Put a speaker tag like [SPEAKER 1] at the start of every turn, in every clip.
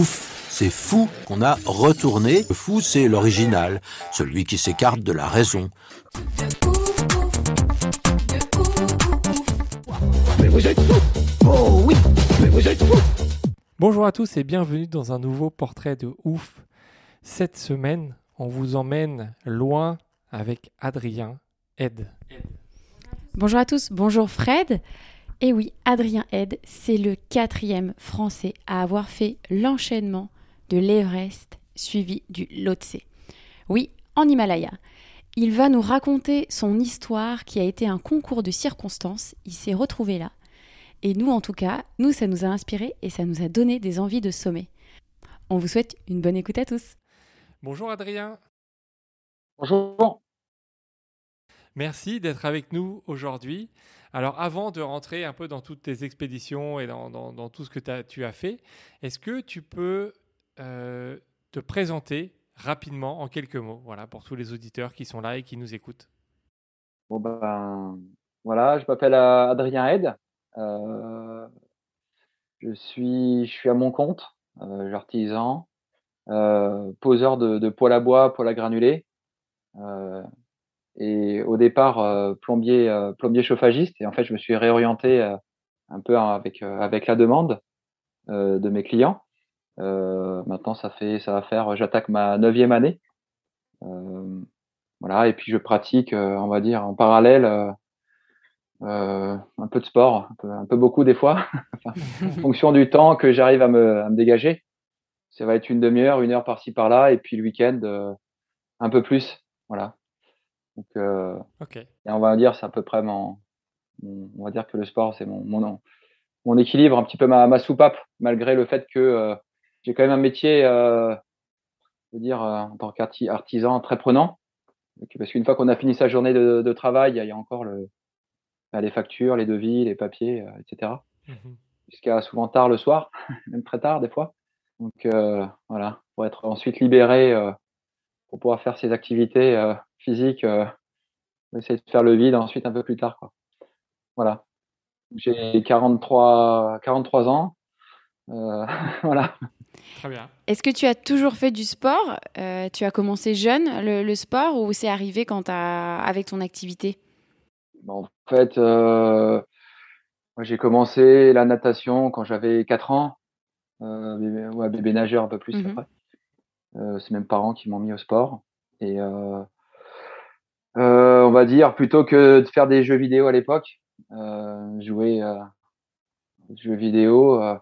[SPEAKER 1] Ouf, c'est fou qu'on a retourné. Le fou, c'est l'original, celui qui s'écarte de la raison.
[SPEAKER 2] Bonjour à tous et bienvenue dans un nouveau portrait de ouf. Cette semaine, on vous emmène loin avec Adrien Ed.
[SPEAKER 3] Bonjour à tous, bonjour Fred. Et oui, Adrien Ed, c'est le quatrième Français à avoir fait l'enchaînement de l'Everest suivi du Lhotse. Oui, en Himalaya. Il va nous raconter son histoire qui a été un concours de circonstances. Il s'est retrouvé là. Et nous, en tout cas, nous, ça nous a inspiré et ça nous a donné des envies de sommer. On vous souhaite une bonne écoute à tous.
[SPEAKER 2] Bonjour Adrien.
[SPEAKER 4] Bonjour.
[SPEAKER 2] Merci d'être avec nous aujourd'hui. Alors avant de rentrer un peu dans toutes tes expéditions et dans, tout ce que tu as fait, est-ce que tu peux euh, te présenter rapidement en quelques mots, voilà, pour tous les auditeurs qui sont là et qui nous écoutent?
[SPEAKER 4] Bon ben voilà, je m'appelle euh, Adrien Ed. Euh, je suis je suis à mon compte, euh, artisan, poseur de, de poêle à bois, poêle à granulés. Et au départ euh, plombier euh, plombier chauffagiste. Et en fait, je me suis réorienté euh, un peu avec avec la demande de mes clients. Maintenant, ça fait ça va faire j'attaque ma neuvième année. Voilà, et puis je pratique, on va dire, en parallèle, euh, un peu de sport, un peu, un peu beaucoup des fois, en fonction du temps que j'arrive à me, à me dégager. Ça va être une demi-heure, une heure par-ci par-là, et puis le week-end, euh, un peu plus. Voilà. Donc, euh, et on va dire, c'est à peu près mon, mon- on va dire que le sport, c'est mon, mon, mon équilibre, un petit peu ma, ma soupape, malgré le fait que euh, j'ai quand même un métier, euh, je veux dire, en tant qu'artisan très prenant. Donc, Parce qu'une fois qu'on a fini sa journée de, de travail, il y a- encore le, bah, les factures, les devis, les papiers, etc.
[SPEAKER 2] Mhm.
[SPEAKER 4] Jusqu'à souvent tard le soir, même très tard des fois. Donc voilà, pour être ensuite libéré, pour pouvoir faire ses activités physiques, euh, essayer de faire le vide ensuite un peu plus tard. Quoi. Voilà. J'ai 43, 43 ans. Euh, voilà.
[SPEAKER 2] Très bien.
[SPEAKER 3] Est-ce que tu as toujours fait du sport? Euh, Tu as commencé jeune le, le sport ou c'est arrivé quand avec ton activité?
[SPEAKER 4] Bon, en fait, euh, j'ai commencé la natation quand j'avais 4 ans. Euh, bébé, ouais, bébé nageur un peu plus après. Euh, c'est mes parents qui m'ont mis au sport. Et euh, on va dire, plutôt que de faire des jeux vidéo à l'époque, euh, jouer euh, jeux vidéo, euh,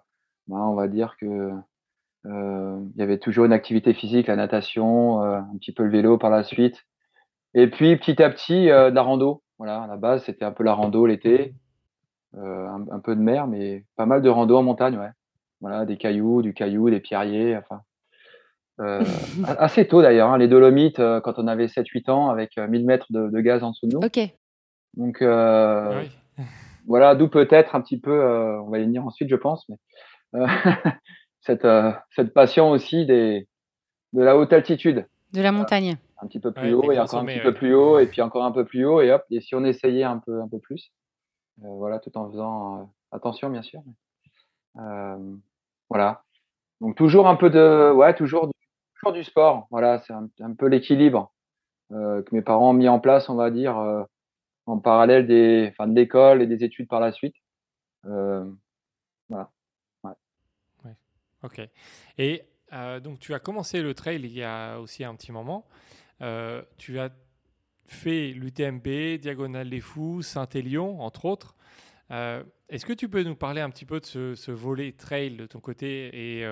[SPEAKER 4] ben, on va dire que il y avait toujours une activité physique, la natation, un petit peu le vélo par la suite. Et puis petit à petit, de la rando. Voilà, à la base, c'était un peu la rando l'été, un, un peu de mer, mais pas mal de rando en montagne, ouais. Voilà, des cailloux, du caillou, des pierriers, enfin. Euh, assez tôt d'ailleurs, hein, les Dolomites, euh, quand on avait 7-8 ans, avec euh, 1000 mètres de, de gaz en dessous de nous.
[SPEAKER 3] Ok.
[SPEAKER 4] Donc euh,
[SPEAKER 2] Oui.
[SPEAKER 4] voilà, d'où peut-être un petit peu, euh, on va y venir ensuite, je pense, mais euh, cette, euh, cette passion aussi des, de la haute altitude
[SPEAKER 3] De la montagne.
[SPEAKER 4] un petit peu plus
[SPEAKER 2] Ouais,
[SPEAKER 4] haut et encore un petit
[SPEAKER 2] ouais.
[SPEAKER 4] peu plus haut et puis encore un peu plus haut et hop et si on essayait un peu un peu plus euh, voilà tout en faisant euh, attention bien sûr Euh, voilà donc toujours un peu de ouais toujours du, toujours du sport voilà c'est un, peu l'équilibre euh, que mes parents ont mis en place on va dire euh, en parallèle des enfin de l'école et des études par la suite Euh,
[SPEAKER 2] Ok. Et donc, tu as commencé le trail il y a aussi un petit moment. Tu as fait l'UTMB, Diagonale des Fous, Saint-Élion, entre autres. Est-ce que tu peux nous parler un petit peu de ce, ce volet trail de ton côté et,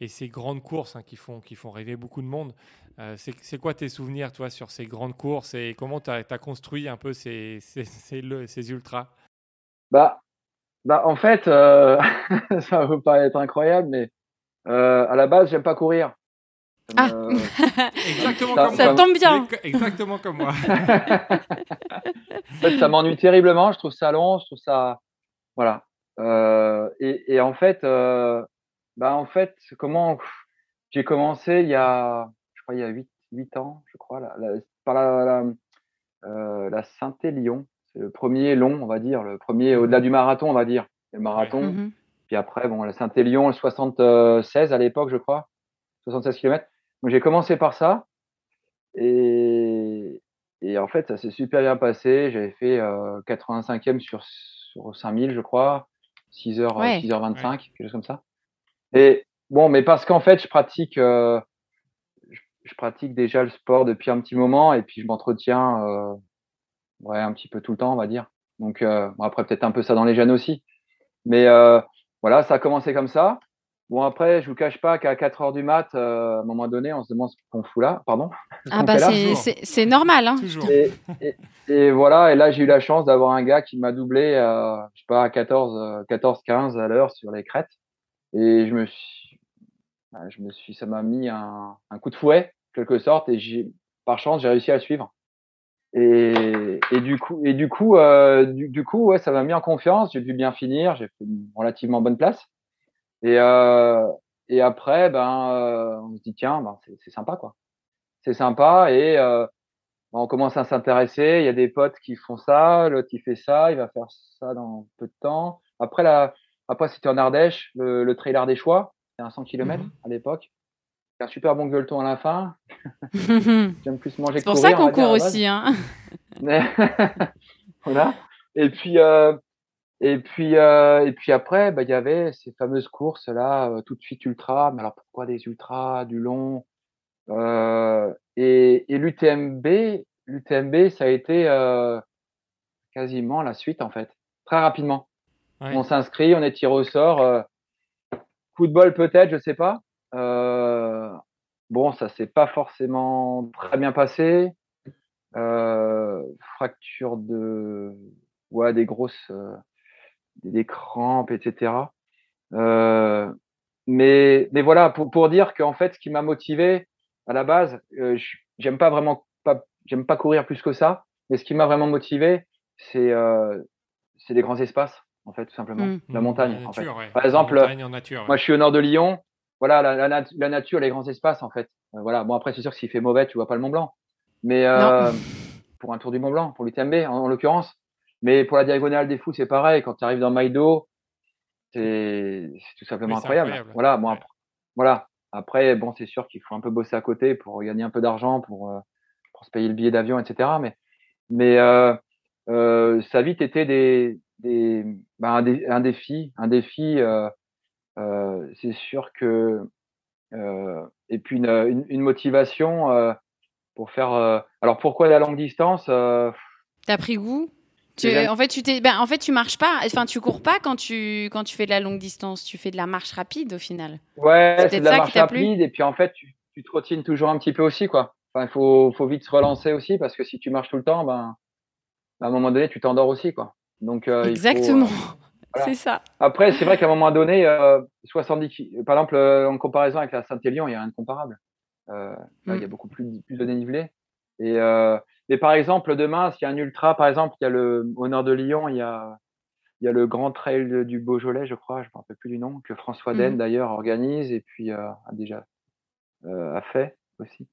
[SPEAKER 2] et ces grandes courses hein, qui, font, qui font rêver beaucoup de monde Euh, C'est quoi tes souvenirs, toi, sur ces grandes courses et comment tu as, construit un peu ces, ces, ces, le- ces ultras?
[SPEAKER 4] Bah, bah, en fait, euh, ça va pas être incroyable, mais euh, à la base, j'aime pas courir.
[SPEAKER 3] Ah.
[SPEAKER 4] Euh,
[SPEAKER 2] Exactement
[SPEAKER 4] Ça-
[SPEAKER 2] comme
[SPEAKER 3] Ça tombe bien.
[SPEAKER 2] Exactement comme moi.
[SPEAKER 4] en fait, ça m'ennuie terriblement. Je trouve ça long. Je trouve ça, voilà. Euh, et, et en fait, euh, bah en fait, comment j'ai commencé il y a, je crois il y a huit huit ans, je crois, la, la- par la la, euh, la Saint-Élion. C'est le premier long, on va dire, le premier au-delà du marathon, on va dire. Le marathon.
[SPEAKER 3] Mhm.
[SPEAKER 4] Puis après, bon, la Saint-Élion, le 76 à l'époque, je crois, 76 km. Donc j'ai commencé par ça. Et, et en fait, ça s'est super bien passé. J'avais fait euh, 85e sur, sur 5000, je crois, 6h,
[SPEAKER 3] Ouais.
[SPEAKER 4] 6h25, quelque chose comme ça. Et bon, mais parce qu'en fait, je pratique, euh, je, je pratique déjà le sport depuis un petit moment et puis je m'entretiens, euh, ouais, un petit peu tout le temps, on va dire. Donc euh, bon, après, peut-être un peu ça dans les gènes aussi. Mais euh, voilà, ça a commencé comme ça. Bon, après, je vous cache pas qu'à 4 heures du mat, euh, à un moment donné, on se demande ce qu'on fout là, pardon.
[SPEAKER 3] Ah bah
[SPEAKER 4] fait là.
[SPEAKER 3] c'est- normal. Hein.
[SPEAKER 2] Toujours.
[SPEAKER 4] Et, et, et voilà, et là, j'ai eu la chance d'avoir un gars qui m'a doublé, euh, je sais pas, à 14, euh, 14, 15 à l'heure sur les crêtes. Et je me suis, bah, je me suis, ça m'a mis un, un coup de fouet, quelque sorte, et j'ai, par chance, j'ai réussi à le suivre. Et, et du coup, et du coup, euh, du, coup, ouais, ça m'a mis en confiance. J'ai dû bien finir. J'ai fait une relativement bonne place. Et, euh, et après, ben, euh, on se dit tiens, ben, c'est, sympa quoi. C'est sympa et euh, ben, on commence à s'intéresser. Il y a des potes qui font ça, l'autre qui fait ça, il va faire ça dans peu de temps. Après la, après c'était en Ardèche, le, le trail ardéchois, c'était un 100 km
[SPEAKER 2] Mhm.
[SPEAKER 4] à l'époque. C'est un super bon gueuleton à la fin.
[SPEAKER 3] c'est
[SPEAKER 4] J'aime plus manger que
[SPEAKER 3] pour
[SPEAKER 4] courir.
[SPEAKER 3] ça
[SPEAKER 4] on
[SPEAKER 3] qu'on
[SPEAKER 4] va dire, à
[SPEAKER 3] court aussi. Hein.
[SPEAKER 4] Voilà. Et puis, euh, et puis, euh, et puis après, bah, il y avait ces fameuses courses là, euh, tout de suite ultra. Mais alors pourquoi des ultras, du long euh, Et, et l'UTMB, l'UTMB, ça a été euh, quasiment la suite en fait, très rapidement. On s'inscrit, on est tiré au sort. euh, coup de bol peut-être, je sais pas. Euh, bon, ça s'est pas forcément très bien passé. Euh, fracture de, ouais, des grosses, euh, des, crampes, etc. Mais, mais voilà, pour, pour dire qu'en fait, ce qui m'a motivé à la base, j'aime pas vraiment, pas, j'aime pas courir plus que ça. Mais ce qui m'a vraiment motivé, c'est, c'est les grands espaces, en fait, tout simplement,
[SPEAKER 3] Mm.
[SPEAKER 4] la montagne,
[SPEAKER 2] La
[SPEAKER 4] en fait.
[SPEAKER 2] nature, ouais.
[SPEAKER 4] Par exemple,
[SPEAKER 2] en nature.
[SPEAKER 4] Moi, je suis au nord de Lyon. Voilà, la, la, nat- la nature, les grands espaces, en fait. Euh, voilà. Bon, après, c'est sûr que s'il fait mauvais, tu vois pas le Mont Blanc. Mais euh, pour un tour du Mont Blanc, pour l'UTMB, en, en l'occurrence. Mais pour la diagonale des fous, c'est pareil. Quand tu arrives dans Maïdo, c'est tout simplement incroyable.
[SPEAKER 2] incroyable.
[SPEAKER 4] Voilà. Bon,
[SPEAKER 2] Ouais.
[SPEAKER 4] après, voilà. Après, bon, c'est sûr qu'il faut un peu bosser à côté pour gagner un peu d'argent, pour, euh, pour se payer le billet d'avion, etc. Mais, mais euh, euh, ça a vite été des, des, ben, un, dé- un défi, un défi. Euh, euh, c'est sûr que euh, et puis une, une, une motivation pour faire. alors pourquoi la longue distance
[SPEAKER 3] T'as pris goût? Tu, en fait, tu t'es, ben, en fait, tu marches pas. Enfin, tu cours pas quand tu quand tu fais de la longue distance. Tu fais de la marche rapide au final.
[SPEAKER 4] Ouais,
[SPEAKER 3] C'est
[SPEAKER 4] de
[SPEAKER 3] ça
[SPEAKER 4] la
[SPEAKER 3] qui
[SPEAKER 4] marche rapide et puis en fait tu, tu trottines toujours un petit peu aussi quoi. Enfin il faut faut vite se relancer aussi parce que si tu marches tout le temps ben à un moment donné tu t'endors aussi quoi. Donc euh,
[SPEAKER 3] Exactement.
[SPEAKER 4] euh, voilà.
[SPEAKER 3] C'est ça.
[SPEAKER 4] Après, c'est vrai qu'à un moment donné, euh, 70, ki- par exemple, euh, en comparaison avec la Saint-Élion, il y a rien de comparable. Il y a
[SPEAKER 3] Mm.
[SPEAKER 4] beaucoup plus, plus de dénivelé. Et, mais par exemple, demain, s'il y a un ultra, par exemple, il y a le, au nord de Lyon, il y a, il y a le grand trail du Beaujolais, je crois, je ne me rappelle plus du nom, que François Den
[SPEAKER 3] Mhm.
[SPEAKER 4] d'ailleurs organise et puis euh, a déjà euh, a fait aussi.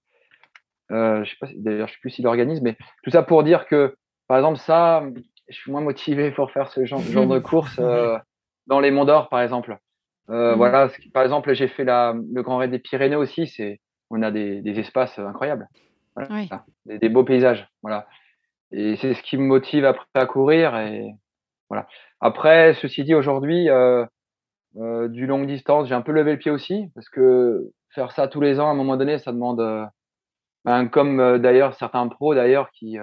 [SPEAKER 4] Euh, je sais pas, d'ailleurs, je sais plus s'il organise, mais tout ça pour dire que, par exemple, ça, je suis moins motivé pour faire ce genre, genre de course euh, dans les Monts d'Or, par exemple. Euh,
[SPEAKER 3] Mhm.
[SPEAKER 4] Voilà, par exemple, j'ai fait la, le Grand Raid des Pyrénées aussi. C'est, on a des, des espaces incroyables, voilà,
[SPEAKER 3] Oui.
[SPEAKER 4] des, des beaux paysages, voilà. Et c'est ce qui me motive après à courir et voilà. Après, ceci dit, aujourd'hui, euh, du longue distance, j'ai un peu levé le pied aussi parce que faire ça tous les ans, à un moment donné, ça demande, ben, comme d'ailleurs certains pros d'ailleurs qui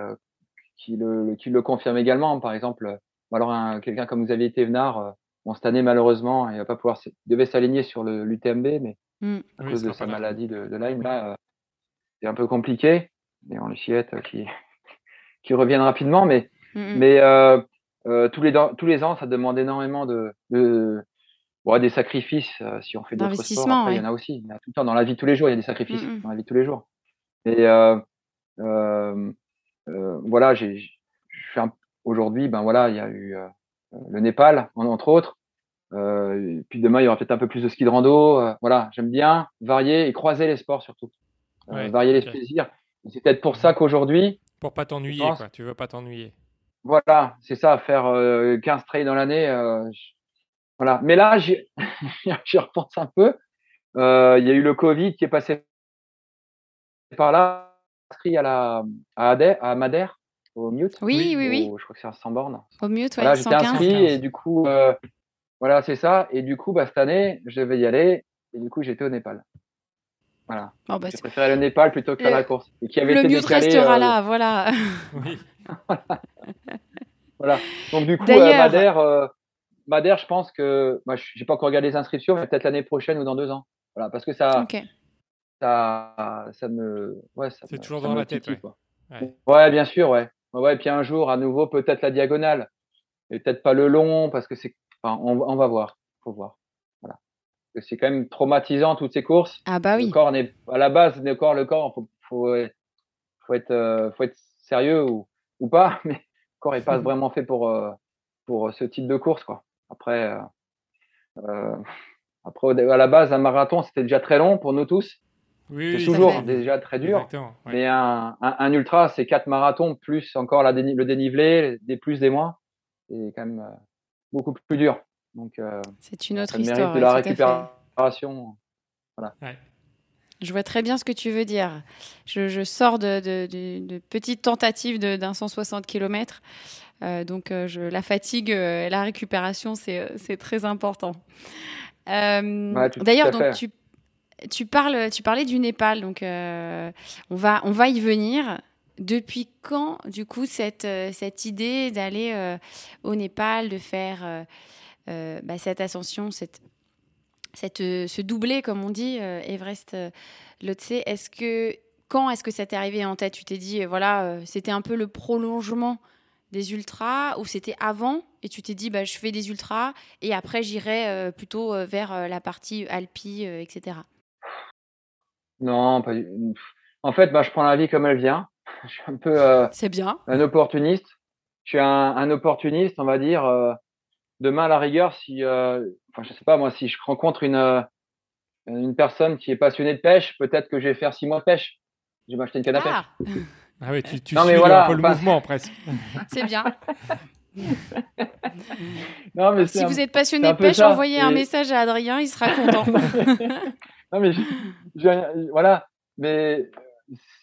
[SPEAKER 4] qui le qui le confirment également. Par exemple, euh, alors un- quelqu'un comme Xavier Thévenard, euh, bon cette année malheureusement, il va pas pouvoir, il devait s'aligner sur l'UTMB, mais
[SPEAKER 3] Mm.
[SPEAKER 4] à
[SPEAKER 2] Oui,
[SPEAKER 4] cause de sa maladie de, de Lyme là, euh, c'est un peu compliqué. Et on le souhaite euh, qui qui revienne rapidement, mais mais euh, tous les tous les ans, ça demande énormément de, de des sacrifices si on fait d'autres sports. il y en a aussi. Il y a tout le temps dans la vie de tous les jours, il y a des sacrifices mmh dans la vie de tous les jours. Et voilà, j'ai, aujourd'hui, ben voilà, il y a eu le Népal, entre autres. Euh, puis demain, il y aura peut-être un peu plus de ski de rando. Euh, voilà, j'aime bien varier et croiser les sports surtout. Euh, varier les plaisirs. C'est peut-être pour ça qu'aujourd'hui.
[SPEAKER 2] Pour pas t'ennuyer, quoi. Tu veux pas t'ennuyer.
[SPEAKER 4] Voilà, c'est ça, faire 15 trails dans l'année. voilà. Mais là, j'y repense un peu. Il y a eu le Covid qui est passé par là, inscrit à la à, à Madère, au Mute.
[SPEAKER 3] Oui, oui, oui.
[SPEAKER 4] je crois que c'est à 100 bornes.
[SPEAKER 3] Au Mute, ouais,
[SPEAKER 4] voilà, J'étais inscrit et du coup, voilà, c'est ça. Et du coup, bah, cette année, je vais y aller. Et du coup, j'étais au Népal. Voilà. Oh, bah, j'ai préféré le Népal plutôt que la course.
[SPEAKER 3] Et qui avait le mieux restera euh, là, voilà. oui.
[SPEAKER 4] voilà. Donc du coup, euh, Madère, euh, Madère, je pense que, moi, je n'ai pas encore regardé les inscriptions, mais peut-être l'année prochaine ou dans deux ans. Voilà, parce que ça, ça, ça me, ouais, ça
[SPEAKER 2] C'est toujours dans la tête.
[SPEAKER 4] Ouais. ouais. bien sûr, ouais. Ouais, et puis un jour, à nouveau, peut-être la diagonale, et peut-être pas le long, parce que c'est on, va voir. Faut voir. Voilà. C'est quand même traumatisant toutes ces courses.
[SPEAKER 3] Ah bah oui.
[SPEAKER 4] Le corps est à la base, le corps, le corps, faut, faut, faut être, euh, faut être sérieux ou, ou pas, mais le corps est pas vraiment fait pour euh, pour ce type de course quoi. Après, euh, après à la base, un marathon c'était déjà très long pour nous tous.
[SPEAKER 2] Oui,
[SPEAKER 4] c'est toujours déjà très dur. Mais un, un, ultra, c'est quatre marathons plus encore la le dénivelé, des plus, des moins. C'est quand même beaucoup plus dur. Donc, euh,
[SPEAKER 3] c'est une autre histoire.
[SPEAKER 4] de la récupération. Voilà.
[SPEAKER 3] Je vois très bien ce que tu veux dire. Je, sors de, de, petites tentatives d'un 160 km. Euh, donc, euh, je, la fatigue et la récupération, c'est très important. D'ailleurs, donc tu, tu, parles, tu parlais du Népal. Donc, on, va, on va y venir. Depuis quand, du coup, cette, euh, cette idée d'aller euh, au Népal, de faire euh, bah, cette ascension, cette, cette, ce doublé, comme on dit, Everest, Lhotse, est-ce que quand est-ce que ça t'est arrivé en tête? Tu t'es dit, voilà, c'était un peu le prolongement des ultras ou c'était avant? Et tu t'es dit, bah, je fais des ultras et après j'irai plutôt vers la partie Alpi, etc.
[SPEAKER 4] Non, pas En fait, bah, je prends la vie comme elle vient. je suis un peu euh,
[SPEAKER 3] c'est bien
[SPEAKER 4] un opportuniste. Je suis un, un opportuniste, on va dire. Euh, demain, à la rigueur, si, euh, enfin, je sais pas moi, si je rencontre une euh, une personne qui est passionnée de pêche, peut-être que je vais faire six mois de pêche. Je vais m'acheter une canne à pêche.
[SPEAKER 2] Ah, ah oui, tu, tu non, suis mais voilà, un peu le mouvement presque.
[SPEAKER 3] C'est bien. non, mais si vous êtes passionné de pêche, envoyez un message à Adrien, il sera content.
[SPEAKER 4] non, mais je, voilà, mais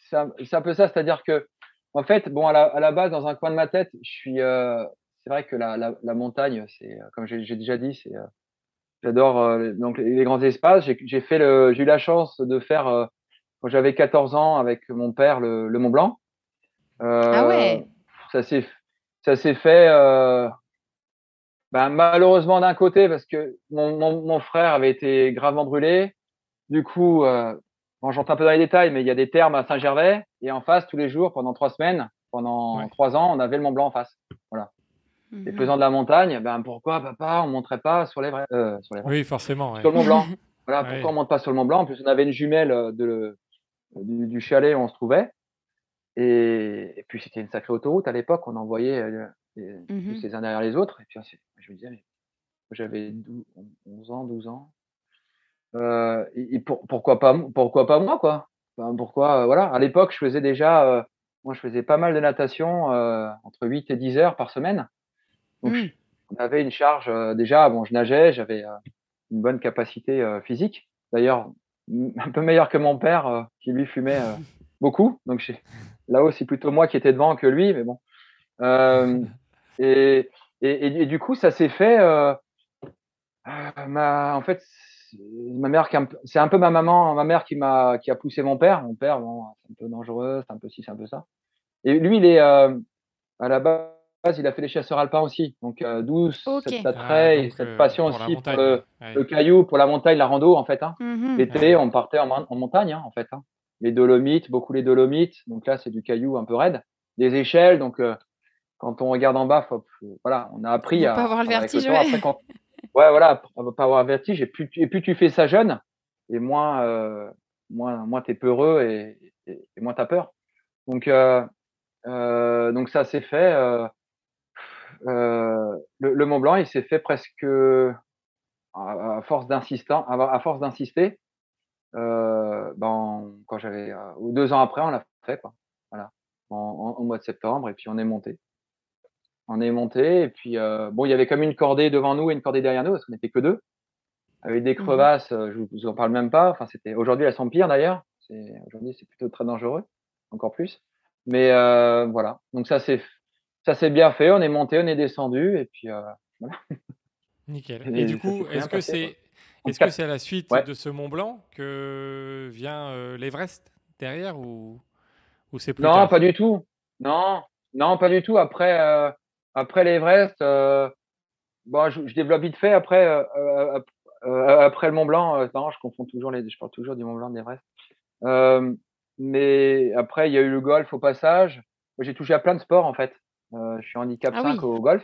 [SPEAKER 4] c'est un, peu ça, c'est-à-dire que, en fait, bon, à la, base, dans un coin de ma tête, je suis. Euh, c'est vrai que la, la, montagne, c'est, comme j'ai déjà dit, c'est. Euh, j'adore euh, donc les grands espaces. J'ai fait le, j'ai eu la chance de faire quand j'avais 14 ans avec mon père le, le Mont Blanc.
[SPEAKER 3] ah ouais.
[SPEAKER 4] Ça s'est, ça s'est fait. Ben, malheureusement d'un côté parce que mon, mon, mon, frère avait été gravement brûlé. Du coup, euh, Bon, j'entends un peu dans les détails, mais il y a des termes à Saint-Gervais. Et en face, tous les jours, pendant trois semaines, pendant trois ans, on avait le Mont Blanc en face. Voilà. Et mhm. faisant de la montagne, ben pourquoi, papa, on montrait pas sur les vrais, euh, sur les
[SPEAKER 2] Oui, forcément.
[SPEAKER 4] Sur le Mont Blanc. voilà, pourquoi on monte pas sur le Mont Blanc? En plus, on avait une jumelle euh, de, du, chalet où on se trouvait. Et, puis, c'était une sacrée autoroute à l'époque. On envoyait euh, les, mhm. uns derrière les autres. Et puis, je me disais, j'avais 11 ans, 12 ans. Euh, et, pour, pourquoi pas pourquoi pas moi quoi? Pourquoi euh, voilà à l'époque je faisais déjà euh, moi je faisais pas mal de natation entre 8 et 10 heures par semaine. Donc mmh. on avait une charge déjà bon je nageais j'avais une bonne capacité physique. D'ailleurs un peu meilleur que mon père qui lui fumait beaucoup. Donc là-haut c'est plutôt moi qui étais devant que lui mais bon. Et, et, et, du coup ça s'est fait ma, en fait ma mère c'est un peu ma maman, ma mère qui m'a qui a poussé mon père. Mon père, bon, c'est un peu dangereux, c'est un peu ci, c'est un peu ça. Et lui, il est euh, à la base, il a fait les chasseurs alpins aussi. Donc euh, douce, cet attrait, ah, cette euh, passion aussi pour le, caillou, pour la montagne, la rando en fait. Hein. Mm-hmm. L'été, on partait en, en montagne hein, en fait. Hein. Les Dolomites, beaucoup les Dolomites. Donc là, c'est du caillou un peu raide. Des échelles, donc quand on regarde en bas, faut, voilà, on a appris
[SPEAKER 3] Faut
[SPEAKER 4] à
[SPEAKER 3] pas avoir le vertige,
[SPEAKER 4] temps,
[SPEAKER 3] ouais.
[SPEAKER 4] après, quand- ouais, voilà, pas avoir vertige. Et plus, tu- et plus tu fais ça jeune, et moins, euh, moins, moins t'es peureux et, et, et moins t'as peur. Donc, euh, euh, donc ça s'est fait. Euh, euh, le, le Mont Blanc, il s'est fait presque à, force d'insistant, à, force d'insister. Euh, ben, quand j'avais deux ans après, on l'a fait quoi. Voilà, en, en- au mois de septembre, et puis on est monté. On est monté, et puis euh, bon, il y avait comme une cordée devant nous et une cordée derrière nous, parce qu'on n'était que deux. Avec des
[SPEAKER 3] Mhm.
[SPEAKER 4] crevasses, euh, je vous en parle même pas. Enfin, c'était aujourd'hui elles sont pires d'ailleurs. C'est aujourd'hui c'est plutôt très dangereux, encore plus. Mais euh, voilà, donc ça c'est ça s'est bien fait. On est monté, on est descendu, et puis euh,
[SPEAKER 2] Nickel.
[SPEAKER 4] Et
[SPEAKER 2] Et du coup, est-ce que c'est est-ce que c'est à la suite
[SPEAKER 4] Ouais.
[SPEAKER 2] de ce Mont Blanc que vient l'Everest derrière ou ou c'est plus
[SPEAKER 4] Non,
[SPEAKER 2] tard?
[SPEAKER 4] pas du tout. Non, non, pas du tout. Après, euh, après l'Everest, euh, bon, je, je développe vite fait. Après, euh, euh, après le Mont Blanc, euh, non, je confonds toujours les, je parle toujours du Mont Blanc, de l'Everest. Euh, mais après, il y a eu le golf au passage. J'ai touché à plein de sports en fait. Euh, je suis handicap
[SPEAKER 3] Ah
[SPEAKER 4] 5
[SPEAKER 3] oui.
[SPEAKER 4] au golf.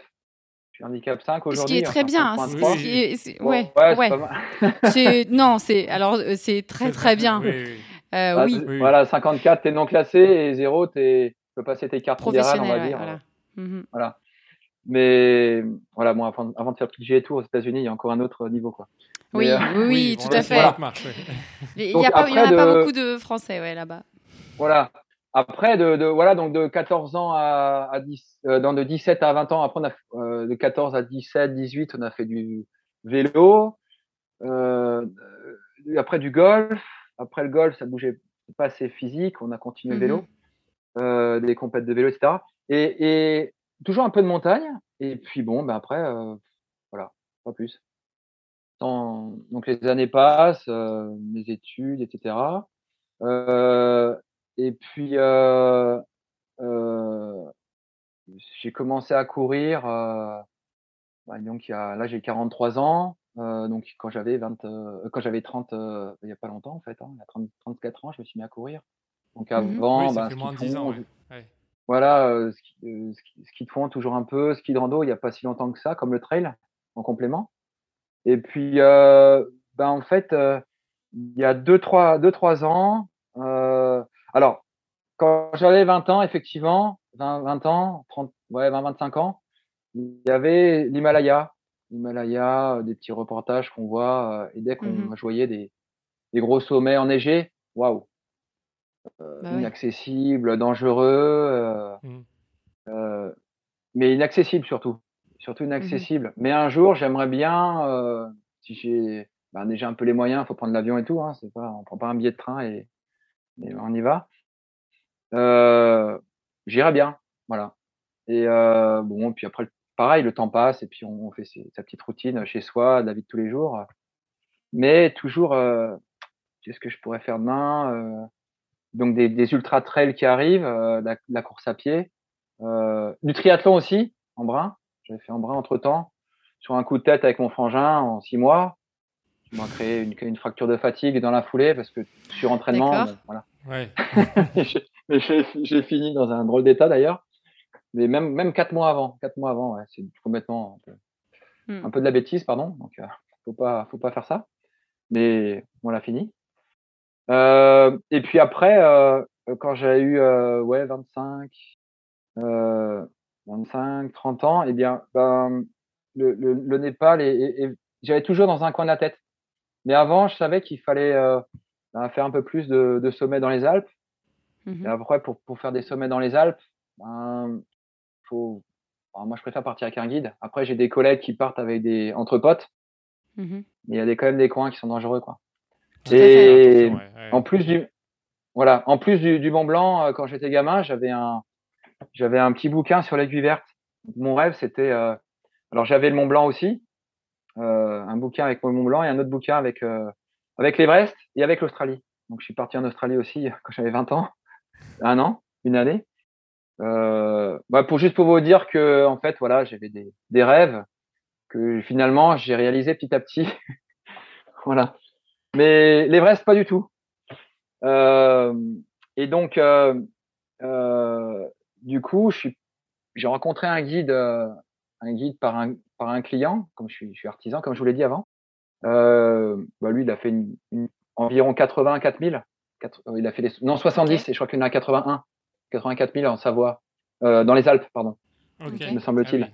[SPEAKER 4] Je suis handicap 5
[SPEAKER 3] Ce
[SPEAKER 4] aujourd'hui.
[SPEAKER 3] qui est très
[SPEAKER 4] enfin,
[SPEAKER 3] bien.
[SPEAKER 4] 5.3.
[SPEAKER 3] ce
[SPEAKER 2] Oui,
[SPEAKER 3] qui est- c'est-
[SPEAKER 4] Bon,
[SPEAKER 3] ouais, non, c'est alors c'est très très bien.
[SPEAKER 2] Oui, oui.
[SPEAKER 3] Euh,
[SPEAKER 4] Bah,
[SPEAKER 3] oui.
[SPEAKER 4] Voilà, 54, t'es non classé et 0, t'es, tu peux passer tes cartes fédérales, on va dire.
[SPEAKER 3] voilà. Mhm.
[SPEAKER 4] Mais voilà, moi, avant, avant de faire PGA Tour aux États-Unis, il y a encore un autre niveau, quoi.
[SPEAKER 3] Oui,
[SPEAKER 4] Mais, euh,
[SPEAKER 3] oui, oui,
[SPEAKER 2] bon,
[SPEAKER 3] tout à fait.
[SPEAKER 2] ouais.
[SPEAKER 3] Il
[SPEAKER 4] Donc
[SPEAKER 3] y a pas, il y en a
[SPEAKER 4] après
[SPEAKER 3] pas
[SPEAKER 4] de-
[SPEAKER 3] beaucoup de Français, ouais, là-bas.
[SPEAKER 4] Voilà. Après, de, de, voilà, donc de 14 ans à, à 10, euh, dans de 17 à 20 ans, après, on a, euh, de 14 à 17, 18, on a fait du vélo, euh, après du golf. Après le golf, ça bougeait pas assez physique, on a continué le vélo,
[SPEAKER 3] Mhm.
[SPEAKER 4] euh, des compètes de vélo, etc. Et, et toujours un peu de montagne. Et puis bon, ben après, euh, voilà, pas plus. Donc les années passent, euh, mes études, etc. Euh, et puis euh, euh, j'ai commencé à courir. Euh, bah, donc il y a, là j'ai 43 ans. Euh, donc quand j'avais 20, euh, quand j'avais 30, euh, il y a pas longtemps en fait, hein, il y a 30, 34 ans, je me suis mis à courir. Donc
[SPEAKER 3] Mhm.
[SPEAKER 4] avant,
[SPEAKER 2] Oui, ça
[SPEAKER 4] ben,
[SPEAKER 2] fait
[SPEAKER 4] ski
[SPEAKER 2] moins
[SPEAKER 4] de
[SPEAKER 2] de 10 ans,
[SPEAKER 4] fond,
[SPEAKER 2] ouais. Ouais.
[SPEAKER 4] Voilà, euh, ski, euh, ski- de fond toujours un peu, ski de rando il y a pas si longtemps que ça, comme le trail en complément. Et puis, euh, ben en fait, euh, il y a deux trois deux trois ans. Euh, alors, quand j'avais 20 ans, effectivement, 20, 20 ans, 30, ouais, 20, 25 ans, il y avait l'Himalaya, l'Himalaya, euh, des petits reportages qu'on voit, euh, et dès qu'on
[SPEAKER 3] Mhm.
[SPEAKER 4] voyait des, des gros sommets enneigés, waouh,
[SPEAKER 3] Bah ouais.
[SPEAKER 4] inaccessible, dangereux. euh,
[SPEAKER 2] Mhm.
[SPEAKER 4] euh, mais inaccessible surtout, surtout inaccessible. Mais un jour, j'aimerais bien, euh, si j'ai ben, déjà un peu les moyens, faut prendre l'avion et tout, hein, c'est pas, on prend pas un billet de train et, et on y va. Euh, J'irai bien, voilà. Et euh, bon, puis après, pareil, le temps passe et puis on, fait ses- sa petite routine chez soi, la vie de tous les jours. Mais toujours, euh, qu'est-ce que je pourrais faire demain euh, Donc des, des ultra trails qui arrivent, euh, la, la course à pied, euh, du triathlon aussi en bras. J'avais fait en bras entre temps sur un coup de tête avec mon frangin en six mois. Je m'en créé une, une fracture de fatigue dans la foulée parce que sur entraînement, bon, voilà.
[SPEAKER 2] Ouais.
[SPEAKER 4] J'ai- mais j'ai j'ai fini dans un drôle d'état d'ailleurs. Mais même même quatre mois avant, quatre mois avant, ouais, c'est complètement un peu,
[SPEAKER 3] Hmm.
[SPEAKER 4] un peu de la bêtise, pardon. Donc euh, faut pas faut pas faire ça. Mais on l'a fini. Euh, et puis après, euh, quand j'ai eu euh, ouais 25, euh, 25, 30 ans, eh bien ben, le, le, le Népal et, et- et j'avais toujours dans un coin de la tête. Mais avant, je savais qu'il fallait euh, ben, faire un peu plus de, de sommets dans les Alpes.
[SPEAKER 3] Mhm.
[SPEAKER 4] Et après, pour, pour faire des sommets dans les Alpes, ben, faut. alors moi, je préfère partir avec un guide. Après, j'ai des collègues qui partent avec des entre potes,
[SPEAKER 3] Mhm.
[SPEAKER 4] mais il y a des, quand même des coins qui sont dangereux, quoi.
[SPEAKER 3] Fait.
[SPEAKER 4] Et
[SPEAKER 2] Attention, ouais, ouais.
[SPEAKER 4] en plus du, voilà, en plus du, du Mont Blanc, euh, quand j'étais gamin, j'avais un, j'avais un petit bouquin sur l'aiguille verte. Mon rêve, c'était, euh, alors j'avais le Mont Blanc aussi, euh, un bouquin avec le Mont Blanc et un autre bouquin avec, euh, avec l'Everest et avec l'Australie. Donc je suis parti en Australie aussi quand j'avais 20 ans, un an, une année. Euh, bah, pour juste pour vous dire que en fait voilà j'avais des, des rêves que finalement j'ai réalisé petit à petit voilà mais l'Everest pas du tout. Euh, et donc euh, euh, du coup je suis j'ai rencontré un guide, un guide par un, par un client, comme je suis, je suis artisan, comme je vous l'ai dit avant. bah lui, il a fait une, environ 84 000. il a fait des, non 70, et je crois qu'il en a 81, 84 000 en Savoie, dans les Alpes, pardon, me semble-t-il.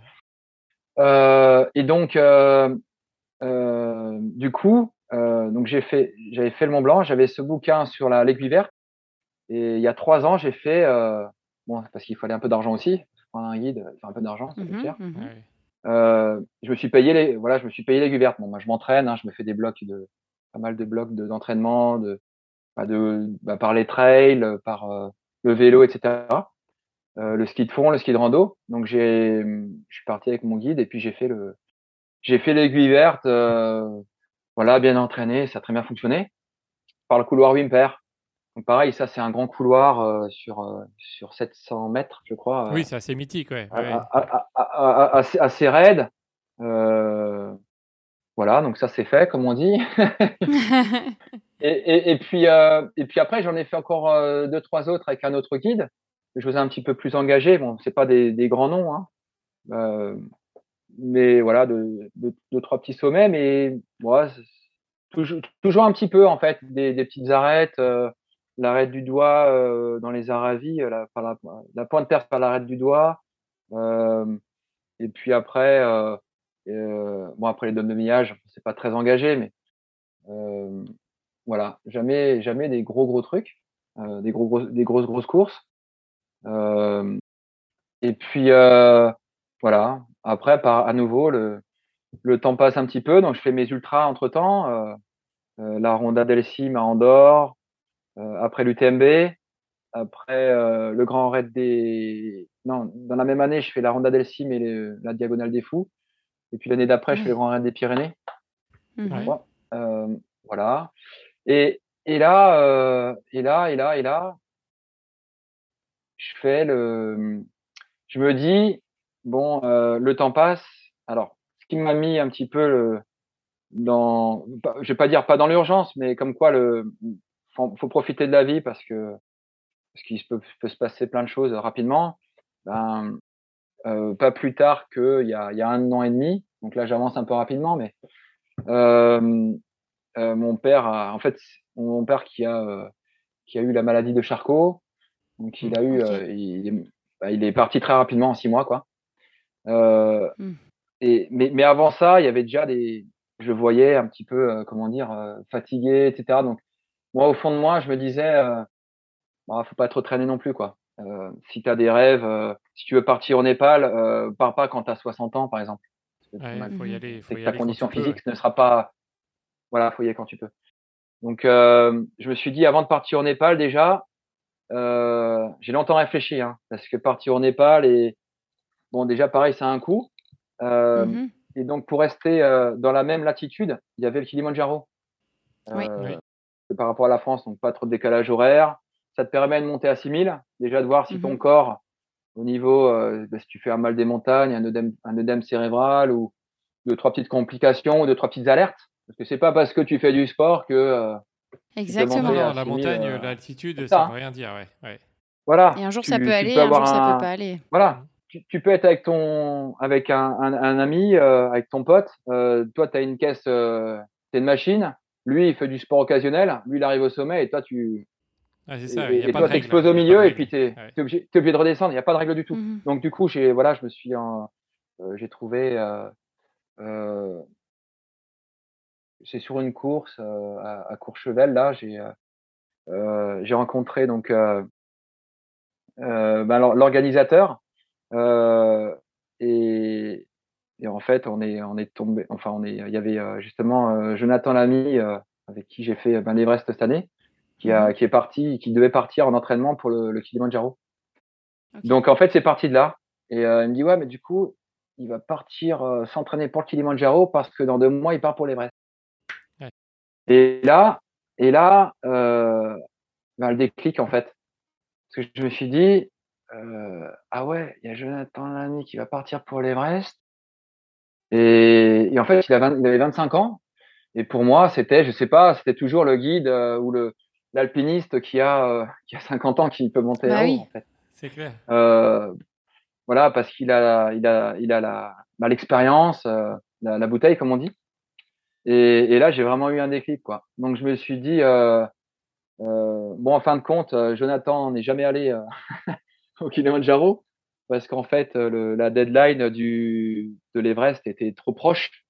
[SPEAKER 4] Ah et donc, du coup, donc j'ai fait, j'avais fait le Mont Blanc, j'avais ce bouquin sur la l'aiguille verte, et il y a trois ans, j'ai fait, bon, parce qu'il fallait un peu d'argent aussi, prendre un guide, faire un peu d'argent, ça coûte mmh cher. Mmh euh, je me suis payé les, voilà, je me suis payé les vertes. Bon, moi, je m'entraîne, hein, je me fais des blocs de, pas mal de blocs d'entraînement, de, bah, de, bah, par les trails, par euh, le vélo, etc. Euh, le ski de fond, le ski de rando. Donc j'ai, je suis parti avec mon guide et puis j'ai fait le, j'ai fait l'aiguille verte, euh, voilà, bien entraîné, ça a très bien fonctionné. Par le couloir Wimper. Donc pareil, ça c'est un grand couloir euh, sur euh, sur 700 mètres, je crois.
[SPEAKER 2] Oui, c'est assez mythique, ouais.
[SPEAKER 4] assez, assez, raide. Euh, voilà, donc ça c'est fait, comme on dit. et, et, et, puis et puis après, j'en ai fait encore deux trois autres avec un autre guide. Je vous ai un petit peu plus engagé. Bon, c'est pas des, des, grands noms, hein. Mais voilà, de, de, deux trois petits sommets, mais voilà, toujours toujours un petit peu en fait, des, des petites arêtes l'arête du doigt euh, dans les aravis, euh, la, la, la, pointe perce par l'arête du doigt. Euh, et puis après, euh, bon après les dômes de millage, c'est pas très engagé, mais voilà, jamais jamais des gros gros trucs, des gros, gros, des grosses grosses courses. et puis voilà, après par à nouveau le le temps passe un petit peu, donc je fais mes ultras entre temps. la Ronda del Cime à Andorre, euh, après l'UTMB, après euh, le Grand Raid des. Non, dans la même année, je fais la Ronda del Cime et la Diagonale des Fous. Et puis l'année d'après, je fais le Grand Raid des Pyrénées. Mhm. Euh, voilà. Et, et là, et là, et là, et là, je fais le. Je me dis, bon, le temps passe. Alors, ce qui m'a mis un petit peu le, dans, je vais pas dire pas dans l'urgence, mais comme quoi le, faut, faut profiter de la vie parce que parce qu'il peut, peut, se passer plein de choses rapidement. Ben, euh, pas plus tard qu'il y a, il y a un an et demi. Donc là, j'avance un peu rapidement, mais euh, euh, mon père, a, en fait, mon père qui a euh, qui a eu la maladie de Charcot, donc il a eu, euh, il, bah, il, est parti très rapidement en six mois, quoi. Mmh. Et mais, mais avant ça, il y avait déjà des, je voyais un petit peu, comment dire, fatigué, etc. Donc moi, au fond de moi, je me disais, euh, bah, faut pas trop traîner non plus, quoi. Euh, si tu as des rêves, euh, si tu veux partir au Népal, euh, pars pas quand tu as 60 ans, par exemple.
[SPEAKER 2] faut y aller. Faut y
[SPEAKER 4] ta condition physique ne sera pas. Voilà, faut y aller quand tu peux. Donc, euh, je me suis dit, avant de partir au Népal, déjà, euh, j'ai longtemps réfléchi, hein, parce que partir au Népal et bon, déjà pareil, c'est un coût. Euh, mmh Et donc, pour rester dans la même latitude, il y avait le Kilimanjaro.
[SPEAKER 3] Oui
[SPEAKER 4] par rapport à la France, donc pas trop de décalage horaire. Ça te permet de monter à 6000, déjà de voir si ton mhm. corps, au niveau, euh, bah, si tu fais un mal des montagnes, un œdème, un œdème cérébral ou deux, trois petites complications ou deux, trois petites alertes. Parce que c'est pas parce que tu fais du sport que. Euh,
[SPEAKER 3] Exactement.
[SPEAKER 2] la montagne, euh, l'altitude, ça, ne veut rien dire. Ouais.
[SPEAKER 4] Voilà.
[SPEAKER 3] Et un jour ça peut aller, un jour ça peut pas aller.
[SPEAKER 4] Voilà. Tu, peux être avec ton, avec un, un, ami, avec ton pote. toi, tu as une caisse, euh, une machine lui, il fait du sport occasionnel. Lui, il arrive au sommet et toi, tu.
[SPEAKER 2] Ah, ça,
[SPEAKER 4] et, toi, tu exploses au milieu et puis tu es, obligé, de redescendre. Il n'y a pas de règle du tout. Mhm. Donc, du coup, j'ai voilà, je me suis euh, j'ai trouvé. Euh, euh, c'est sur une course euh, à, à, Courchevel. Là, j'ai euh, j'ai rencontré donc ben, l'organisateur et, et en fait, on est, on est tombé. Enfin, on est. Il y avait euh, justement euh, Jonathan Lamy euh, avec qui j'ai fait ben, l'Everest cette année, qui a, mhm. qui est parti, qui devait partir en entraînement pour le, le Kilimanjaro. Donc en fait, c'est parti de là. Et il me dit ouais, mais du coup, il va partir s'entraîner pour le Kilimanjaro parce que dans deux mois, il part pour l'Everest. Ouais. Et là, et là, euh, ben, le déclic en fait, parce que je me suis dit euh, ah ouais, il y a Jonathan Lamy qui va partir pour l'Everest. Et, et en fait, il, avait, il avait 25 ans. Et pour moi, c'était, je sais pas, c'était toujours le guide euh, ou le l'alpiniste qui a euh, qui a 50 ans qui peut monter
[SPEAKER 3] bah
[SPEAKER 2] là-haut. En fait.
[SPEAKER 4] C'est clair. Euh, voilà, parce qu'il a, il a, il a la, bah, l'expérience, euh, la, la, bouteille, comme on dit. Et, et là, j'ai vraiment eu un déclic, quoi. Donc, je me suis dit, euh, euh, bon, en fin de compte, Jonathan n'est jamais allé au Kilimanjaro parce qu'en fait, le, la deadline du, de l'Everest était trop proche.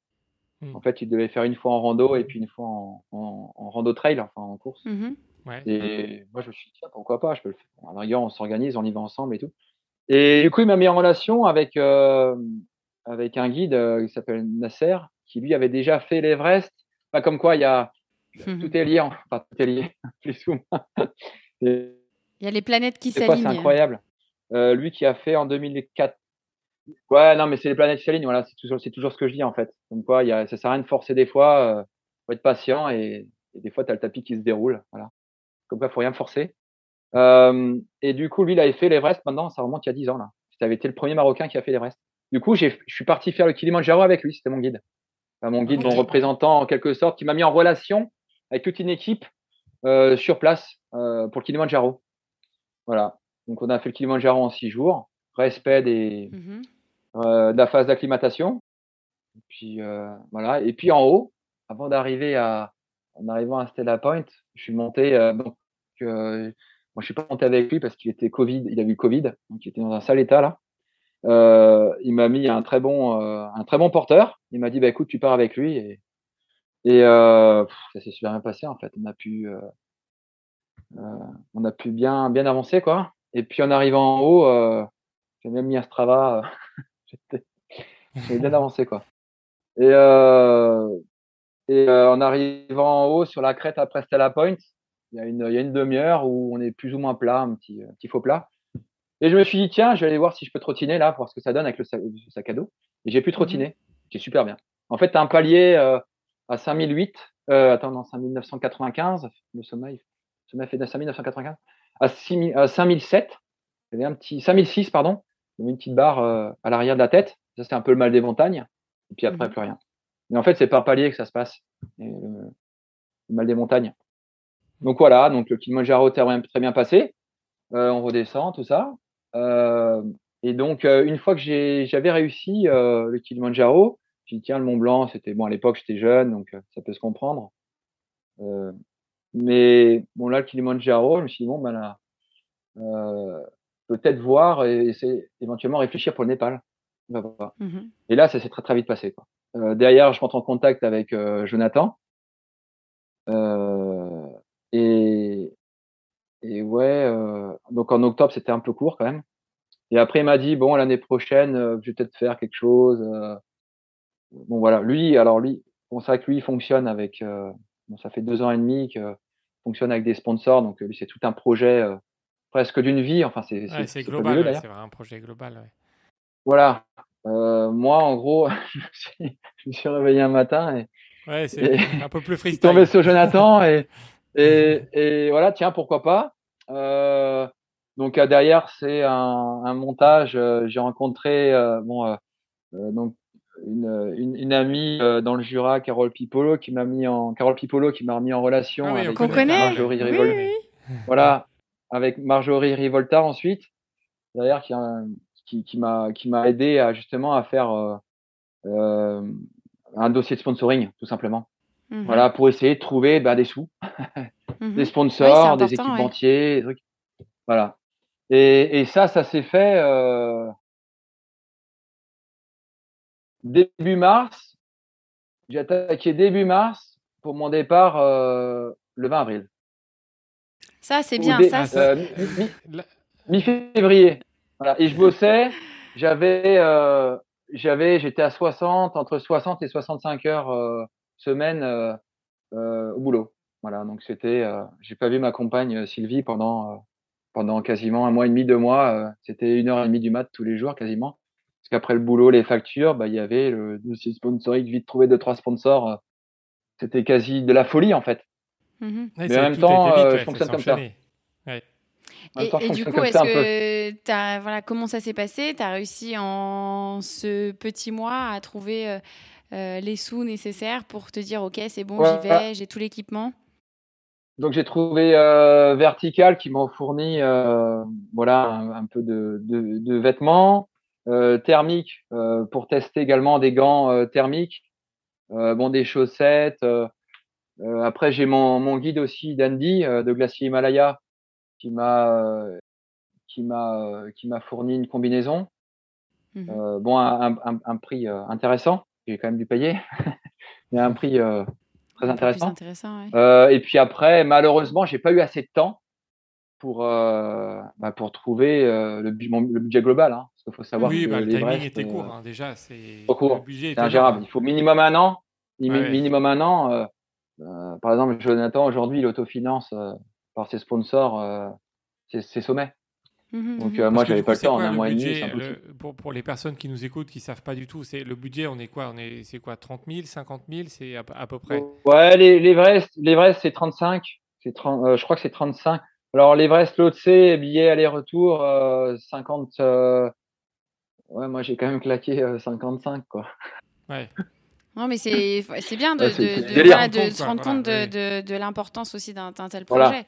[SPEAKER 4] Hmm. En fait, il devait faire une fois en rando et puis une fois en, en, en rando trail, enfin en course.
[SPEAKER 3] Mmh
[SPEAKER 4] ouais. Et moi, je me suis dit, tiens, pourquoi pas, je peux le faire. En rigueur, on s'organise, on y va ensemble et tout. Et du coup, il m'a mis en relation avec, euh, avec un guide euh, qui s'appelle Nasser, qui lui avait déjà fait l'Everest. Pas comme quoi, il y a tout est lié, enfin tout est lié,
[SPEAKER 3] il y a les planètes qui s'alignent.
[SPEAKER 4] C'est incroyable. Euh, lui qui a fait en 2004. Ouais, non, mais c'est les planètes qui s'alignent. Voilà, c'est toujours, c'est toujours ce que je dis en fait. Comme quoi, il y a, ça sert à rien de forcer des fois. Euh, faut être patient et, et des fois, tu as le tapis qui se déroule. Voilà. Comme quoi, faut rien forcer. Euh, et du coup, lui, il avait fait l'Everest. Maintenant, ça remonte il y a 10 ans là. C'était été le premier Marocain qui a fait l'Everest. Du coup, je suis parti faire le Kilimanjaro avec lui. C'était mon guide. Enfin, mon guide, mon représentant en quelque sorte, qui m'a mis en relation avec toute une équipe euh, sur place euh, pour le Kilimanjaro. Voilà. Donc, on a fait le Kilimanjaro en six jours. Respect des, mmh euh, de la phase d'acclimatation. Et puis, euh, voilà. Et puis, en haut, avant d'arriver à, en arrivant à Stella Point, je suis monté, euh, donc, moi, je suis pas monté avec lui parce qu'il était Covid, il a eu Covid, donc il était dans un sale état là. Il m'a mis un très bon, un très bon porteur. Il m'a dit, bah écoute, tu pars avec lui et, et ça s'est super bien passé en fait. On a pu, on a pu bien, bien avancer quoi. Et puis en arrivant en haut, j'ai même mis un Strava. j'ai bien avancé quoi. Et, et en arrivant en haut sur la crête après Stella Point, il y a une, demi-heure où on est plus ou moins plat, un petit, un petit faux plat. Et je me suis dit, tiens, je vais aller voir si je peux trottiner là, pour voir ce que ça donne avec le sac, le sac à dos. Et j'ai pu trottiner, c'est super bien. En fait, tu as un palier euh, à 5008, euh, attends, non, 5995, le sommet, le sommet fait de 5995, à, 6, à 5007, il y avait un petit, 5006, pardon, une petite barre euh, à l'arrière de la tête. Ça, c'était un peu le mal des montagnes. Et puis après, mmh. plus rien. Mais en fait, c'est par palier que ça se passe. Et, euh, le mal des montagnes. Donc voilà, donc le Kilimanjaro très très bien passé. Euh, on redescend, tout ça. Euh, et donc, une fois que j'avais réussi le Kilimanjaro, j'ai dit, tiens, le Mont Blanc, c'était bon à l'époque, j'étais jeune, donc ça peut se comprendre. Mais bon, là, le Kilimanjaro, je me suis dit, bon, ben là, peut-être voir et essayer, éventuellement réfléchir pour le Népal. Mmh et là, ça s'est très très vite passé. Quoi. Euh, derrière, je rentre en contact avec euh, Jonathan. Euh, et, et ouais, donc en octobre, c'était un peu court quand même. Et après, il m'a dit, bon, l'année prochaine, euh, je vais peut-être faire quelque chose. Euh. Bon, voilà. Lui, alors lui, c'est vrai que lui, il fonctionne avec, euh, bon, ça fait deux ans et demi qu'il fonctionne avec des sponsors. Donc, lui, c'est tout un projet presque d'une vie. Enfin, c'est
[SPEAKER 2] ouais, global, ouais, c'est un projet global. Ouais.
[SPEAKER 4] Voilà. Euh, moi, en gros, je me, suis, je me suis réveillé un matin et,
[SPEAKER 2] ouais, c'est un peu plus freestyle.
[SPEAKER 4] tombé sur Jonathan et, et, et, voilà, tiens, pourquoi pas. Euh, donc euh, derrière, c'est un, un, montage. Euh, j'ai rencontré euh, bon, donc une, une, une, amie dans le Jura, Carole Pipolo, qui m'a mis en Carole Pipolo, qui m'a mis en relation
[SPEAKER 3] ah oui,
[SPEAKER 4] avec
[SPEAKER 3] Marjorie
[SPEAKER 4] Rivolta. Oui, oui. Voilà, avec Marjorie Rivolta ensuite. Derrière, qui, qui, qui m'a qui m'a aidé à justement à faire euh, un dossier de sponsoring, tout simplement. Mmh. Voilà, pour essayer de trouver bah, des sous, mmh. des sponsors, des équipementiers, des trucs. Voilà. Et, et ça, ça s'est fait euh, début mars. J'ai attaqué début mars pour mon départ euh, le 20 avril.
[SPEAKER 3] Ça, c'est bien. ça,
[SPEAKER 4] euh, Mi-février. Voilà. Et je bossais. J'avais, euh, j'avais, j'étais à 60, entre 60 et 65 heures euh, semaine euh, au boulot. Voilà. Donc c'était, j'ai pas vu ma compagne Sylvie pendant pendant quasiment un mois et demi, deux mois. Euh, c'était une heure et demie du mat tous les jours quasiment. Parce qu'après le boulot, les factures, bah, il y avait le dossier sponsorique, vite trouver deux, trois sponsors. Euh, c'était quasi de la folie en fait.
[SPEAKER 2] Mmh Mais en même temps, vite, euh, je fonctionne comme ça.
[SPEAKER 3] Ouais. Et, temps, et du coup, est-ce que as, voilà, comment ça s'est passé? Tu as réussi en ce petit mois à trouver euh, les sous nécessaires pour te dire ok, c'est bon, ouais, j'y vais, j'ai tout l'équipement?
[SPEAKER 4] Donc j'ai trouvé euh, Vertical qui m'ont fourni euh, voilà un, un, peu de, de, de, vêtements. Thermiques pour tester également des gants thermiques, bon des chaussettes. après j'ai mon, mon guide aussi d'Andy de Glacier Himalaya qui m'a qui m'a qui m'a fourni une combinaison. Mmh bon un, un, un prix intéressant, j'ai quand même dû payer, mais un prix très intéressant. euh, et puis après, malheureusement, j'ai pas eu assez de temps pour euh, bah, pour trouver euh, le, le, budget global. Hein, parce qu'il faut savoir
[SPEAKER 2] oui,
[SPEAKER 4] que
[SPEAKER 2] bah, le timing était court euh, hein, déjà. C'est
[SPEAKER 4] court. C'est ingérable. Il faut minimum un an. Minimum un an. par exemple, Jonathan aujourd'hui, il autofinance par ses sponsors ses sommets. Mmh Donc euh, moi, j'avais pas le temps, en un mois et demi.
[SPEAKER 2] pour, pour, les personnes qui nous écoutent, qui savent pas du tout, c'est le budget, on est quoi? On est, c'est quoi 30 000, 50 000, c'est à, peu près?
[SPEAKER 4] Ouais, l'Everest, l'Everest c'est 35. C'est 30, euh, je crois que c'est 35. Alors l'Everest, l'autre C, billet aller-retour, euh, 50. Ouais, moi j'ai quand même claqué 55 euh, quoi.
[SPEAKER 2] Ouais.
[SPEAKER 3] Non, mais c'est c'est bien de, de, de, de, se rendre compte de, de, l'importance aussi d'un tel projet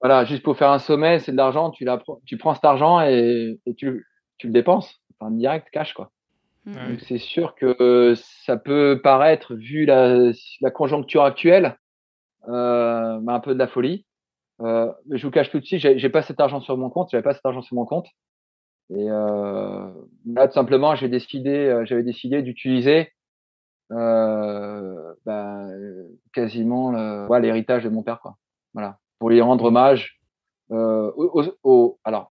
[SPEAKER 4] voilà, juste pour faire un sommet, c'est de l'argent, tu, tu prends cet argent et, et tu, tu, le dépenses, enfin, direct, cash, quoi. Mmh. Donc c'est sûr que ça peut paraître, vu la, la conjoncture actuelle, euh, bah, un peu de la folie. Euh, mais je vous cache tout de suite, j'ai pas cet argent sur mon compte, j'avais pas cet argent sur mon compte. Et euh, là, tout simplement, j'ai décidé, euh, j'avais décidé d'utiliser euh, bah, quasiment l'héritage de mon père, quoi. Voilà pour lui rendre hommage euh, au, au, alors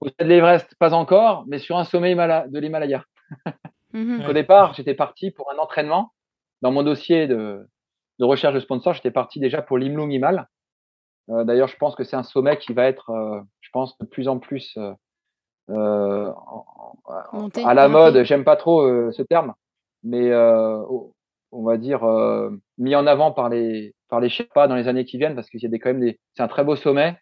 [SPEAKER 4] au de l'Everest, pas encore, mais sur un sommet de l'Himalaya. Mhm. Au départ, j'étais parti pour un entraînement. Dans mon dossier de, de recherche de sponsor, j'étais parti déjà pour l'Imlung Himal. Euh, D'ailleurs, je pense que c'est un sommet qui va être, euh, je pense, de plus en plus euh, euh à la mode. J'aime pas trop euh, ce terme, mais on va dire mis en avant par les par les Sherpas dans les années qui viennent parce qu'il y a des, quand même des, c'est un très beau sommet,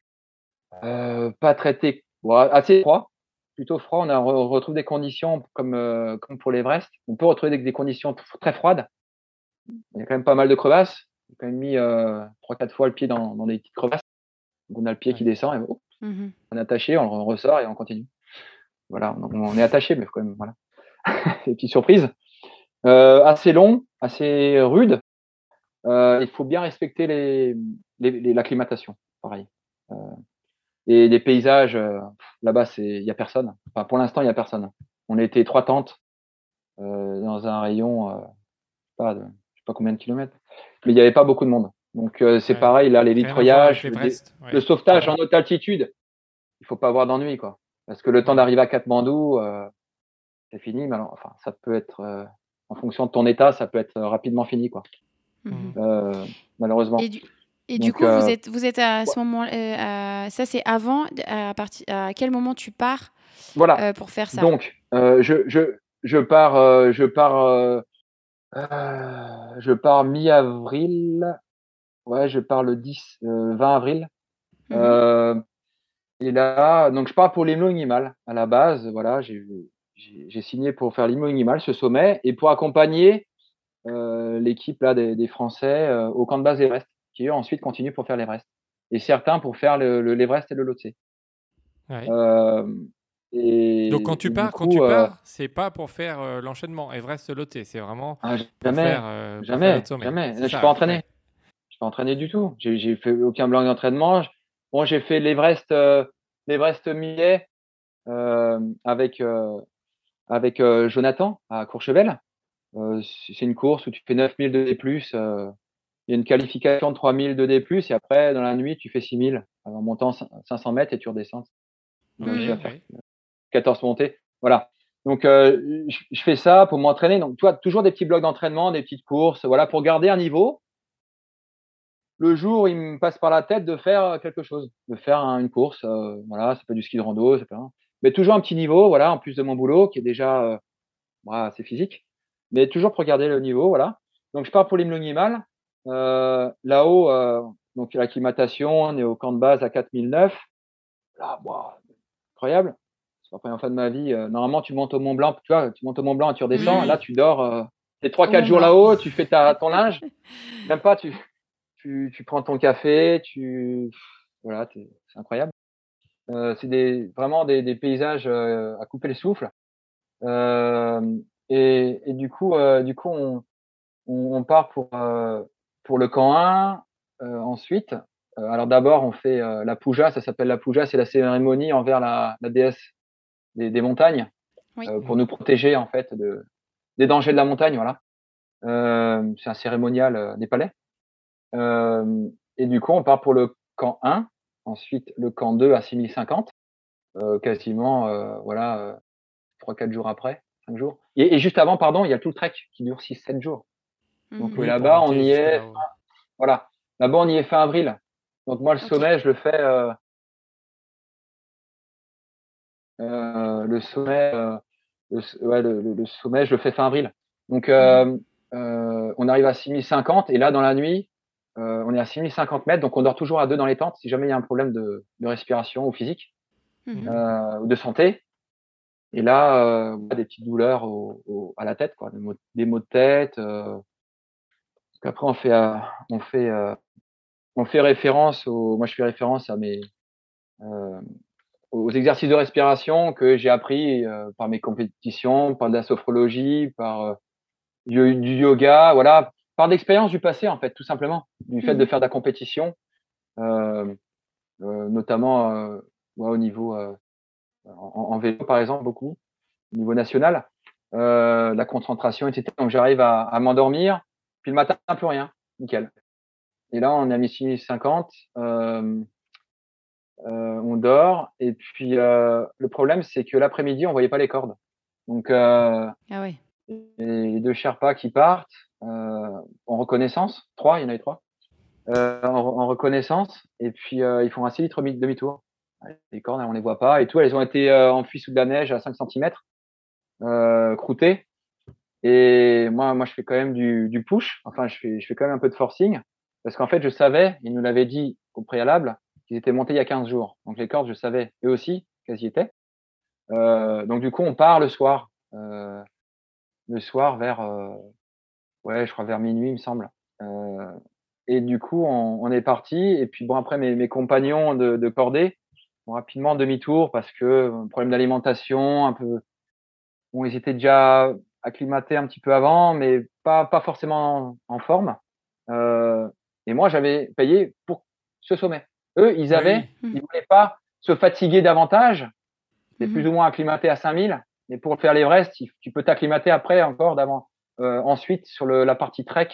[SPEAKER 4] euh, pas traité, assez froid, plutôt froid. On, a, on retrouve des conditions comme, euh, comme pour l'Everest. On peut retrouver des, des, conditions très froides. Il y a quand même pas mal de crevasses. On a quand même mis euh, trois, quatre fois le pied dans, dans des petites crevasses. Donc on a le pied qui descend et oh, mmh on est attaché, on, ressort et on continue. Voilà, donc on est attaché, mais quand même, voilà. des petites surprises. Euh, assez long, assez rude. Euh, il faut bien respecter les, l'acclimatation, pareil. Euh, et les paysages, euh, là-bas, c'est il y a personne. Enfin, pour l'instant, il y a personne. On était trois tentes dans un rayon, pas de, je sais pas combien de kilomètres, mais il n'y avait pas beaucoup de monde. Donc c'est pareil là, les nettoyages, le sauvetage en haute altitude, il faut pas avoir d'ennui quoi, parce que le temps d'arriver à Katmandou, c'est fini. Mais alors, enfin, ça peut être en fonction de ton état, ça peut être rapidement fini quoi. Mhm. Euh, malheureusement.
[SPEAKER 3] Et du, coup, vous, euh, êtes, vous êtes à ce moment, euh, ça c'est avant, à, partir, à quel moment tu pars
[SPEAKER 4] voilà.
[SPEAKER 3] pour faire ça?
[SPEAKER 4] Donc, je, je, je pars, je pars, je pars mi-avril. Ouais, je pars le 10, 20 avril. Mhm. Et là, donc je pars pour l'hymno animal à la base. Voilà, j'ai signé pour faire l'hymno animal, ce sommet, et pour accompagner euh, l'équipe là des, des Français euh, au camp de base Everest, qui eux ensuite continuent pour faire l'Everest. Et certains pour faire le, l'Everest et le Lhotse.
[SPEAKER 2] Ouais. Euh, et, Donc quand tu pars, quand tu pars, c'est pas pour faire l'enchaînement Everest Lhotse, c'est vraiment
[SPEAKER 4] ah, jamais, faire, jamais, jamais. Je suis pas entraîné. Je suis pas entraîné du tout. J'ai fait aucun blanc d'entraînement. Bon, j'ai fait l'Everest, l'Everest millet avec avec Jonathan à Courchevel. Euh, c'est une course où tu fais 9000 de D+, euh, il y a une qualification de 3000 de D+, et après, dans la nuit, tu fais 6000 en montant 500 mètres et tu redescends. Donc, tu vas faire 14 montées. Voilà. Donc, euh, je, fais ça pour m'entraîner. Donc, toi, toujours des petits blocs d'entraînement, des petites courses, voilà, pour garder un niveau. Le jour, il me passe par la tête de faire quelque chose, de faire une course. voilà, ça peut être du ski de rando, ça peut, mais toujours un petit niveau, voilà, en plus de mon boulot qui est déjà, voilà, c'est physique mais toujours pour garder le niveau, voilà. Donc je pars pour l'hymne Euh, Là-haut, euh, donc l'acclimatation, on est au camp de base à 4009. Là, wow, incroyable. C'est la première fois de ma vie. Euh, normalement, tu montes au Mont Blanc, tu vois, tu montes au Mont Blanc et tu redescends. Là, tu dors. Euh, T'es trois, quatre jours là-haut, tu fais ta, ton linge. Même pas, tu, tu, tu prends ton café, tu, voilà, c'est incroyable. Euh, c'est des, vraiment des, des paysages euh, à couper le souffle. et, et, du coup, du coup, on, on, part pour pour le camp 1. ensuite, alors d'abord, on fait la puja. Ça s'appelle la puja, c'est la cérémonie envers la, la déesse des, des montagnes pour nous protéger en fait de, des dangers de la montagne. Voilà. c'est un cérémonial népalais. et du coup, on part pour le camp 1 ensuite le camp 2 à 6050, euh, quasiment euh, voilà euh, 3-4 jours après, 5 jours. Et, et, juste avant, pardon, il y a tout le trek qui dure 6-7 jours. Mmh. Donc là-bas, on y est. Voilà, là-bas, on y est fin avril. Donc moi, le sommet, je le fais. Euh, euh, le sommet, euh, le, ouais, le, le, sommet, je le fais fin avril. Donc mmh. on arrive à 6050 et là, dans la nuit, euh, on est à 6050 mètres, donc on dort toujours à deux dans les tentes si jamais il y a un problème de, de respiration ou physique mmh. euh, ou de santé. Et là, euh, des petites douleurs au, au, à la tête, quoi, des maux, des maux de tête. Euh. Après, on fait, euh, on fait, euh, on fait référence. Au, moi, je fais référence à mes aux exercices de respiration que j'ai appris par mes compétitions, par de la sophrologie, par du yoga, voilà, par l'expérience du passé, en fait, tout simplement, du fait de mmh. faire de la compétition, euh, euh, notamment euh, au niveau en, en, vélo, par exemple, beaucoup, au niveau national, la concentration, etc. Donc j'arrive à, à m'endormir, puis le matin, plus rien, nickel. Et là, on est à 650, on dort, et puis le problème, c'est que l'après-midi, on voyait pas les cordes. Donc, ah
[SPEAKER 3] ouais.
[SPEAKER 4] les deux Sherpas qui partent, euh, en reconnaissance. Trois, il y en avait trois. Euh, en, reconnaissance. Et puis, euh, ils font assez vite demi-tour. Les cornes, on les voit pas et tout. Elles ont été enfuies sous de la neige à 5 cm, croûtées. Et moi, moi, je fais quand même du, push. Enfin, je fais, quand même un peu de forcing. Parce qu'en fait, je savais, ils nous l'avaient dit au préalable, qu'ils étaient montés il y a 15 jours. Donc, les cordes, je savais, eux aussi, qu'elles y étaient. Euh, donc, du coup, on part le soir. Euh, le soir vers, ouais, je crois vers minuit, il me semble. Euh, et du coup, on, on, est parti. Et puis bon, après, mes, mes compagnons de, de cordée ont rapidement demi-tour parce que euh, problème d'alimentation, un peu. Bon, ils étaient déjà acclimatés un petit peu avant, mais pas pas forcément en, forme. Euh, et moi, j'avais payé pour ce sommet. Eux, ils avaient, ils voulaient pas se fatiguer davantage. C'est mmh plus ou moins acclimaté à 5000. Mais pour faire l'Everest, tu peux t'acclimater après encore d'avant euh, ensuite, sur le, la partie trek,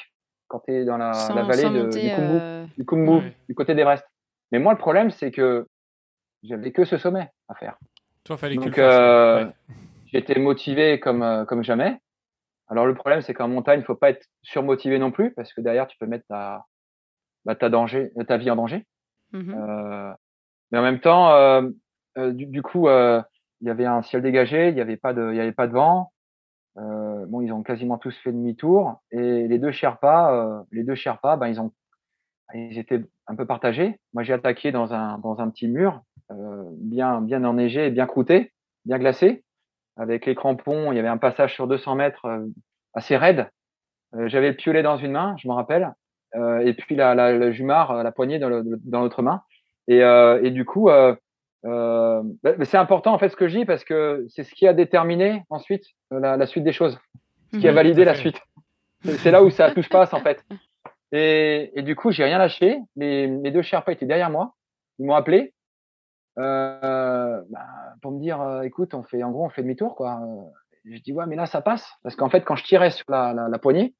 [SPEAKER 4] quand tu es dans la, la vallée de, du Kumbu, euh... du, Kumbu du côté d'Everest. Mais moi, le problème, c'est que j'avais que ce sommet à faire.
[SPEAKER 2] Toi, fallait
[SPEAKER 4] Donc, que euh, ouais. j'étais motivé comme, comme jamais. Alors, le problème, c'est qu'en montagne, il faut pas être surmotivé non plus, parce que derrière, tu peux mettre ta, bah, ta, danger, ta vie en danger. Euh, mais en même temps, euh, du, du, coup, il y avait un ciel dégagé, il n'y avait pas de, il y avait pas de vent. Euh, bon, ils ont quasiment tous fait demi-tour et les deux Sherpas, euh, les deux Sherpas, ben ils ont, ils étaient un peu partagés. Moi, j'ai attaqué dans un dans un petit mur, euh, bien bien enneigé bien croûté, bien glacé, avec les crampons. Il y avait un passage sur 200 mètres euh, assez raide. Euh, j'avais le piolet dans une main, je m'en rappelle, et puis la, la, le jumar, la poignée dans l'autre main. Et, et du coup, euh, c'est important en fait ce que je dis parce que c'est ce qui a déterminé ensuite euh, la, la suite des choses, ce qui a mhm. validé la suite. C'est là où ça touche pas en fait. Et, et du coup, j'ai rien lâché. Les, mes deux Sherpas étaient derrière moi. Ils m'ont appelé euh, bah, pour me dire, euh, écoute, on fait en gros, on fait demi-tour quoi. Je dis ouais, mais là ça passe parce qu'en fait, quand je tirais sur la, la, la poignée,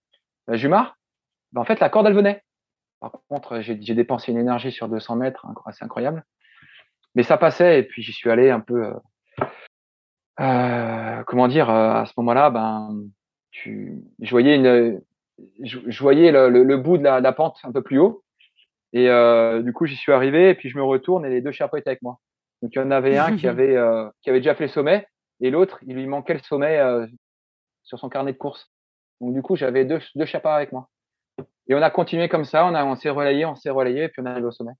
[SPEAKER 4] la jumar, bah, en fait la corde elle venait. Par contre, j'ai dépensé une énergie sur 200 mètres, c'est incroyable mais ça passait et puis j'y suis allé un peu euh, euh, comment dire euh, à ce moment-là ben tu je voyais une je, je voyais le, le, le, bout de la, la, pente un peu plus haut. Et euh, du coup j'y suis arrivé et puis je me retourne et les deux chapeaux étaient avec moi. Donc il y en avait un qui avait euh, qui avait déjà fait le sommet et l'autre il lui manquait le sommet euh, sur son carnet de course. Donc du coup j'avais deux deux chapeaux avec moi. Et on a continué comme ça on a on s'est relayé on s'est relayé et puis on est arrivé au sommet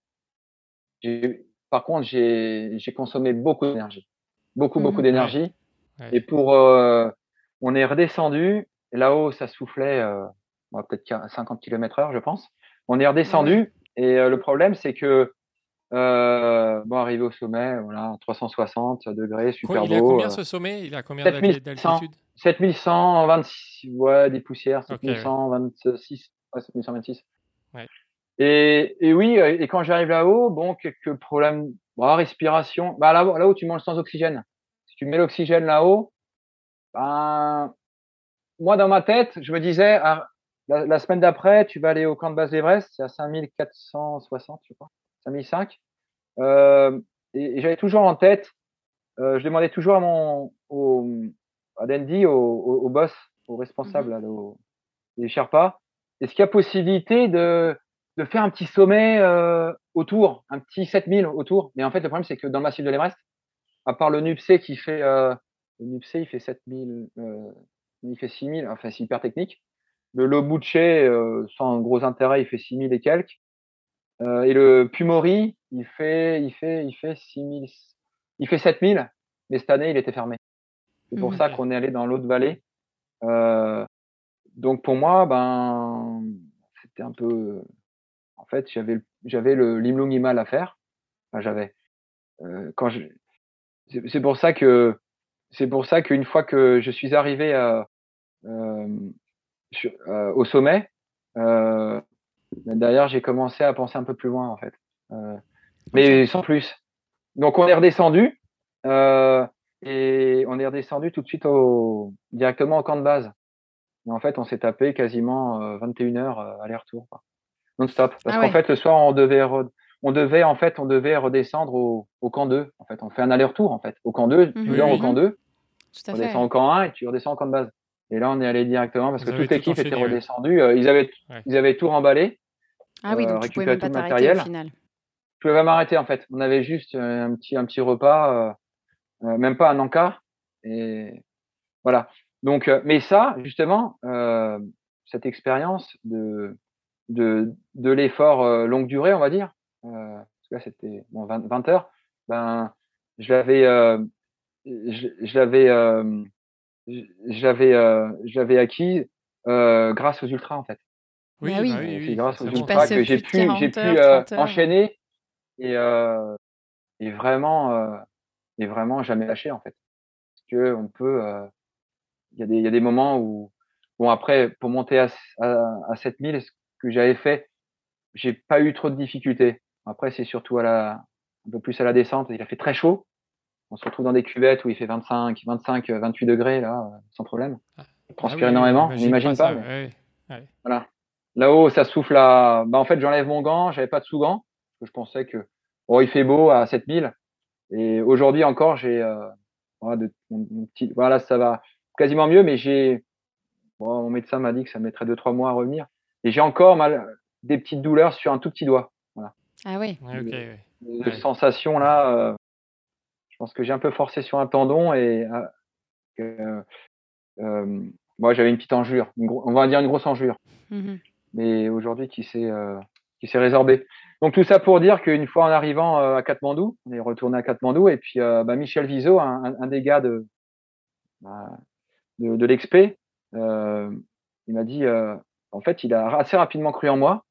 [SPEAKER 4] par contre, j'ai consommé beaucoup d'énergie. Beaucoup, beaucoup mmh. d'énergie. Ouais. Et pour, euh, on est redescendu. Là-haut, ça soufflait euh, peut-être 50 km heure, je pense. On est redescendu. Et euh, le problème, c'est que bon, arrivé au sommet, voilà, 360 degrés, super
[SPEAKER 2] il a
[SPEAKER 4] beau.
[SPEAKER 2] combien
[SPEAKER 4] euh,
[SPEAKER 2] ce sommet? Il a combien
[SPEAKER 4] 7100.
[SPEAKER 2] d'altitude?
[SPEAKER 4] 7126, ouais, des poussières,
[SPEAKER 2] Ok,
[SPEAKER 4] 7126, ouais, 7126.
[SPEAKER 2] Ouais.
[SPEAKER 4] Et, et oui, euh, et quand j'arrive là-haut, bon, quelques problèmes, bon, respiration. Bah, là, là-haut, tu manges sans oxygène. Si tu mets l'oxygène là-haut, ben, moi, dans ma tête, je me disais, ah, la, la semaine d'après, tu vas aller au camp de base d'Everest, c'est à 5460, je crois, 5005. Euh, et, et j'avais toujours en tête, euh, je demandais toujours à mon, au, à Dandy, au, au, au boss, au responsable, là, au, des Sherpas, est-ce qu'il y a possibilité de, de faire un petit sommet euh, autour, un petit 7000 autour Mais en fait, le problème, c'est que dans le massif de l'Everest, à part le NUPC qui fait, euh, le NUPC, il fait 7000, euh, il fait 6000, enfin, c'est hyper technique. Le Lobuche, sans gros intérêt, il fait 6000 et quelques. Et le Pumori, il fait, il fait, il fait 6000, il fait 7000, mais cette année, il était fermé. C'est pour
[SPEAKER 3] Mhm.
[SPEAKER 4] ça qu'on est allé dans l'autre vallée. Donc pour moi, ben, c'était un peu, fait, j'avais, le- j'avais le l'Imlungimal à faire. Enfin, j'avais. Euh, quand je, c'est pour ça que, c'est pour ça qu'une fois que je suis arrivé à, euh, sur- euh, au sommet, euh, ben, d'ailleurs, j'ai commencé à penser un peu plus loin en fait, mais sans plus. Donc on est redescendu et on est redescendu tout de suite au, directement au camp de base. Et en fait, on s'est tapé quasiment euh, 21 heures aller-retour. Non-stop. Parce
[SPEAKER 3] Ah
[SPEAKER 4] qu'en
[SPEAKER 3] ouais.
[SPEAKER 4] fait, le soir, on devait, re- on devait en fait, on devait redescendre au, au camp 2. En fait, on fait un aller-retour en fait. Au camp 2, tu
[SPEAKER 3] Mhm.
[SPEAKER 4] dors au camp 2,
[SPEAKER 3] Tout
[SPEAKER 4] tu
[SPEAKER 3] à fait.
[SPEAKER 4] redescends au camp 1 et tu redescends au camp de base. Et là, on est allé directement parce
[SPEAKER 2] Vous
[SPEAKER 4] que toute
[SPEAKER 2] tout
[SPEAKER 4] l'équipe était
[SPEAKER 2] ouais.
[SPEAKER 4] redescendue. Euh, ils avaient,
[SPEAKER 2] Ouais.
[SPEAKER 4] ils avaient tout remballé.
[SPEAKER 3] Ah oui,
[SPEAKER 4] euh,
[SPEAKER 3] donc tu pouvais même pas
[SPEAKER 4] tout le
[SPEAKER 3] t'arrêter au final.
[SPEAKER 4] Je pouvais pas m'arrêter en fait. On avait juste euh, un petit, un petit repas, euh, euh, même pas un encas. Et voilà. Donc, euh, mais ça, justement, euh, cette expérience de, de, de l'effort euh, longue durée, on va dire, euh, parce que là c'était bon, 20, 20 heures, ben, je l'avais, euh, je, je l'avais, euh, je l'avais, euh, je l'avais acquis euh, grâce aux ultras en fait.
[SPEAKER 2] Oui,
[SPEAKER 3] Bah oui.
[SPEAKER 2] bah oui,
[SPEAKER 4] Et
[SPEAKER 2] oui,
[SPEAKER 4] c'est grâce aux ultras que j'ai pu, j'ai
[SPEAKER 3] 40
[SPEAKER 4] pu
[SPEAKER 3] heures,
[SPEAKER 4] euh,
[SPEAKER 3] 30 heures.
[SPEAKER 4] enchaîner et, euh, et vraiment, euh, et vraiment jamais lâcher en fait. Parce que on peut, euh, il y a des, il y a des moments où, bon après, pour monter à, à, à 7000, ce que j'avais fait, j'ai pas eu trop de difficultés. Après, c'est surtout à la, un peu plus à la descente. Il a fait très chaud. On se retrouve dans des cuvettes où il fait 25, 25, 28 degrés là, euh, sans problème.
[SPEAKER 2] Ah
[SPEAKER 4] On transpire
[SPEAKER 2] oui,
[SPEAKER 4] énormément. On
[SPEAKER 2] j'imagine
[SPEAKER 4] n'imagine pas. mais- voilà. Là-haut, ça souffle à. Bah, en fait, j'enlève mon gant, j'avais pas de sous-gant, parce que je pensais que oh, il fait beau à 7000. Et aujourd'hui encore, j'ai euh, voilà, de, mon, mon petit. Voilà, ça va quasiment mieux, mais j'ai. Bon, mon médecin m'a dit que ça mettrait 2-3 mois à revenir. Et j'ai encore mal des petites douleurs sur un tout petit doigt.
[SPEAKER 3] Ah oui.
[SPEAKER 2] Ouais, ok, ouais.
[SPEAKER 4] De
[SPEAKER 2] Ouais.
[SPEAKER 4] sensation là. euh, je pense que j'ai un peu forcé sur un tendon et euh, que, euh, moi j'avais une petite enjure, une on va dire une grosse enjure
[SPEAKER 3] Mhm.
[SPEAKER 4] mais aujourd'hui qui s'est euh, qui s'est résorbé. Donc tout ça pour dire qu'une fois en arrivant euh, à Katmandou, on est retourné à Katmandou et puis euh, bah, Michel Vizo, un, un- un des gars de bah, de, de l'expé, euh, il m'a dit, euh, en fait, il a assez rapidement cru en moi.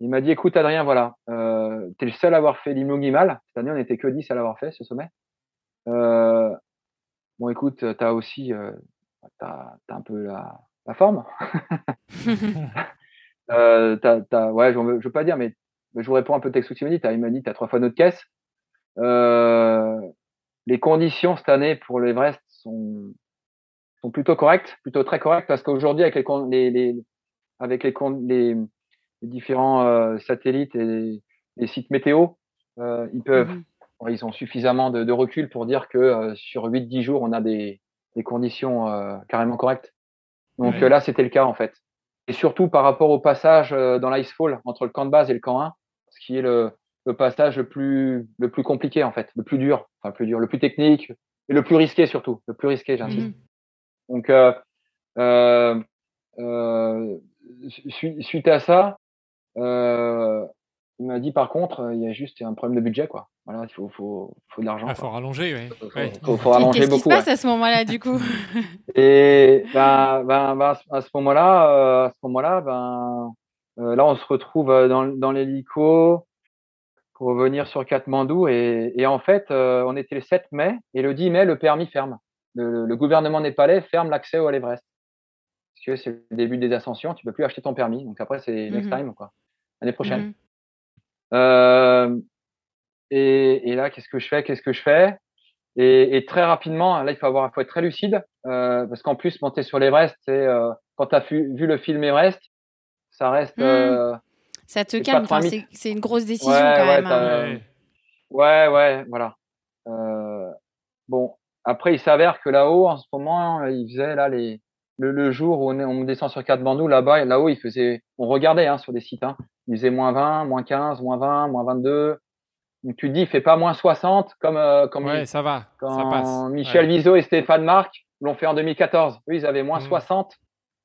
[SPEAKER 4] Il m'a dit, écoute Adrien, voilà, euh, t'es le seul à avoir fait l'Imlogimal. Cette année, on n'était que 10 à l'avoir fait ce sommet. Euh, bon, écoute, t'as aussi, euh, t'as t'as un peu la, la forme. Euh, t'as, t'as, ouais, je veux, je veux pas dire, mais je vous réponds un peu texte il m'a dit, il m'a dit, t'as trois fois notre caisse. Euh, les conditions cette année pour l'Everest sont, sont plutôt correctes, plutôt très correctes, parce qu'aujourd'hui, avec les, les, les, avec les, les, les différents euh, satellites et les, les sites météo, euh, ils peuvent,
[SPEAKER 3] Mhm.
[SPEAKER 4] Ils ont suffisamment de, de recul pour dire que euh, sur 8-10 jours, on a des, des conditions euh, carrément correctes. Donc
[SPEAKER 2] Ouais.
[SPEAKER 4] euh, là, c'était le cas en fait. Et surtout par rapport au passage euh, dans l'icefall entre le camp de base et le camp 1, ce qui est le, le passage le plus, le plus compliqué en fait, le plus dur, enfin le plus dur, le plus technique et le plus risqué surtout, le plus risqué, j'insiste.
[SPEAKER 3] Mhm.
[SPEAKER 4] Donc euh, euh, euh, suite à ça, euh, il m'a dit par contre, il y a juste un problème de budget quoi. Voilà, il faut, faut, faut de l'argent.
[SPEAKER 2] Ah,
[SPEAKER 4] quoi.
[SPEAKER 2] faut rallonger, ouais.
[SPEAKER 4] Faut,
[SPEAKER 2] Ouais.
[SPEAKER 4] faut, faut rallonger
[SPEAKER 3] qu'est-ce qui se
[SPEAKER 4] ouais.
[SPEAKER 3] passe à ce moment-là, du coup?
[SPEAKER 4] Et ben, ben, ben, à ce moment-là, euh, à ce moment-là, ben, euh, là, on se retrouve dans, dans l'hélico. pour revenir sur Katmandou. Et, et en fait, euh, on était le 7 mai et le 10 mai, le permis ferme. Le, le gouvernement népalais ferme l'accès au l'Everest. Parce que c'est le début des ascensions, tu peux plus acheter ton permis. Donc après, c'est next
[SPEAKER 3] Mhm.
[SPEAKER 4] time, quoi. L'année prochaine.
[SPEAKER 3] Mhm.
[SPEAKER 4] Euh, et, et là, qu'est-ce que je fais Qu'est-ce que je fais? Et, et très rapidement, là, il faut avoir, faut être très lucide, euh, parce qu'en plus, monter sur l'Everest, c'est euh, quand tu as vu, vu le film Everest, ça reste. Euh,
[SPEAKER 3] Ça te
[SPEAKER 4] C'est
[SPEAKER 3] calme,
[SPEAKER 4] pas
[SPEAKER 3] enfin,
[SPEAKER 4] 3000.
[SPEAKER 3] c'est c'est une grosse décision
[SPEAKER 4] Ouais,
[SPEAKER 3] quand
[SPEAKER 4] ouais,
[SPEAKER 3] même. hein.
[SPEAKER 2] Ouais.
[SPEAKER 4] Ouais, ouais, voilà. Euh, bon, après, il s'avère que là-haut, en ce moment, il faisait là les le, le jour où on, est, on descend sur Katmandou, là-bas, là-haut, il faisait, on regardait hein, sur des sites, hein, il faisait moins 20, moins 15, moins 20, moins 22. Donc tu te dis, il fait pas moins 60 comme comme,
[SPEAKER 2] Ouais,
[SPEAKER 4] il-
[SPEAKER 2] ça va.
[SPEAKER 4] quand
[SPEAKER 2] ça passe.
[SPEAKER 4] Michel
[SPEAKER 2] Ouais.
[SPEAKER 4] Viseau et Stéphane Marc l'ont fait en 2014. Eux, ils avaient moins
[SPEAKER 2] Mhm.
[SPEAKER 4] 60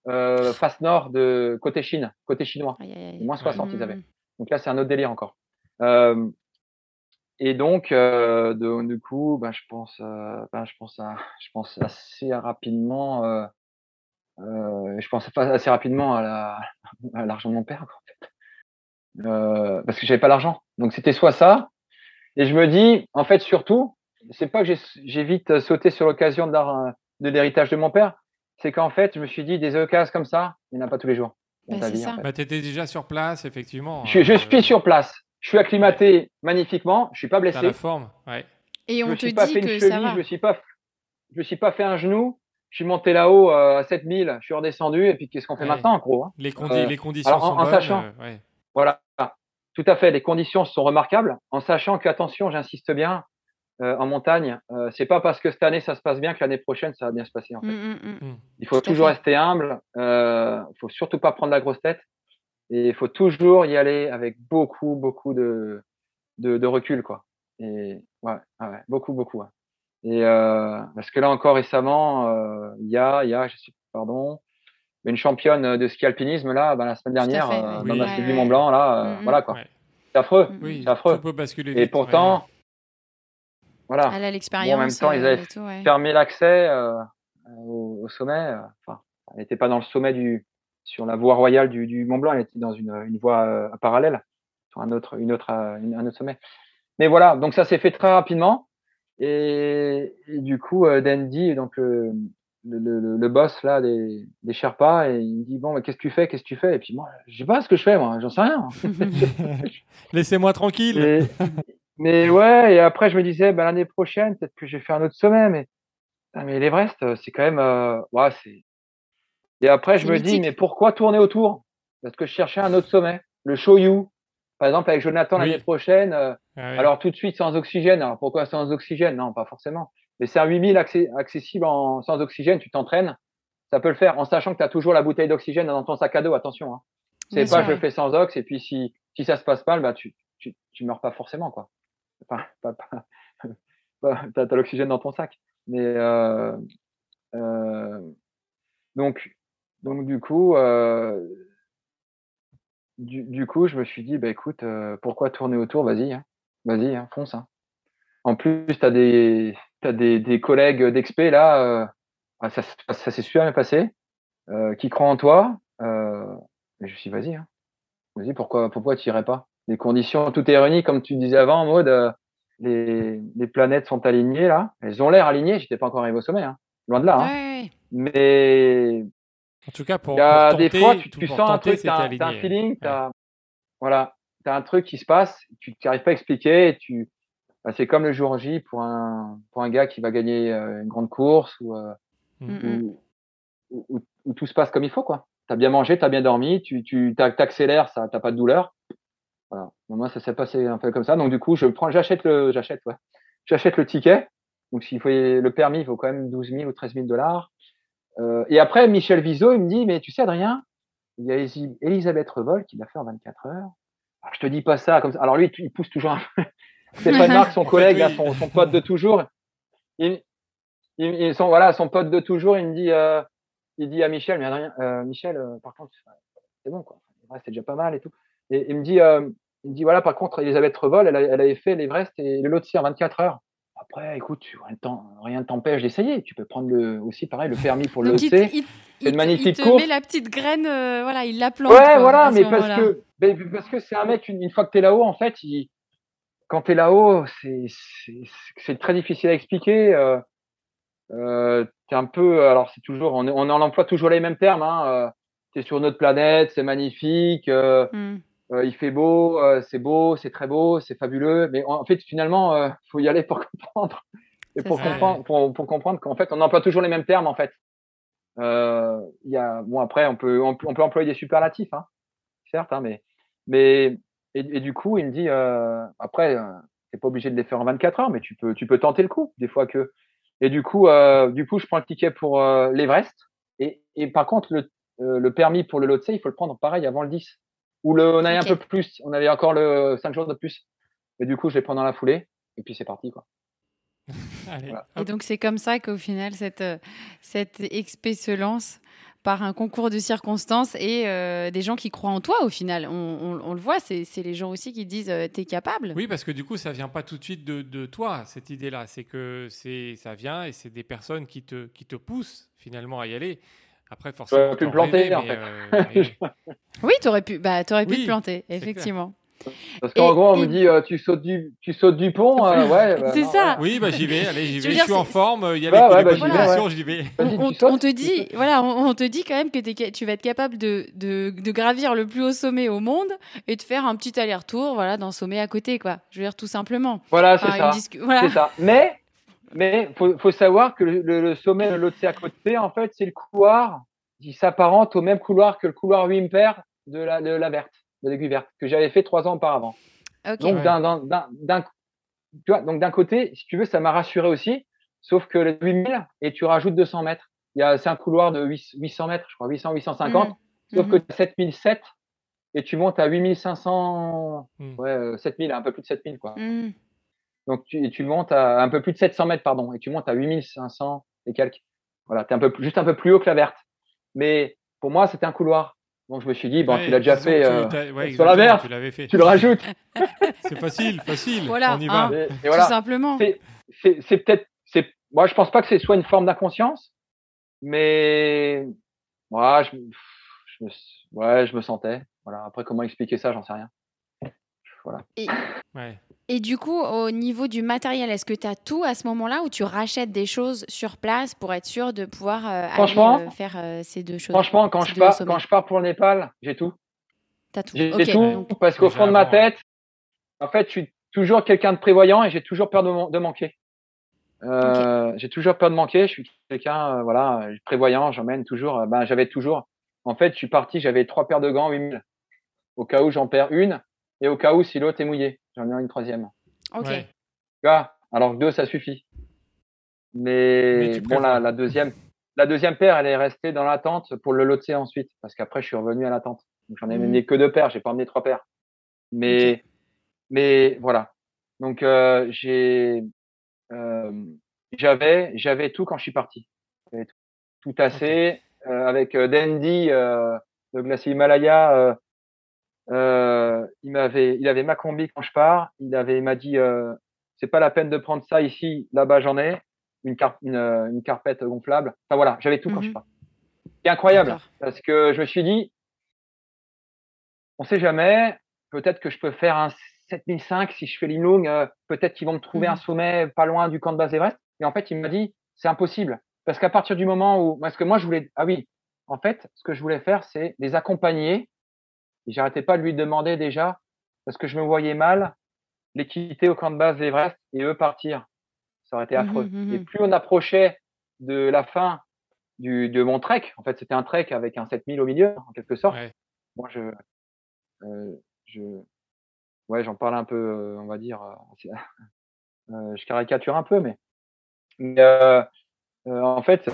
[SPEAKER 4] euh, face nord de côté Chine, côté chinois.
[SPEAKER 3] Aïe, aïe, aïe.
[SPEAKER 4] Moins 60 ils avaient.
[SPEAKER 3] Mhm.
[SPEAKER 4] Donc là, c'est un autre délire encore. Euh, et donc, euh, de- du coup, ben, je pense, euh, ben, je pense, à, je pense assez rapidement, euh, euh, je pense pas assez rapidement à la, à l'argent de mon père, en fait. Euh, parce que j'avais pas l'argent. Donc c'était soit ça, et je me dis, en fait, surtout, c'est pas que j'ai, vite sauté sur l'occasion de, l'héritage de mon père, c'est qu'en fait, je me suis dit, des occasions comme ça, il n'y en a pas tous les jours.
[SPEAKER 3] Bah,
[SPEAKER 4] en fait.
[SPEAKER 2] Bah, tu étais déjà sur place, effectivement.
[SPEAKER 4] Je, je
[SPEAKER 2] euh,
[SPEAKER 4] suis sur place. Je suis acclimaté magnifiquement. Je suis pas blessé.
[SPEAKER 2] la forme. Ouais.
[SPEAKER 3] Et
[SPEAKER 4] Je
[SPEAKER 3] on
[SPEAKER 4] me
[SPEAKER 3] te
[SPEAKER 4] suis pas
[SPEAKER 3] dit
[SPEAKER 4] fait une
[SPEAKER 3] ça
[SPEAKER 4] cheville.
[SPEAKER 3] va.
[SPEAKER 4] Je me suis pas, je me suis pas fait un genou. Je suis monté là-haut euh, à 7000. Je suis redescendu. Et puis qu'est-ce qu'on fait
[SPEAKER 2] Ouais.
[SPEAKER 4] maintenant, en gros hein
[SPEAKER 2] Les, condi-
[SPEAKER 4] Euh,
[SPEAKER 2] les conditions
[SPEAKER 4] alors, en-
[SPEAKER 2] sont
[SPEAKER 4] en
[SPEAKER 2] bonnes.
[SPEAKER 4] sachant-
[SPEAKER 2] euh, ouais.
[SPEAKER 4] Voilà. Tout à fait. Les conditions sont remarquables. En sachant que, attention, j'insiste bien, euh, en montagne, euh, c'est pas parce que cette année ça se passe bien que l'année prochaine ça va bien se passer. En fait.
[SPEAKER 3] Mm, mm, mm.
[SPEAKER 4] Il faut
[SPEAKER 3] Tout
[SPEAKER 4] toujours
[SPEAKER 3] fait.
[SPEAKER 4] rester humble. Euh, il faut surtout pas prendre la grosse tête. Et il faut toujours y aller avec beaucoup, beaucoup de, de, de recul, quoi. Et ouais, ouais, ouais, beaucoup, beaucoup. Et euh, parce que là encore récemment, euh, il y a, il y a, je sais, pardon, une championne de ski alpinisme là, ben, la semaine dernière,
[SPEAKER 3] fait,
[SPEAKER 4] euh, dans le
[SPEAKER 2] Oui.
[SPEAKER 4] massif
[SPEAKER 3] Ouais.
[SPEAKER 4] Mont Blanc là, euh,
[SPEAKER 3] Mm, mm.
[SPEAKER 4] voilà quoi.
[SPEAKER 2] Ouais.
[SPEAKER 4] C'est affreux.
[SPEAKER 2] Oui,
[SPEAKER 4] c'est affreux.
[SPEAKER 2] tout peut basculer
[SPEAKER 4] Et pourtant, voilà,
[SPEAKER 3] Elle a l'expérience.
[SPEAKER 4] même temps, ils avaient
[SPEAKER 3] tout, ouais.
[SPEAKER 4] fermer l'accès euh, au, au sommet. Enfin, elle n'était pas dans le sommet du, sur la voie royale du, du Mont Blanc, elle était dans une, une voie euh, parallèle, sur un autre, une autre, euh, une- un autre sommet. Mais voilà, donc ça s'est fait très rapidement. Et, et du coup, euh, Dandy, donc le, le, le, le boss là des, des Sherpas, et il me dit bon, mais qu'est-ce que tu fais, qu'est-ce que tu fais? Et puis moi, je sais pas ce que je fais, moi, j'en sais rien.
[SPEAKER 2] Laissez-moi tranquille.
[SPEAKER 4] Et- mais ouais, et après je me disais, ben, l'année prochaine, peut-être que j'ai fait un autre sommet, mais, ah, mais l'Everest, euh, c'est quand même, euh, ouais, c'est. Et après je me dis, mais pourquoi tourner autour? Parce que je cherchais un autre sommet, le Shoyu. Par exemple, avec Jonathan
[SPEAKER 2] Oui.
[SPEAKER 4] l'année prochaine, euh,
[SPEAKER 2] Ah
[SPEAKER 4] alors tout de suite sans oxygène. Alors pourquoi sans oxygène? Non, pas forcément. Mais c'est un 8000 accès, accessible en, sans oxygène, tu t'entraînes, ça peut le faire, en sachant que tu as toujours la bouteille d'oxygène dans ton sac à dos, attention. Hein. C'est pas
[SPEAKER 3] sûr,
[SPEAKER 4] je fais sans ox, et puis si, si ça se passe mal, bah, tu, tu, tu meurs pas forcément. quoi. Enfin, pas, pas, pas- t'as, t'as l'oxygène dans ton sac. Mais euh, euh, donc, donc du coup, euh, du, du coup, je me suis dit, bah écoute, euh, pourquoi tourner autour? Vas-y, hein. vas-y, hein, fonce. Hein. En plus, t'as des, t'as des, des collègues d'expé là, euh, ah, ça, s'est super bien passé, euh, qui croient en toi. Et je me suis dit, vas-y, hein. vas-y, pourquoi, pourquoi tu irais pas? Les conditions, tout est réuni, comme tu disais avant, en mode, les, les planètes sont alignées là. Elles ont l'air alignées. J'étais pas encore arrivé au sommet, hein. loin de là.
[SPEAKER 3] Ouais.
[SPEAKER 4] Mais
[SPEAKER 2] En tout cas, pour,
[SPEAKER 4] il y a
[SPEAKER 2] pour
[SPEAKER 4] des
[SPEAKER 2] tenter,
[SPEAKER 4] fois, tu, tu sens un
[SPEAKER 2] tenter,
[SPEAKER 4] truc,
[SPEAKER 2] c'était
[SPEAKER 4] t'as, un feeling, t'as, voilà, t'as un truc qui se passe, tu n'arrives pas à expliquer, et tu, bah, c'est comme le jour J pour un, pour un gars qui va gagner euh, une grande course ou, euh,
[SPEAKER 2] Mm.
[SPEAKER 3] Mm,
[SPEAKER 4] où, tout se passe comme il faut, quoi. T'as bien mangé, t'as bien dormi, tu, tu t'ac- t'accélères, ça, t'as pas de douleur. Voilà. Bon, Moi, ça s'est passé un peu comme ça. Donc, du coup, je prends, j'achète le, j'achète, ouais. J'achète le ticket. Donc, s'il faut le permis, il faut quand même 12 000 ou 13 000 dollars. Euh, et après, Michel Viseau, il me dit, mais tu sais, Adrien, il y a Elisabeth Revol qui l'a fait en 24 heures. Alors, je te dis pas ça comme ça. Alors, lui, il pousse toujours un peu. Stéphane Marc, son collègue, là, son, son pote de toujours. Il, il, il- son, voilà, son pote de toujours, il me dit, euh, il dit à Michel, mais Adrien, euh, Michel, euh, par contre, c'est bon, quoi. Ouais, c'est déjà pas mal et tout. Et il me dit, il me dit, voilà, par contre, Elisabeth Revol, elle, a- elle avait fait l'Everest et le Lhotse en 24 heures. Après, écoute, rien ne t'empêche d'essayer. Tu peux prendre le, aussi, pareil, le permis pour le c'est une magnifique
[SPEAKER 3] il te
[SPEAKER 4] course.
[SPEAKER 3] met la petite graine, euh, voilà, il la plante.
[SPEAKER 4] Ouais,
[SPEAKER 3] quoi,
[SPEAKER 4] voilà, mais parce que, mais parce que c'est un mec, une, une fois que tu es là-haut, en fait, il, quand tu es là-haut, c'est très difficile à expliquer. Euh, euh, es un peu, alors c'est toujours, on, on en emploie toujours les mêmes termes. Hein, euh, tu es sur notre planète, c'est magnifique, euh, mm. Euh, il fait beau, c'est beau, c'est très beau, c'est fabuleux. Mais en fait, finalement, euh, faut y aller pour comprendre. Et pour comprendre, pour, pour comprendre qu'en fait, on emploie toujours les mêmes termes en fait. Euh, y a, bon après, on peut, on, peut employer des superlatifs, hein, certes, hein, mais, mais et, et, du coup, il me dit euh, après, euh, t'es pas obligé de les faire en 24 heures, mais tu peux, tu peux tenter le coup des fois que. Et du coup, euh, du coup, je prends le ticket pour euh, l'Everest. Et, et par contre, le, euh, le permis pour le Lhotse, il faut le prendre pareil avant le 10. Ou le, on avait un peu plus, on avait encore le 5 jours de plus. Et du coup, je les prends dans la foulée. Et puis c'est parti, quoi.
[SPEAKER 3] Et donc c'est comme ça qu'au final cette, euh, cette expé se lance par un concours de circonstances et euh, des gens qui croient en toi au final. On, on, le voit, c'est les gens aussi qui disent euh, t'es capable.
[SPEAKER 2] Oui, parce que du coup, ça vient pas tout de suite de, de toi, cette idée-là. C'est que ça vient et c'est des personnes qui te, qui te poussent finalement à y aller. Après, forcément.
[SPEAKER 4] Tu pu me planter, en fait.
[SPEAKER 3] oui, tu aurais pu, bah, aurais pu te planter, effectivement.
[SPEAKER 4] Parce qu'en gros, on me dit, euh, tu, sautes du, tu sautes du pont, euh, ouais.
[SPEAKER 3] Bah, c'est ça.
[SPEAKER 2] Oui, bah, j'y vais, allez, j'y vais, je suis en forme, il y a les bah, j'y vais.
[SPEAKER 3] On, on, te dit, voilà, on, te dit quand même que tu vas être capable de, de, de, gravir le plus haut sommet au monde et de faire un petit aller-retour, voilà, dans le sommet à côté, quoi. Je veux dire, tout simplement.
[SPEAKER 4] Voilà, c'est ça. Voilà. ça. Mais, mais faut, faut savoir que le, sommet de l'autre à côté, en fait, c'est le couloir qui s'apparente au même couloir que le couloir Wimper de la, de la verte de l'aiguille verte que j'avais fait trois ans auparavant. Donc d'un tu vois, donc d'un côté, si tu veux, ça m'a rassuré aussi, sauf que les 8000 et tu rajoutes 200 mètres. Il y a c'est un couloir de 800 mètres, je crois 800 850, mmh. sauf que tu as 7007 et tu montes à 8500 mmh. ouais 7000 euh, un peu plus de 7000 quoi. Donc tu, tu montes à un peu plus de 700 mètres pardon et tu montes à 8500 et quelques. Voilà, tu es un peu juste un peu plus haut que la verte. Mais pour moi, c'était un couloir. Donc je me suis dit, bon, tu l'as déjà fait euh, sur la verte, tu, tu, le rajoutes.
[SPEAKER 2] c'est facile, facile.
[SPEAKER 3] Voilà,
[SPEAKER 2] on y va.
[SPEAKER 3] Hein, et, voilà. Tout simplement.
[SPEAKER 4] C'est peut-être, c'est, moi je pense pas que ce soit une forme d'inconscience, mais moi je, je, me, ouais, je me sentais. Voilà. Après comment expliquer ça, j'en sais rien. Voilà.
[SPEAKER 3] Et, ouais. Et du coup, au niveau du matériel, est-ce que tu as tout à ce moment-là ou tu rachètes des choses sur place pour être sûr de pouvoir euh, aller, euh, faire euh, ces deux choses
[SPEAKER 4] Franchement, quand je, pars, quand je pars pour le Népal, j'ai tout.
[SPEAKER 3] T'as tout.
[SPEAKER 4] J'ai tout parce qu'au fond de ma tête, en fait, je suis toujours quelqu'un de prévoyant et j'ai toujours peur de, de manquer. J'ai toujours peur de manquer. Je suis quelqu'un, voilà, prévoyant. J'emmène toujours. Ben, j'avais toujours. En fait, je suis parti. J'avais trois paires de gants, 8000. Au cas où j'en perds une et au cas où si l'autre est mouillé. J'en ai une troisième.
[SPEAKER 3] Ok. Tu
[SPEAKER 4] vois, alors que deux, ça suffit. Mais, bon, la, la, deuxième, la deuxième paire, elle est restée dans la tente pour le loter ensuite, parce qu'après, je suis revenu à la tente. Donc, j'en ai mmh. amené que deux paires, j'ai pas emmené trois paires. Mais, mais voilà. Donc, euh, j'ai, euh, j'avais, j'avais tout quand je suis parti. Tout, tout assez, euh, avec euh, Dandy, euh, le glacier Himalaya, euh, il m'avait, il avait ma combi quand je pars. Il avait, m'a dit, euh, c'est pas la peine de prendre ça ici. Là-bas, j'en ai une, car une, une, carpette gonflable. Enfin voilà, j'avais tout quand je mhm. pars. C'est incroyable parce que je me suis dit, on sait jamais. Peut-être que je peux faire un 7005 si je fais l'Inlung. Euh, peut-être qu'ils vont me trouver un mhm. sommet pas loin du camp de base Everest. Et en fait, il m'a dit, c'est impossible parce qu'à partir du moment où, parce que moi, je voulais, ah oui, en fait, ce que je voulais faire, c'est les accompagner j'arrêtais pas de lui demander déjà, parce que je me voyais mal, les quitter au camp de base d'Everest et eux partir. Ça aurait été mmh affreux. Mmh et plus on approchait de la fin du, de mon trek, en fait, c'était un trek avec un 7000 au milieu, en quelque sorte. Moi, je, euh, je, ouais, j'en parle un peu, euh, on va dire, euh, euh, je caricature un peu, mais, mais euh, en fait,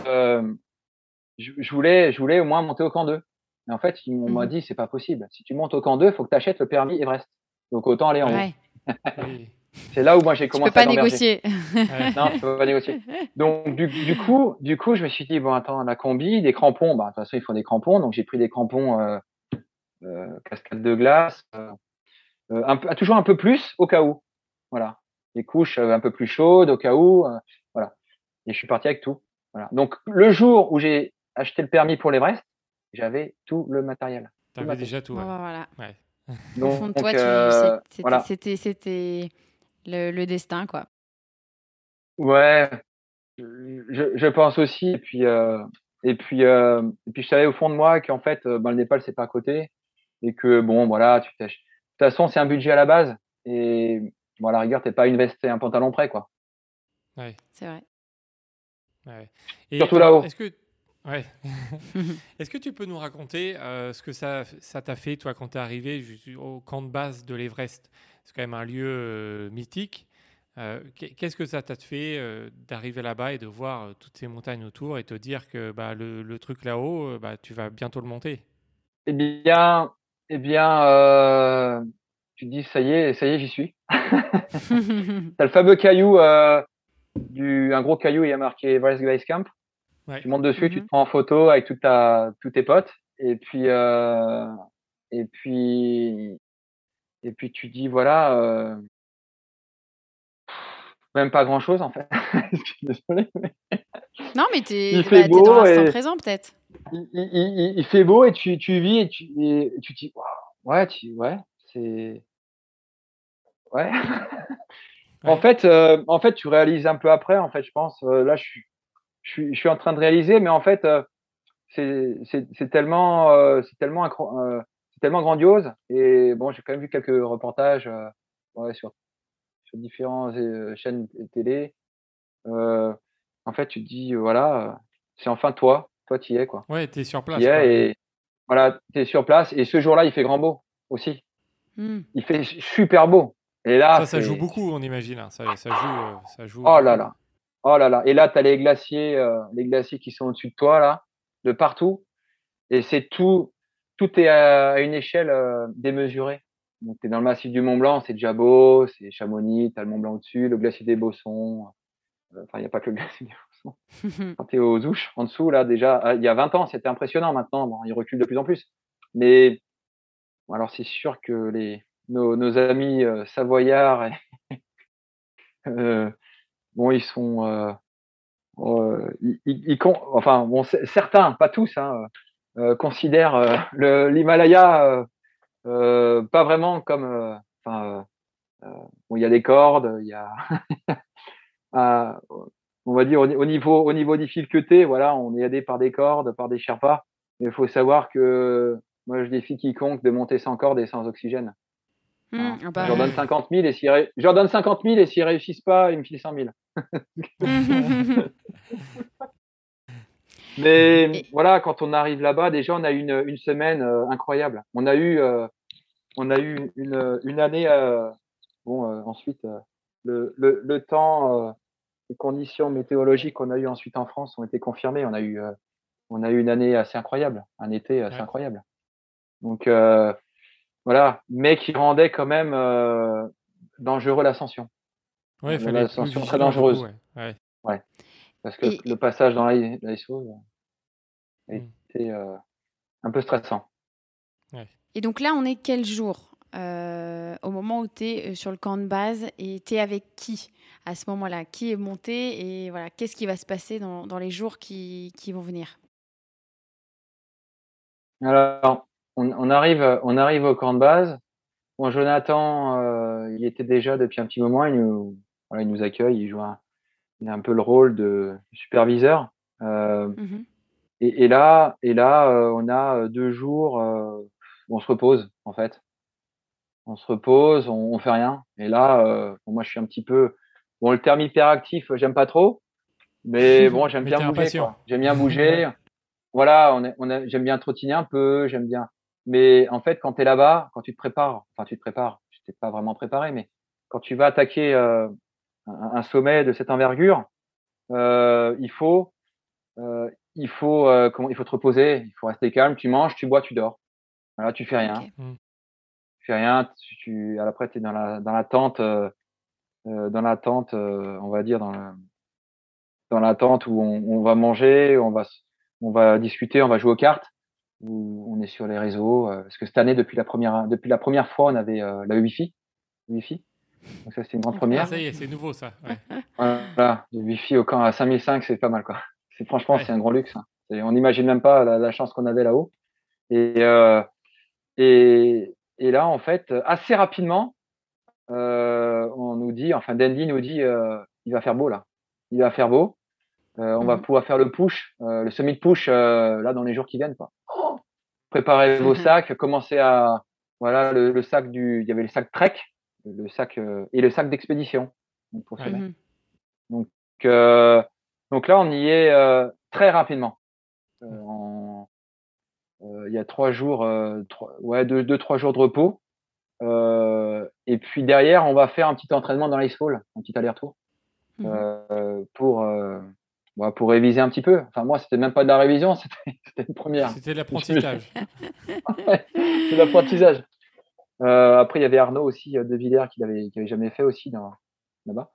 [SPEAKER 4] je, je, voulais, je voulais au moins monter au camp 2. En fait, on m'a mmh dit, c'est pas possible. Si tu montes au camp 2, il faut que tu achètes le permis Everest. Donc autant aller en haut. c'est là où moi j'ai commencé
[SPEAKER 3] peux pas négocier.
[SPEAKER 4] non, je peux pas négocier. Donc du, du, coup, du coup, je me suis dit bon attends, la combi, des crampons, bah de toute façon il faut des crampons, donc j'ai pris des crampons euh, euh, cascade de glace, euh, euh un toujours un peu plus au cas où, voilà, des couches un peu plus chaudes au cas où, voilà. Et je suis parti avec tout. Voilà. Donc le jour où j'ai acheté le permis pour l'Everest, j'avais tout le matériel.
[SPEAKER 2] T'avais déjà tout.
[SPEAKER 3] Ouais. voilà. Ouais. Donc, Au fond de toi, euh, c'était, c'était, le, destin, quoi.
[SPEAKER 4] Ouais, je, je pense aussi. Et puis, euh, et puis, euh, et puis, je savais au fond de moi qu'en fait, euh, ben, le Népal c'est pas à côté et que bon, voilà, tu De toute façon, c'est un budget à la base et bon, à la rigueur, t'es pas une veste et un pantalon prêt, quoi.
[SPEAKER 2] Ouais.
[SPEAKER 3] C'est vrai.
[SPEAKER 2] Ouais.
[SPEAKER 4] Surtout là-haut.
[SPEAKER 2] Est-ce que Ouais. Est-ce que tu peux nous raconter euh, ce que ça ça t'a fait, toi, quand tu es arrivé au camp de base de l'Everest? C'est quand même un lieu euh, mythique. Euh, qu'est-ce que ça t'a fait d'arriver là-bas et de voir toutes ces montagnes autour et te dire que bah, le, truc là-haut, bah, tu vas bientôt le monter?
[SPEAKER 4] Eh bien, eh bien tu te dis, ça y est, ça y est, j'y suis. T'as le fameux caillou, du, un gros caillou, il y a marqué Everest Base Camp. Tu montes dessus, tu te mhm. prends en photo avec toute ta, tous tes potes, et puis, euh, et puis, et puis tu dis voilà, euh, même pas grand chose en fait.
[SPEAKER 3] Désolé. Non, mais t'es il fait bah, beau dans l'instant présent peut-être.
[SPEAKER 4] Il, il, il, fait beau et tu, tu vis et tu, et tu dis ouais, tu, ouais, c'est ouais. En fait, euh, en fait, tu réalises un peu après. En fait, je pense. Euh, là, je suis, je suis, je suis en train de réaliser, mais en fait, euh, c'est tellement, euh, c'est tellement, euh, c'est tellement grandiose. Et bon, j'ai quand même vu quelques reportages ouais, sur, sur différentes chaînes télé. en fait, tu te dis, voilà, c'est enfin toi, toi, tu y es quoi.
[SPEAKER 2] Ouais, tu es sur place.
[SPEAKER 4] Y es, et voilà, tu es sur place. Et ce jour-là, il fait grand beau aussi.
[SPEAKER 3] Hmm.
[SPEAKER 4] Il fait super beau. Et là,
[SPEAKER 2] ça, ça joue beaucoup, on imagine. Hein. Ça, ça, joue, ça joue.
[SPEAKER 4] Oh là là. Oh là là. Et là, tu as les glaciers, euh, les glaciers qui sont au-dessus de toi, là, de partout. Et c'est tout, tout est à, une échelle euh, démesurée. Donc, tu es dans le massif du Mont Blanc, c'est déjà beau, c'est Chamonix, tu as le Mont Blanc au-dessus, le glacier des Bossons. Euh, enfin, il n'y a pas que le glacier des Bossons. Quand tu es aux Ouches, en dessous, là, déjà, il y a 20 ans, c'était impressionnant. Maintenant, bon, il recule de plus en plus. Mais, alors, c'est sûr que les, nos, nos amis savoyards euh, bon, ils sont, euh, euh, ils, ils, enfin, bon, certains, pas tous, hein, euh, considèrent l'Himalaya pas vraiment comme, enfin, bon, il y a des cordes, il y a, on va dire au, niveau, au niveau difficulté, voilà, on est aidé par des cordes, par des Sherpas. Mais il faut savoir que moi, je défie quiconque de monter sans corde et sans oxygène. Mmh, ah bah, donne 50 000 et s'ils ré... donne 50 000 et s'ils réussissent pas, ils me filent 100 000. Mais voilà, quand on arrive là-bas, déjà on a eu une, une semaine euh, incroyable. On a eu, euh, on a eu une, une année. Euh, bon, ensuite le, le, le, temps, les conditions météorologiques qu'on a eu ensuite en France ont été confirmées. On a eu, on a eu une année assez incroyable, un été assez incroyable. Donc voilà, mais qui rendait quand même euh, dangereux l'ascension.
[SPEAKER 2] Ouais, l'ascension
[SPEAKER 4] très dangereuse. ouais. ouais. Parce que le passage dans l'ISO a été euh, un peu stressant.
[SPEAKER 3] Et donc là, on est quel jour euh, au moment où tu es sur le camp de base et tu es avec qui à ce moment-là? Qui est monté et voilà, qu'est-ce qui va se passer dans, dans les jours qui, qui vont venir?
[SPEAKER 4] Alors, on, arrive, on arrive au camp de base. Bon, Jonathan, euh, il était déjà depuis un petit moment. Il nous, il nous accueille. Il joue un, il a un peu le rôle de superviseur. Euh, mmh et, là, et là, euh, on a deux jours. on se repose en fait. On se repose, on, on fait rien. Et là, moi, je suis un petit peu. Bon, le terme hyperactif, j'aime pas trop. Mais bon, j'aime bien bouger. J'aime bien bouger. voilà, on, on j'aime bien trottiner un peu. J'aime bien. Mais en fait, quand tu es là-bas, quand tu te prépares, enfin tu te prépares, je t'ai pas vraiment préparé, mais quand tu vas attaquer euh, un, sommet de cette envergure, euh, il faut, euh, il faut, euh, comment, il faut te reposer, il faut rester calme. Tu manges, tu bois, tu dors. Voilà, tu fais rien. Mmh. Tu fais rien. Tu, tu après, tu es dans la, dans la tente, euh, dans la tente, on va dire dans la, dans la tente où on, on va manger, on va, on va discuter, on va jouer aux cartes où on est sur les réseaux. Euh, parce que cette année, depuis la première, depuis la première fois, on avait euh, la Wi-Fi. Wi-Fi. Donc ça, c'est une grande première. Ah,
[SPEAKER 2] ça y est, c'est nouveau ça. Ouais.
[SPEAKER 4] Voilà, le Wi-Fi au camp à 5005, c'est pas mal quoi. C'est franchement, c'est un grand luxe. Hein. On n'imagine même pas la, la chance qu'on avait là-haut. Et, euh, et, et là, en fait, assez rapidement, on nous dit, enfin Dandy nous dit, il va faire beau là, il va faire beau. on va
[SPEAKER 3] Mhm.
[SPEAKER 4] pouvoir faire le push, le semi push là dans les jours qui viennent. Quoi. Préparez vos
[SPEAKER 3] Mhm.
[SPEAKER 4] sacs, commencez à voilà le, le sac du, il y avait le sac trek, le sac et le sac d'expédition donc, pour.
[SPEAKER 3] Mhm.
[SPEAKER 4] Donc, euh, donc là, on y est euh, très rapidement. Euh, en- euh, il y a trois jours, euh, trois, ouais, deux, deux, trois jours de repos. Euh, et puis derrière, on va faire un petit entraînement dans l'icefall, un petit aller-retour
[SPEAKER 3] Mhm.
[SPEAKER 4] euh, pour pour réviser un petit peu. Enfin, moi, c'était même pas de la révision, c'était une première.
[SPEAKER 2] C'était de l'apprentissage.
[SPEAKER 4] C'est l'apprentissage. Euh, après, il y avait Arnaud aussi euh, de Villers qui l'avait qui avait jamais fait aussi là-bas.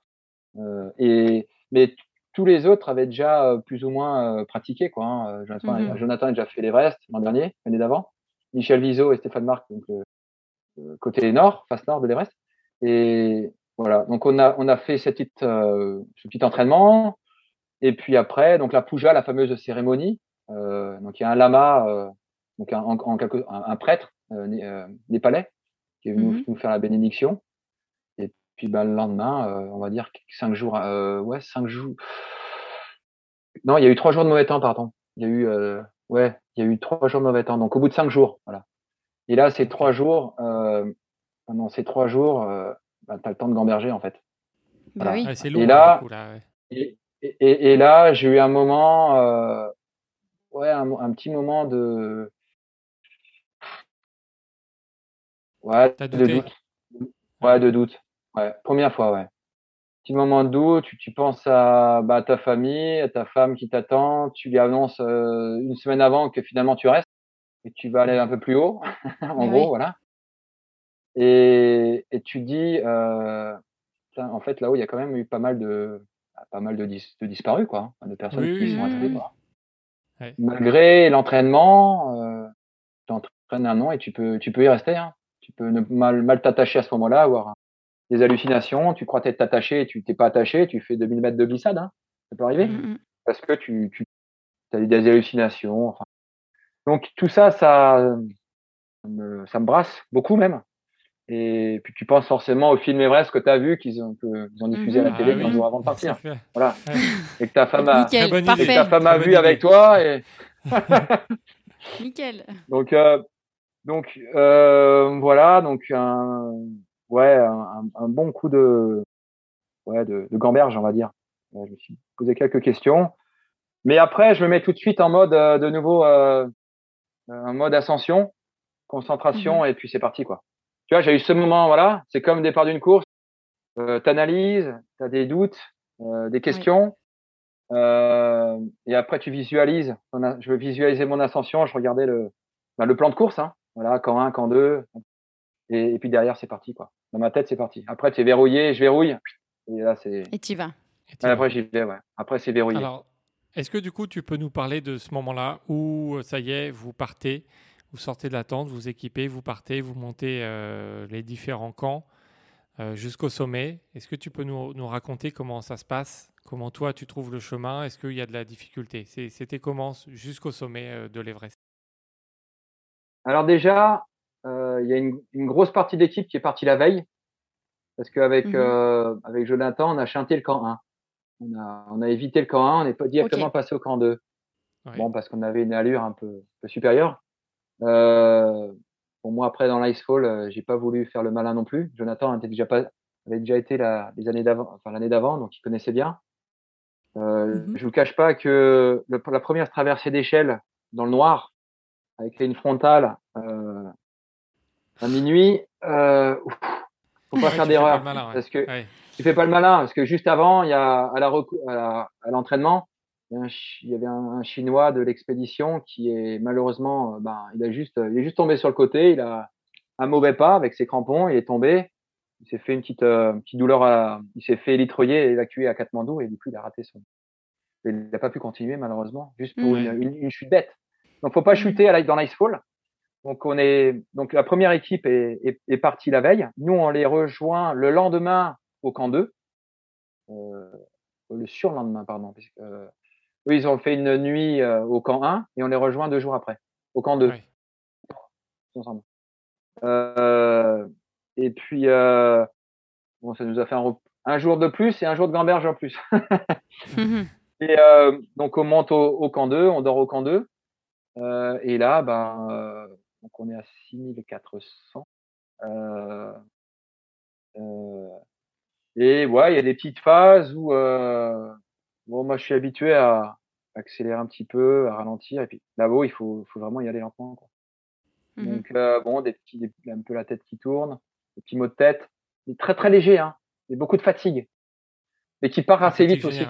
[SPEAKER 4] Euh, et mais tous les autres avaient déjà euh, plus ou moins pratiqué quoi. hein. Jonathan,
[SPEAKER 3] Mhm.
[SPEAKER 4] Jonathan a déjà fait l'Everest l'an dernier, l'année d'avant. Michel Vizo et Stéphane Marc donc côté nord, face nord de l'Everest. Et voilà, donc on a on a fait cette petite, ce petit entraînement. Et puis après, donc la puja, la fameuse cérémonie. Euh, donc il y a un lama, euh, donc un, en, en quelque, un, un prêtre euh, euh, népalais qui est venu
[SPEAKER 3] Mhm.
[SPEAKER 4] nous faire la bénédiction. Et puis ben, le lendemain, euh, on va dire cinq jours, euh, ouais, cinq jours. Non, il y a eu trois jours de mauvais temps, pardon. Il y a eu, euh, ouais, il y a eu trois jours de mauvais temps. Donc au bout de cinq jours, voilà. Et là, ces trois jours, euh, pendant ces trois jours, euh, ben, t'as le temps de gamberger en fait.
[SPEAKER 3] Bah
[SPEAKER 4] Voilà.
[SPEAKER 3] oui.
[SPEAKER 2] Ouais, c'est
[SPEAKER 4] Et
[SPEAKER 2] lourd.
[SPEAKER 4] là-
[SPEAKER 2] du coup, là, ouais.
[SPEAKER 4] Et, et, et là, j'ai eu un moment, euh, ouais, un, un petit moment de, ouais,
[SPEAKER 2] T'as
[SPEAKER 4] de
[SPEAKER 2] douté?
[SPEAKER 4] doute. Ouais, de doute. Ouais, première fois, ouais. Petit moment de doute, tu, tu penses à, bah, ta famille, à ta femme qui t'attend, tu lui annonces euh, une semaine avant que finalement tu restes et que tu vas aller un peu plus haut, en
[SPEAKER 3] Mais
[SPEAKER 4] gros,
[SPEAKER 3] oui.
[SPEAKER 4] voilà. Et, et tu dis, euh, en fait, là-haut, il y a quand même eu pas mal de, pas mal de, dis- de disparus, quoi, hein, de personnes
[SPEAKER 2] Oui,
[SPEAKER 4] qui
[SPEAKER 2] oui,
[SPEAKER 4] sont
[SPEAKER 3] oui.
[SPEAKER 2] Ouais.
[SPEAKER 4] Malgré l'entraînement, euh, tu entraînes un an et tu peux, tu peux y rester. Hein. Tu peux ne mal, mal t'attacher à ce moment-là, avoir des hallucinations. Tu crois t'être attaché et tu t'es pas attaché. Tu fais 2000 mètres de glissade. Hein. Ça peut arriver
[SPEAKER 3] Mhm.
[SPEAKER 4] parce que tu, tu as eu des hallucinations. Enfin. Donc tout ça, ça, ça me, ça me brasse beaucoup même. Et puis tu penses forcément au film Everest que tu as vu, qu'ils ont, que- qu'ils ont diffusé à la
[SPEAKER 3] Mhm.
[SPEAKER 4] télé
[SPEAKER 2] Ah
[SPEAKER 4] 15
[SPEAKER 2] oui.
[SPEAKER 4] jours avant de partir. Voilà. Et que ta femme a,
[SPEAKER 3] Nickel,
[SPEAKER 2] bonne idée.
[SPEAKER 4] et ta femme a vu avec toi. Et,
[SPEAKER 3] Nickel.
[SPEAKER 4] Donc, euh, donc euh, voilà, donc un, ouais, un, un bon coup de, ouais, de, de gamberge, on va dire. Ouais, je me suis posé quelques questions, mais après, je me mets tout de suite en mode euh, de nouveau, euh, un mode ascension, concentration, et puis c'est parti quoi. Tu vois, j'ai eu ce moment, voilà, c'est comme le départ d'une course. Euh, T'analyses, t'as des doutes, euh, des questions. Euh, et après, tu visualises. a- Je veux visualiser mon ascension. Je regardais le, le plan de course. Hein. Voilà, camp 1, camp 2. Et, et puis derrière, c'est parti. quoi. Dans ma tête, c'est parti. Après, tu es verrouillé, je verrouille. Et là, c'est.
[SPEAKER 3] Et tu vas.
[SPEAKER 2] Et
[SPEAKER 4] après, j'y vais, ouais. Après, c'est verrouillé.
[SPEAKER 2] Alors, est-ce que du coup, tu peux nous parler de ce moment-là où euh, ça y est, vous partez, vous sortez de la tente, vous équipez, vous partez, vous montez euh, les différents camps euh, jusqu'au sommet Est-ce que tu peux nous, nous raconter comment ça se passe? Comment toi, tu trouves le chemin? Est-ce qu'il y a de la difficulté? C'était comment jusqu'au sommet euh, de l'Everest?
[SPEAKER 4] Alors déjà, euh, il y a une, une grosse partie d'équipe qui est partie la veille. Parce qu'avec
[SPEAKER 3] Mhm.
[SPEAKER 4] euh, avec Jonathan, on a chanté le camp 1. On a, on a évité le camp 1, on n'est pas directement passé au camp 2.
[SPEAKER 2] Ouais.
[SPEAKER 4] Bon, parce qu'on avait une allure un peu, un peu supérieure. Euh, pour moi, après, dans l'Icefall, euh, j'ai pas voulu faire le malin non plus. Jonathan était déjà pas, avait déjà été la, les années d'avant, enfin l'année d'avant, donc il connaissait bien. Euh,
[SPEAKER 3] Mhm.
[SPEAKER 4] Je vous cache pas que le- la première traversée d'échelle dans le noir, avec une frontale euh, à minuit, euh, ouf, faut pas
[SPEAKER 2] Ouais,
[SPEAKER 4] faire d'erreur parce que
[SPEAKER 2] Ouais.
[SPEAKER 4] tu fais pas le malin parce que juste avant, il y a à l'entraînement, il y avait un, un chinois de l'expédition qui est malheureusement, euh, ben, il a juste, il est juste tombé sur le côté, il a un mauvais pas avec ses crampons, il est tombé, il s'est fait une petite, euh, petite douleur, à, il s'est fait élitreiller et évacuer à Katmandou et du coup il a raté son, il n'a pas pu continuer malheureusement, juste pour une, une, une chute bête. Donc faut pas chuter à la- dans l'icefall. Donc on est donc la première équipe est, est, est partie la veille. Nous on les rejoint le lendemain au camp 2. Euh, le surlendemain pardon. Parce que, euh, eux ils ont fait une nuit euh, au camp 1 et on les rejoint deux jours après au camp 2.
[SPEAKER 2] Ouais.
[SPEAKER 4] Ensemble. Euh, et puis euh, bon, ça nous a fait un, jour de plus et un jour de gamberge en plus.
[SPEAKER 3] Mhm.
[SPEAKER 4] Et euh, donc on monte au, au camp 2, on dort au camp 2. Euh, et là, ben, euh, donc on est à 6400. Euh, euh, et ouais, il y a des petites phases où euh, bon, moi je suis habitué à accélérer un petit peu, à ralentir. Et puis là-haut, il faut, faut vraiment y aller lentement. Quoi.
[SPEAKER 3] Mhm.
[SPEAKER 4] Donc euh, bon, des petits, des- un peu la tête qui tourne, des petits maux de tête, mais très très léger, hein. Et beaucoup de fatigue, mais qui part assez vite aussi.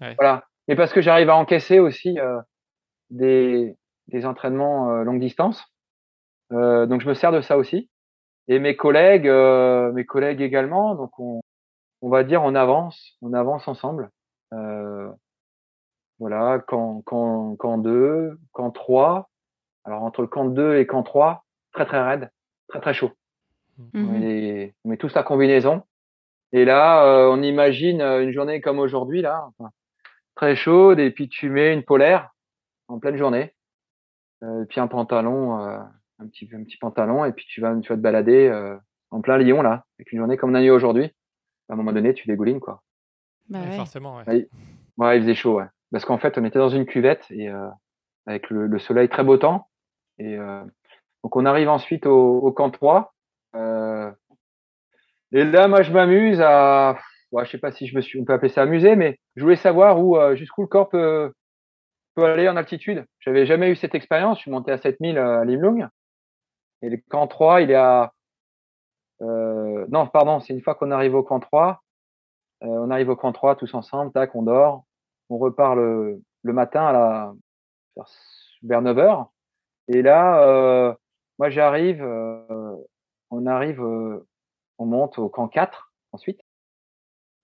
[SPEAKER 2] ouais.
[SPEAKER 4] Voilà. Et parce que j'arrive à encaisser aussi euh, des, des entraînements euh, longue distance. Donc je me sers de ça aussi. Et mes collègues, mes collègues également. Donc on, on va dire on avance, on avance ensemble. Euh, voilà, camp, camp, camp 2, camp 3. Alors entre le camp 2 et camp 3, très très raide, très très chaud. On, met, on met tous la combinaison. Et là, euh, on imagine euh, une journée comme aujourd'hui, là, enfin, très chaude, et puis tu mets une polaire en pleine journée, euh, et puis un pantalon, euh, un petit un petit pantalon, et puis tu vas tu vas te balader euh, en plein Lyon là, avec une journée comme on a eu aujourd'hui. À un moment donné, tu dégoulines quoi.
[SPEAKER 3] Bah
[SPEAKER 2] Ouais. Forcément, ouais.
[SPEAKER 4] Ouais, ouais, il faisait chaud, ouais. Parce qu'en fait, on était dans une cuvette et euh, avec le, le soleil très beau temps. Et euh, donc on arrive ensuite au, au camp 3. Euh, et là, moi, je m'amuse à, ouais, je sais pas si je me suis, on peut appeler ça amuser, mais je voulais savoir où, euh, jusqu'où le corps peut, peut aller en altitude. J'avais jamais eu cette expérience. Je suis monté à 7000 à Limlung. Et le camp 3, il est à, euh, non, pardon, c'est une fois qu'on arrive au camp 3. Euh, on arrive au camp 3 tous ensemble, tac, on dort. On repart le, le matin à la, vers, vers 9 heures. Et là, euh, moi, j'arrive, euh, on arrive, euh, on monte au camp 4 ensuite.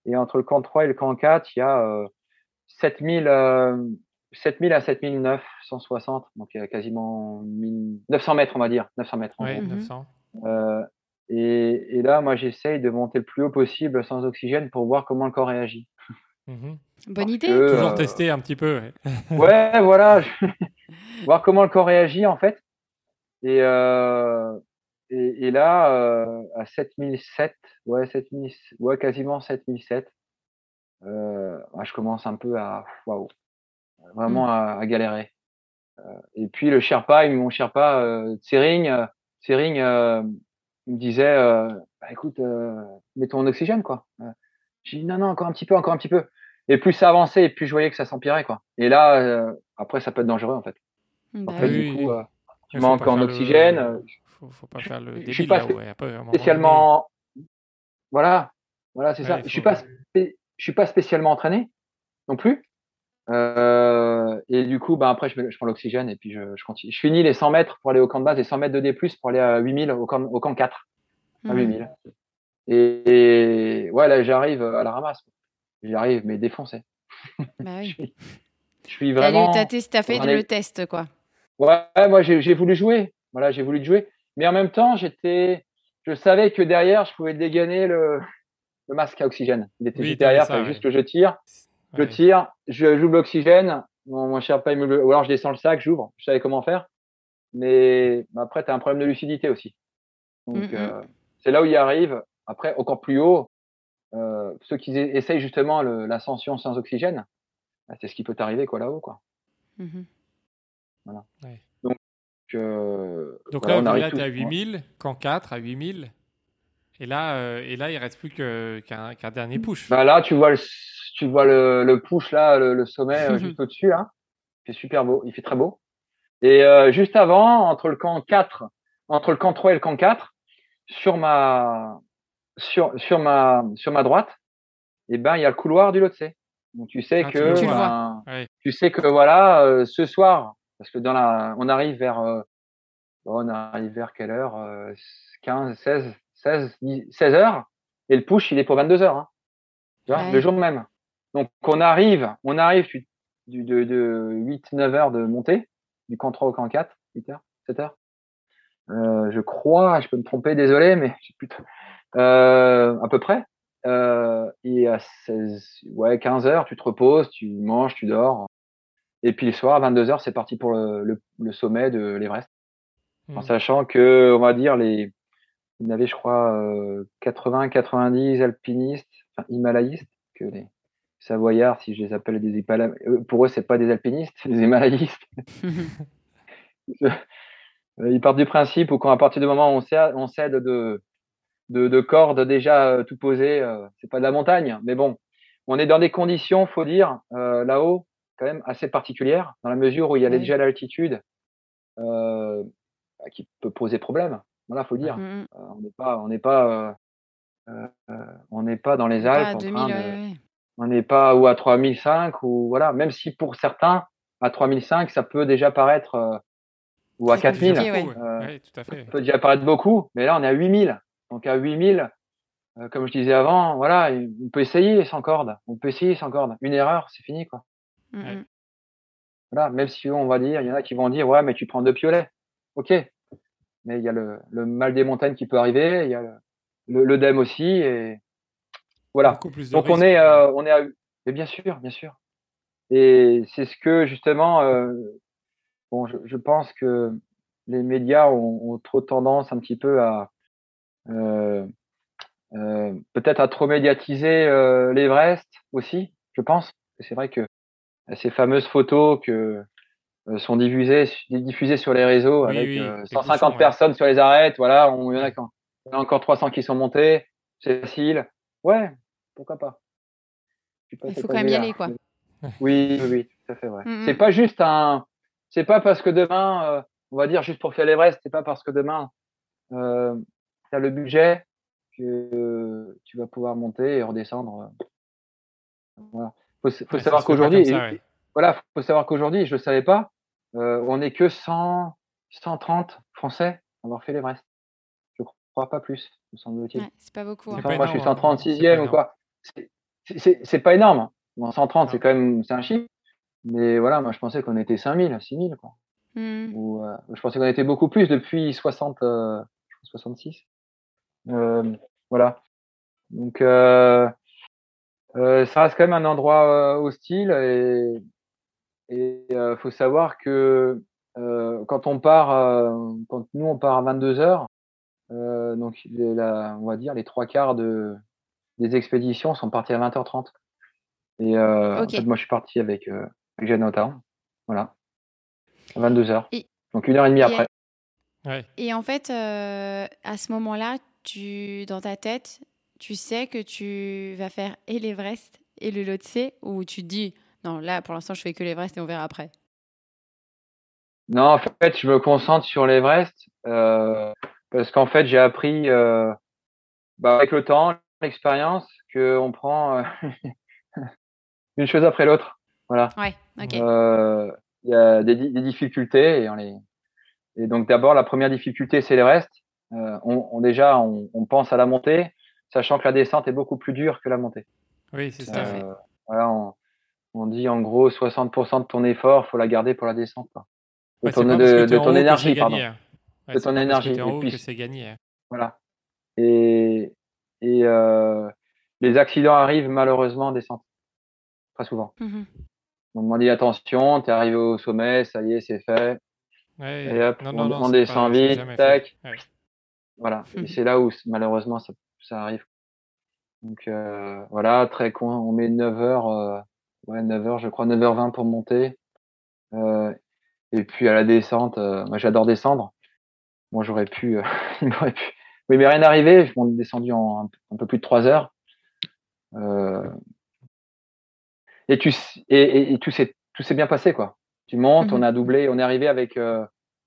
[SPEAKER 4] Et entre le camp 3 et le camp 4, il y a euh, 7000, euh, 7000 à 7960, donc il y a quasiment 1000 900 mètres, on va dire, 900 mètres.
[SPEAKER 3] Mhm.
[SPEAKER 2] 900.
[SPEAKER 4] Et, et là, moi, j'essaye de monter le plus haut possible sans oxygène pour voir comment le corps réagit.
[SPEAKER 2] Mhm.
[SPEAKER 3] Bonne idée.
[SPEAKER 4] que,
[SPEAKER 2] Toujours
[SPEAKER 4] euh,
[SPEAKER 2] tester un petit peu. ouais.
[SPEAKER 4] Ouais, voilà. voir comment le corps réagit en fait. Et, euh, et, et là, euh, à 7007, ouais, 7000, ouais, quasiment 7007, euh, ouais, je commence un peu à, waouh, vraiment
[SPEAKER 3] Mm.
[SPEAKER 4] à, à galérer. Euh, et puis le Sherpa, mon Sherpa, euh, Tsering, euh, Tsering, euh, il me disait, euh, bah, écoute, euh, mets ton oxygène, quoi. Euh, J'ai dit, non, non, encore un petit peu, encore un petit peu. Et plus ça avançait, et plus je voyais que ça s'empirait, quoi. Et là, euh, après, ça peut être dangereux, en fait.
[SPEAKER 3] Bah
[SPEAKER 4] Après,
[SPEAKER 3] oui.
[SPEAKER 4] du coup, euh, tu
[SPEAKER 2] Il faut
[SPEAKER 4] manques
[SPEAKER 2] pas
[SPEAKER 4] en
[SPEAKER 2] faire le-
[SPEAKER 4] oxygène. euh,
[SPEAKER 2] Faut, faut pas faire le
[SPEAKER 4] je
[SPEAKER 2] débile
[SPEAKER 4] suis pas
[SPEAKER 2] là, ouais. Après,
[SPEAKER 4] spécialement, voilà, voilà, c'est
[SPEAKER 2] Ouais,
[SPEAKER 4] ça.
[SPEAKER 2] il
[SPEAKER 4] Je suis
[SPEAKER 2] faut-
[SPEAKER 4] pas, spé- je suis pas spécialement entraîné non plus. Euh, et du coup, bah après, je, mets- je prends l'oxygène et puis je, je continue. Je finis les 100 mètres pour aller au camp de base et 100 mètres de D+, pour aller à 8000 au camp, au camp 4, à
[SPEAKER 3] Mhm.
[SPEAKER 4] 8000. Et, et ouais, là, j'arrive à la ramasse. J'arrive, mais défoncé.
[SPEAKER 3] Bah oui.
[SPEAKER 4] Je suis
[SPEAKER 3] T'as
[SPEAKER 4] vraiment.
[SPEAKER 3] lu- T'as fait le test, quoi.
[SPEAKER 4] Ouais, moi j'ai voulu jouer. Voilà, j'ai voulu jouer. Mais en même temps, j'étais, je savais que derrière, je pouvais dégainer le, le masque à oxygène. Il était
[SPEAKER 2] Oui,
[SPEAKER 4] juste derrière,
[SPEAKER 2] ça,
[SPEAKER 4] fallait
[SPEAKER 2] ouais.
[SPEAKER 4] juste que je tire. Je
[SPEAKER 2] Ouais.
[SPEAKER 4] tire, je j'ouvre l'oxygène. Mon, mon cher pas, il me le- ou alors je descends le sac, j'ouvre. Je savais comment faire. Mais après, tu as un problème de lucidité aussi. Donc, euh, c'est là où il arrive. Après, encore plus haut, euh, ceux qui essayent justement l'ascension sans oxygène, bah, c'est ce qui peut t'arriver quoi là-haut. Quoi.
[SPEAKER 3] Mhm.
[SPEAKER 2] Donc
[SPEAKER 4] voilà, on
[SPEAKER 2] là,
[SPEAKER 4] arrive
[SPEAKER 2] là tu es à
[SPEAKER 4] tous-
[SPEAKER 2] 8000, camp 4 à 8000. Et là, euh, et là il reste plus qu'un dernier push.
[SPEAKER 4] Bah là, tu vois le, tu vois le, le push là, le, le sommet euh, juste au-dessus là. Il fait super beau, il fait très beau. Et euh, juste avant, entre le camp 4, entre le camp 3 et le camp 4, sur ma, sur, sur ma, sur ma droite, et ben il y a le couloir du Lhotse. Donc tu sais
[SPEAKER 2] Ah, tu
[SPEAKER 4] que,
[SPEAKER 3] vois.
[SPEAKER 4] ben,
[SPEAKER 2] Ouais.
[SPEAKER 4] tu sais que voilà, euh, ce soir, parce que dans la, on arrive vers, euh, on arrive vers quelle heure euh, 15, 16, 16, 10, 16 heures, et le push il est pour 22 heures. Hein. Tu vois,
[SPEAKER 3] Ouais.
[SPEAKER 4] le jour même. Donc on arrive, on arrive tu- du, de, de 8, 9 heures de montée, du camp 3 au camp 4, 8 heures, 7 heures. Euh, je crois, je peux me tromper, désolé, mais j'ai plus à peu près. Euh, et à 16, ouais, 15 heures, tu te reposes, tu manges, tu dors. Et puis le soir, à 22 heures, c'est parti pour le, le, le sommet de l'Everest. En
[SPEAKER 2] Mhm.
[SPEAKER 4] sachant que, on va dire, les, il y avait, je crois, 80, 90 alpinistes, enfin, himalayistes, que les Savoyards, si je les appelle des himalayistes, pour eux, c'est pas des alpinistes, c'est des himalayistes. Ils partent du principe où quand à partir du moment où on cède de, de, de, cordes déjà tout posées, c'est pas de la montagne, mais bon, on est dans des conditions, faut dire, là-haut, quand même assez particulières, dans la mesure où il y a déjà l'altitude euh, bah, qui peut poser problème. Voilà, faut dire. Mmh euh, on n'est pas, on n'est pas, euh, on n'est pas dans les Alpes. On n'est pas ou à 3005 ou voilà. Même si pour certains, à 3005, ça peut déjà paraître ou à 4000, ça peut déjà paraître beaucoup. Mais là, on est à 8000. Donc à 8000, comme je disais avant, voilà, on peut essayer sans corde. On peut essayer sans corde. Une erreur, c'est fini, quoi. Mmh voilà, même si on va dire, il y en a qui vont dire, ouais, mais tu prends deux piolets. Ok. Mais il y a le, le mal des montagnes qui peut arriver, il y a le, l'œdème aussi, et voilà. Donc on est, euh, on est à, mais bien sûr, bien sûr. Et c'est ce que justement, euh, bon, je, je, pense que les médias ont, ont, trop tendance un petit peu à, euh, euh peut-être à trop médiatiser euh, l'Everest aussi, je pense. C'est vrai que ces fameuses photos que euh, sont diffusées, diffusées sur les réseaux avec 150 euh, personnes sur les arêtes. Voilà, il y en a, quand, il y en a encore 300 qui sont montés. C'est facile. Ouais, pourquoi pas.
[SPEAKER 3] Il faut quand même y aller, quoi.
[SPEAKER 4] Oui, oui, oui, ça fait vrai. C'est pas juste un. C'est pas parce que demain, euh, on va dire juste pour faire l'Everest, c'est pas parce que demain euh, tu as le budget que tu vas pouvoir monter et redescendre. Voilà faut, faut savoir qu'aujourd'hui, voilà, faut savoir qu'aujourd'hui, je ne savais pas, euh, on n'est que 100, 130 Français à avoir fait l'Everest. Je crois pas plus, me semble-t-il.
[SPEAKER 3] Ouais, c'est pas beaucoup.
[SPEAKER 4] Hein. moi, je suis 136e ou quoi. C'est pas énorme. Bon, 130, c'est quand même, c'est un chiffre. Mais voilà, moi, je pensais qu'on était 5000, 6000, quoi. Mmh. Ou, euh, je pensais qu'on était beaucoup plus depuis 60, euh, 66. Euh, voilà. Donc, euh, euh, ça reste quand même un endroit euh, hostile et et euh, faut savoir que quand on part, quand nous on part à 22 heures, donc la, on va dire les trois quarts de des expéditions sont partis à 20h30. Et en fait, moi je suis parti avec, euh, avec voilà, à 22 heures. donc une heure et demie après.
[SPEAKER 3] Et en fait, à ce moment-là, tu dans ta tête, tu sais que tu vas faire et l'Everest et le Lhotse ou tu te dis non, là pour l'instant je fais que l'Everest et on verra après
[SPEAKER 4] Non, en fait, je me concentre sur l'Everest euh, parce qu'en fait, j'ai appris euh, bah, avec le temps, l'expérience, qu'on prend euh, une chose après l'autre. Voilà.
[SPEAKER 3] Ouais, ok.
[SPEAKER 4] Il y a des, des difficultés et, on les... et donc d'abord la première difficulté c'est l'Everest. Euh, on, on, déjà on, on pense à la montée sachant que la descente est beaucoup plus dure que la montée.
[SPEAKER 2] Oui, c'est ça.
[SPEAKER 4] Euh, voilà, on, on, dit en gros 60% de ton effort, faut la garder pour la descente. Quoi. De, ton, de, de ton énergie, pardon.
[SPEAKER 2] Hein.
[SPEAKER 4] Ouais, de ton énergie.
[SPEAKER 2] Et puis, que c'est gagné. Hein.
[SPEAKER 4] Voilà. Et, et euh, les accidents arrivent malheureusement en descente. Très souvent. Mm -hmm. On m'a dit attention, t'es arrivé au sommet, ça y est, c'est fait.
[SPEAKER 2] Ouais,
[SPEAKER 4] et hop,
[SPEAKER 2] non,
[SPEAKER 4] on,
[SPEAKER 2] non, non,
[SPEAKER 4] on descend
[SPEAKER 2] pas,
[SPEAKER 4] vite, tac. Voilà.
[SPEAKER 3] Mhm.
[SPEAKER 4] Et c'est là où malheureusement ça ça arrive. Donc euh, voilà, très con, on met 9 heures, euh, ouais 9 heures, je crois 9h20 pour monter. Euh, et puis à la descente, euh, moi j'adore descendre. Bon, j'aurais pu, euh, il m'aurait pu, mais il m'est rien arrivé. Je m'en descendu en un, un, peu plus de 3 heures. Euh, et tu et, et, et tout s'est tout s'est bien passé quoi. Tu montes, mmh. on a doublé, on est arrivé avec euh,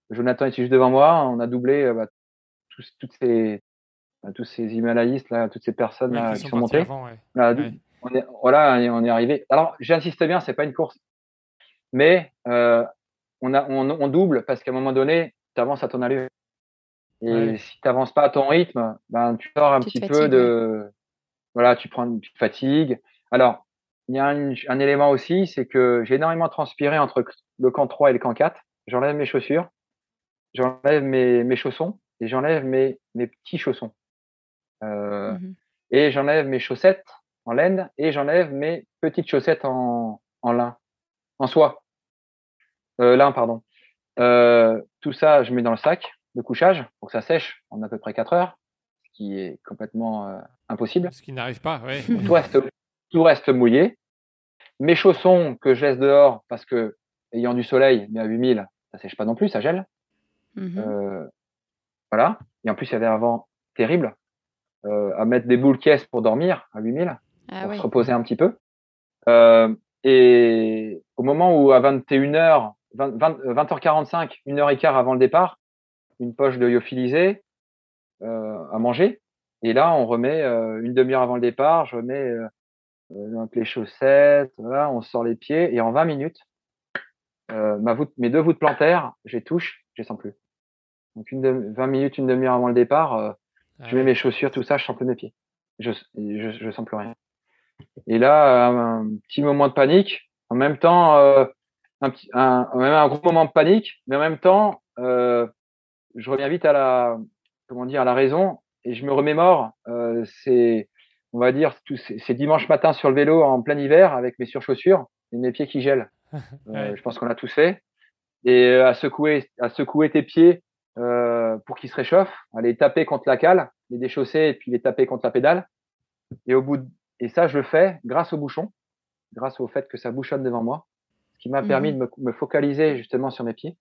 [SPEAKER 4] Jonathan était juste devant moi, on a doublé bah, tous, toutes ces tous ces Himalayistes là, toutes ces personnes là, qui, qui sont, montées.
[SPEAKER 2] Avant, ouais.
[SPEAKER 4] Là,
[SPEAKER 2] ouais.
[SPEAKER 4] on est, voilà, on est arrivé. Alors, j'insiste bien, c'est pas une course, mais euh, on, a, on, on, double parce qu'à un moment donné, tu avances à ton allure. Et ouais. si tu n'avances pas à ton rythme, ben tu sors un tu petit peu de, voilà, tu prends une fatigue. Alors, il y a un, un élément aussi, c'est que j'ai énormément transpiré entre le camp 3 et le camp 4. J'enlève mes chaussures, j'enlève mes, mes chaussons et j'enlève mes, mes petits chaussons. Euh, mmh. Et j'enlève mes chaussettes en laine et j'enlève mes petites chaussettes en, en lin, en soie. Euh, lin, pardon. Euh, tout ça, je mets dans le sac de couchage pour que ça sèche en à peu près 4 heures. qui est complètement euh, impossible.
[SPEAKER 2] Ce qui n'arrive pas, ouais.
[SPEAKER 4] tout, reste, tout reste mouillé. Mes chaussons que je laisse dehors parce que, ayant du soleil, mais à 8000, ça sèche pas non plus, ça gèle. Euh, voilà. Et en plus, il y avait un vent terrible euh, à mettre des boules caisses pour dormir à 8000,
[SPEAKER 3] Ah
[SPEAKER 4] pour
[SPEAKER 3] oui.
[SPEAKER 4] se reposer un petit peu. Euh, et au moment où à 21h, 20, 20, 20h45, une heure et quart avant le départ, une poche de lyophilisé euh, à manger. Et là, on remet euh, une demi-heure avant le départ, je remets euh, euh, donc les chaussettes, voilà, on sort les pieds, et en 20 minutes, euh, ma voûte, mes deux voûtes plantaires, je les touche, je les sens plus. Donc une demi- 20 minutes, une demi-heure avant le départ, euh,
[SPEAKER 2] Ah
[SPEAKER 4] je mets
[SPEAKER 2] ouais.
[SPEAKER 4] mes chaussures, tout ça, je sens plus mes pieds. Je, je, je sens plus rien. Et là, un, petit moment de panique. En même temps, euh, un, petit, un, même un gros moment de panique, mais en même temps, euh, je reviens vite à la, comment dire, à la raison et je me remémore. Euh, c'est, on va dire, tout- c'est c'est dimanche matin sur le vélo en plein hiver avec mes surchaussures et mes pieds qui gèlent. Euh,
[SPEAKER 2] Ouais.
[SPEAKER 4] Je pense qu'on l'a tous fait. Et à secouer, à secouer tes pieds euh, pour qu'ils se réchauffent, à les taper contre la cale, les déchausser et puis les taper contre la pédale. Et au bout de- et ça, je le fais grâce au bouchon, grâce au fait que ça bouchonne devant moi, ce qui m'a
[SPEAKER 3] Mhm.
[SPEAKER 4] permis de me, me focaliser justement sur mes pieds.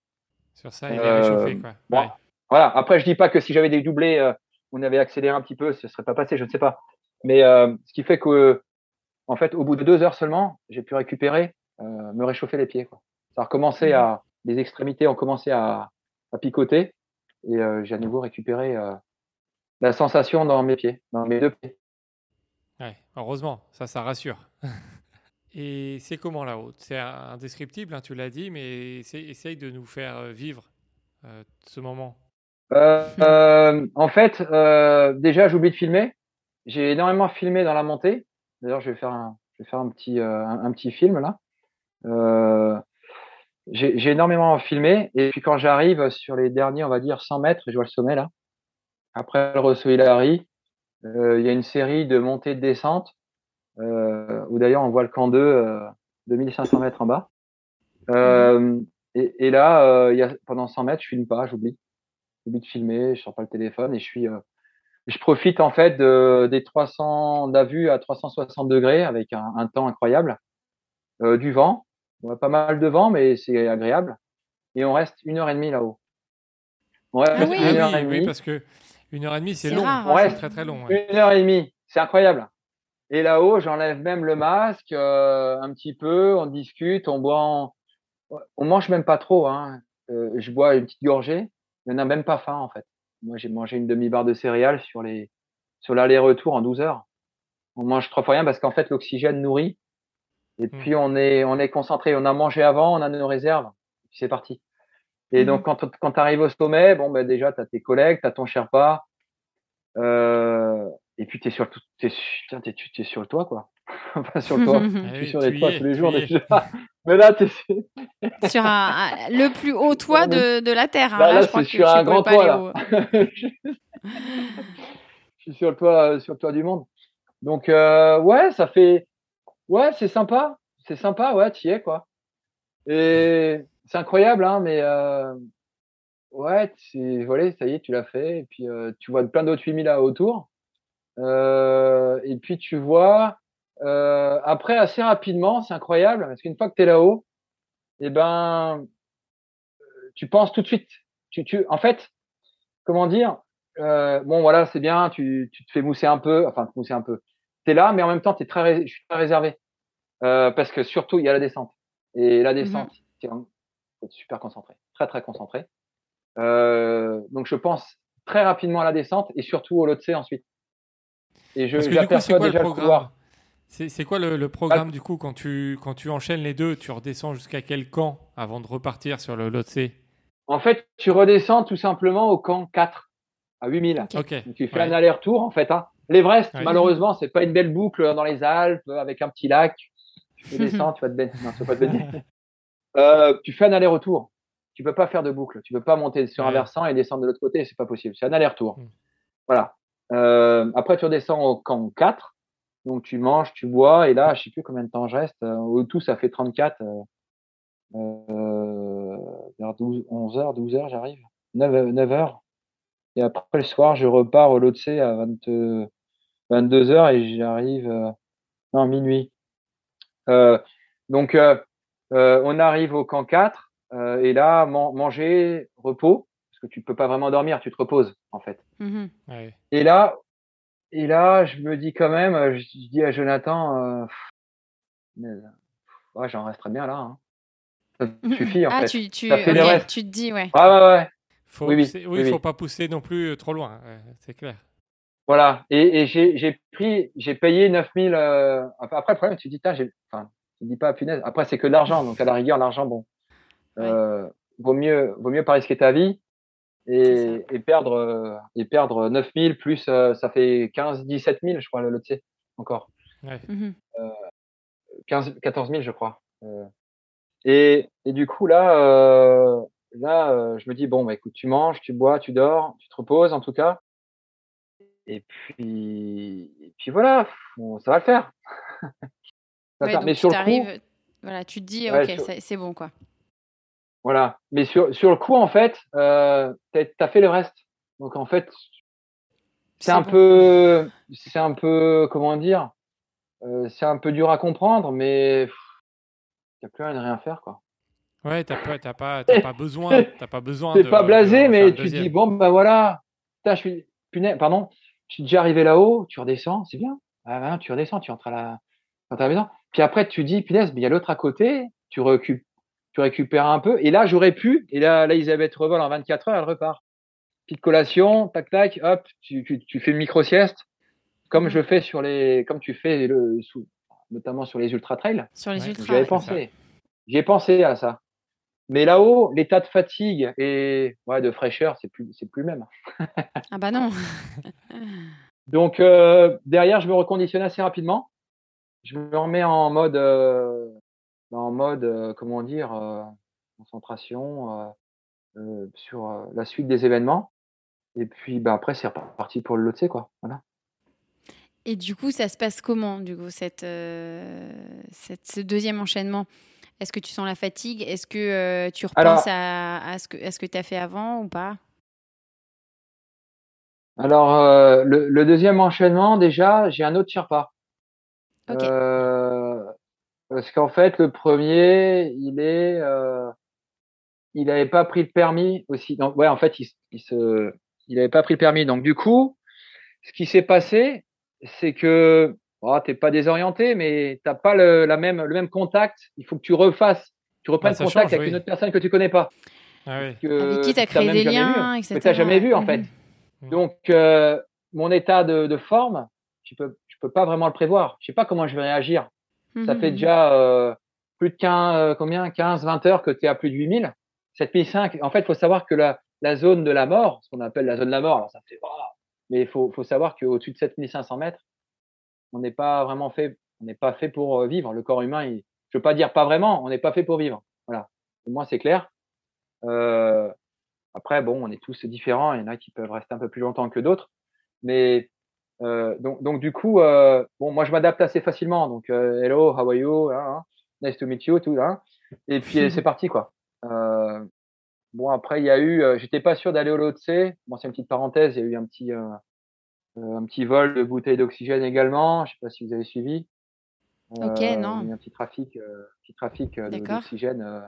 [SPEAKER 2] Sur ça, il est
[SPEAKER 4] Euh,
[SPEAKER 2] réchauffé, quoi.
[SPEAKER 4] bon.
[SPEAKER 2] Ouais.
[SPEAKER 4] Voilà. Après, je dis pas que si j'avais des doublés, euh, on avait accéléré un petit peu, ce serait pas passé, je ne sais pas. Mais euh, ce qui fait que, en fait, au bout de deux heures seulement, j'ai pu récupérer, euh, me réchauffer les pieds. Quoi. Ça a recommencé
[SPEAKER 3] Mhm.
[SPEAKER 4] à, les extrémités ont commencé à, à picoter et euh, j'ai à nouveau récupéré euh, la sensation dans mes pieds, dans mes deux pieds.
[SPEAKER 2] Ouais, heureusement, ça, ça rassure. Et c'est comment la haute C'est indescriptible, hein, tu l'as dit, mais essaye, essaye de nous faire euh, vivre euh, ce moment.
[SPEAKER 4] Euh, euh, en fait, déjà, j'ai oublié de filmer. J'ai énormément filmé dans la montée. D'ailleurs, je vais faire un, je vais faire un petit, un, un petit film là. J'ai énormément filmé. Et puis quand j'arrive sur les derniers, on va dire 100 mètres, je vois le sommet là. Après le Rosso Hilary, euh, il y a une série de montées de descentes euh, où d'ailleurs on voit le camp 2 euh, 2500 mètres en bas. Euh, et, et là, euh, il y a, pendant 100 mètres, je filme pas, j'oublie j'oublie de filmer, je sors pas le téléphone et je suis, euh, je profite en fait de, des 300 de la vue à 360 degrés avec un, un temps incroyable, du vent, on a pas mal de vent mais c'est agréable et on reste une heure et demie là-haut. On reste
[SPEAKER 3] Ah oui.
[SPEAKER 4] une heure
[SPEAKER 2] oui,
[SPEAKER 4] et
[SPEAKER 2] oui,
[SPEAKER 4] demie,
[SPEAKER 2] parce que une heure et demie, c'est long.
[SPEAKER 3] rare,
[SPEAKER 4] hein.
[SPEAKER 2] c'est très très long. ouais.
[SPEAKER 4] une heure et demie, c'est incroyable. Et là-haut, j'enlève même le masque euh, un petit peu, on discute, on boit, en- on mange même pas trop. Hein. Euh, je bois une petite gorgée, il n'y en a même pas faim en fait. Moi, j'ai mangé une demi-barre de céréales sur les sur l'aller-retour en 12 heures. On mange trois fois rien parce qu'en fait, l'oxygène nourrit. Et
[SPEAKER 2] Mm.
[SPEAKER 4] puis, on est, on est concentré. On a mangé avant, on a nos réserves. Puis c'est parti. Et donc, quand, quand tu arrives au sommet, bon, ben, déjà, tu as tes collègues, tu as ton Sherpa. Euh, et puis, tu es sur, t'es, putain, t'es, t'es sur le toit, quoi. enfin, sur le toit.
[SPEAKER 2] Ah
[SPEAKER 4] Je suis sur
[SPEAKER 2] tu
[SPEAKER 4] les toits
[SPEAKER 2] es,
[SPEAKER 4] tous les
[SPEAKER 2] tu
[SPEAKER 4] jours
[SPEAKER 2] es.
[SPEAKER 4] déjà. Mais là, t'es,
[SPEAKER 3] sur un, un- le plus haut toit de, de la Terre. hein.
[SPEAKER 4] Là,
[SPEAKER 3] Là,
[SPEAKER 4] là,
[SPEAKER 3] je crois
[SPEAKER 4] c'est
[SPEAKER 3] que
[SPEAKER 4] sur
[SPEAKER 3] tu
[SPEAKER 4] un grand
[SPEAKER 3] pas
[SPEAKER 4] toit, là. je suis sur le toit, euh, sur le toit du monde. Donc euh, ouais, ça fait, ouais, c'est sympa, c'est sympa, ouais, t'y es quoi. Et c'est incroyable, hein, mais euh, ouais, voilà, ça y est, tu l'as fait. Et puis euh, tu vois plein d'autres 8000 là autour. Euh, et puis tu vois, euh, après assez rapidement, c'est incroyable parce qu'une fois que t'es là-haut, et ben, tu penses tout de suite. Tu, tu, en fait, comment dire euh, Bon, voilà, c'est bien. Tu, tu te fais mousser un peu, enfin mousser un peu. T'es là, mais en même temps, t'es très, je suis très réservé euh, parce que surtout il y a la descente et la descente, c'est vraiment- faut être super concentré, très très concentré. Euh, donc je pense très rapidement à la descente et surtout au Lhotse ensuite. Et je j'aperçois déjà le
[SPEAKER 2] programme C'est quoi le, le programme du coup quand tu, quand tu enchaînes les deux Tu redescends jusqu'à quel camp avant de repartir sur le Lhotse
[SPEAKER 4] En fait, tu redescends tout simplement au camp 4 à 8000.
[SPEAKER 3] Ok.
[SPEAKER 2] Ok.
[SPEAKER 4] Donc, tu fais
[SPEAKER 2] Ouais.
[SPEAKER 4] un aller-retour en fait. Hein. L'Everest,
[SPEAKER 2] Ouais.
[SPEAKER 4] malheureusement, c'est pas une belle boucle dans les Alpes avec un petit lac. Tu descends, tu vas te baigner. Non, tu vas pas te baigner. Euh, tu fais un aller-retour. Tu peux pas faire de boucle. Tu peux pas monter sur un versant et descendre de l'autre côté. C'est pas possible. C'est un aller-retour.
[SPEAKER 2] Mm.
[SPEAKER 4] Voilà. Euh, après, tu redescends au camp 4. Donc, tu manges, tu bois. Et là, je sais plus combien de temps je reste. Euh, Au tout, ça fait 34. Euh, euh, vers 12, 11 heures, 12 heures, j'arrive. 9, 9 heures. Et après le soir, je repars au Lotse à 20, 22h et j'arrive euh, non minuit. Euh, donc euh, euh, on arrive au camp 4 euh, et là man- manger, repos parce que tu peux pas vraiment dormir, tu te reposes en fait.
[SPEAKER 3] Mhm.
[SPEAKER 2] Ouais.
[SPEAKER 4] Et là, et là, je me dis quand même, je, je dis à Jonathan, euh, ouais, j'en resterai bien là. Hein. Ça suffit en
[SPEAKER 3] ah,
[SPEAKER 4] fait.
[SPEAKER 3] tu, tu,
[SPEAKER 4] Ça fait
[SPEAKER 3] tu te dis, ouais.
[SPEAKER 4] Ouais, ouais, ouais.
[SPEAKER 2] Faut,
[SPEAKER 4] Oui, oui, oui,
[SPEAKER 2] faut pas pousser non plus trop loin, c'est clair.
[SPEAKER 4] Voilà. Et, et j'ai j'ai pris, j'ai payé 9000. Euh, après, le problème, tu te dis, j'ai, enfin, tu te dis pas, punaise. Après, c'est que de l'argent. Donc, à la rigueur, l'argent, bon. Euh, vaut mieux, vaut mieux pas risquer ta vie et, et perdre, euh, et perdre 9000 plus, euh, ça fait 15, 17 000, je crois, le lot encore.
[SPEAKER 3] Mhm.
[SPEAKER 4] 15, 14 000, je crois. Euh, et, et du coup, là, euh, là, euh, je me dis, bon, bah, écoute, tu manges, tu bois, tu dors, tu te reposes, en tout cas. Et puis, et puis voilà, ça va le faire. Ça
[SPEAKER 3] Ouais,
[SPEAKER 4] Mais
[SPEAKER 3] tu
[SPEAKER 4] sur le coup,
[SPEAKER 3] voilà, tu te dis,
[SPEAKER 4] Ouais,
[SPEAKER 3] ok,
[SPEAKER 4] sur-
[SPEAKER 3] c'est bon, quoi.
[SPEAKER 4] voilà. Mais sur, sur le coup, en fait, euh, t'as t'as fait le reste. Donc, en fait, c'est un
[SPEAKER 3] bon.
[SPEAKER 4] peu, c'est un peu, comment dire, euh, c'est un peu dur à comprendre, mais t'as plus rien de rien faire, quoi.
[SPEAKER 2] Ouais, t'as pas, t'as pas, t'as pas besoin, t'as pas besoin
[SPEAKER 4] T'es pas
[SPEAKER 2] de
[SPEAKER 4] blasé, mais tu te dis, bon, ben voilà, putain, je suis, punaise, pardon, je suis déjà arrivé là-haut, tu redescends, c'est bien. Ah, ben, tu redescends, tu rentres à la, tu rentres à la maison. Puis après, tu dis, punaise, mais il y a l'autre à côté, tu, récup- tu récupères un peu. Et là, j'aurais pu, et là, là, Elisabeth revole en 24 heures, elle repart. Petite collation, tac, tac, hop, tu, tu, tu fais une micro-sieste, comme je fais sur les, comme tu fais le, sous, notamment sur les ultra trails.
[SPEAKER 3] Sur les
[SPEAKER 2] Ouais,
[SPEAKER 3] ouais.
[SPEAKER 4] pensé. J'y ai pensé à ça. Mais là-haut, l'état de fatigue et ouais, de fraîcheur, c'est plus, c'est plus le même.
[SPEAKER 3] Ah bah non.
[SPEAKER 4] Donc euh, derrière, je me reconditionne assez rapidement. Je me remets en mode, euh, en mode, euh, comment dire, concentration sur la suite des événements. Et puis bah, après, c'est reparti pour le Lotse, quoi. Voilà.
[SPEAKER 3] Et du coup, ça se passe comment, du coup, cette, cette- ce deuxième enchaînement? Est-ce que tu sens la fatigue? Est-ce que euh, tu
[SPEAKER 4] Alors-
[SPEAKER 3] repenses à, à ce que, à ce que tu as fait avant ou pas?
[SPEAKER 4] Alors euh, le, le deuxième enchaînement, déjà, j'ai un autre Sherpa.
[SPEAKER 3] Ok.
[SPEAKER 4] Euh, parce qu'en fait, le premier, il est, il n'avait pas pris le permis aussi. Donc, ouais, en fait, il, se, il avait pas pris le permis. Donc, du coup, ce qui s'est passé, c'est que, oh, t'es pas désorienté, mais t'as pas le, la même, le même contact. Il faut que tu refasses, tu reprennes
[SPEAKER 2] Bah,
[SPEAKER 4] contact
[SPEAKER 2] change,
[SPEAKER 4] avec
[SPEAKER 2] oui.
[SPEAKER 4] une autre personne que tu connais pas,
[SPEAKER 2] Ah oui.
[SPEAKER 4] que,
[SPEAKER 3] Avec qui tu as
[SPEAKER 4] que
[SPEAKER 3] créé des liens,
[SPEAKER 4] vu,
[SPEAKER 3] etc.
[SPEAKER 4] que t'as jamais vu en fait. Donc, euh, mon état de, de forme, je peux, je peux pas vraiment le prévoir. Je sais pas comment je vais réagir. Ça fait
[SPEAKER 3] mhm.
[SPEAKER 4] déjà euh, plus de 15, euh, combien 15, 20 heures que tu es à plus de 8000. 7005. En fait, il faut savoir que la, la zone de la mort, ce qu'on appelle la zone de la mort, alors ça fait, oh, mais il faut, faut savoir qu'au-dessus de 7500 mètres, on n'est pas vraiment fait, on n'est pas fait pour euh, vivre. Le corps humain, il, je veux pas dire pas vraiment, on n'est pas fait pour vivre. Voilà. Au moins, c'est clair. Euh, après, bon, on est tous différents. Il y en a qui peuvent rester un peu plus longtemps que d'autres. Mais euh, donc, donc du coup, euh, bon, moi je m'adapte assez facilement. Donc, hello, how are you, hein, hein, nice to meet you, tout. Hein, et puis c'est parti quoi. Bon après, il y a eu, j'étais pas sûr d'aller au Lotse. Bon, c'est une petite parenthèse. Il y a eu un petit, un petit vol de bouteilles d'oxygène également. Je sais pas si vous avez suivi.
[SPEAKER 3] Ok,
[SPEAKER 4] Euh,
[SPEAKER 3] non.
[SPEAKER 4] Il y a un petit trafic, euh, petit trafic euh, de- d'oxygène. euh,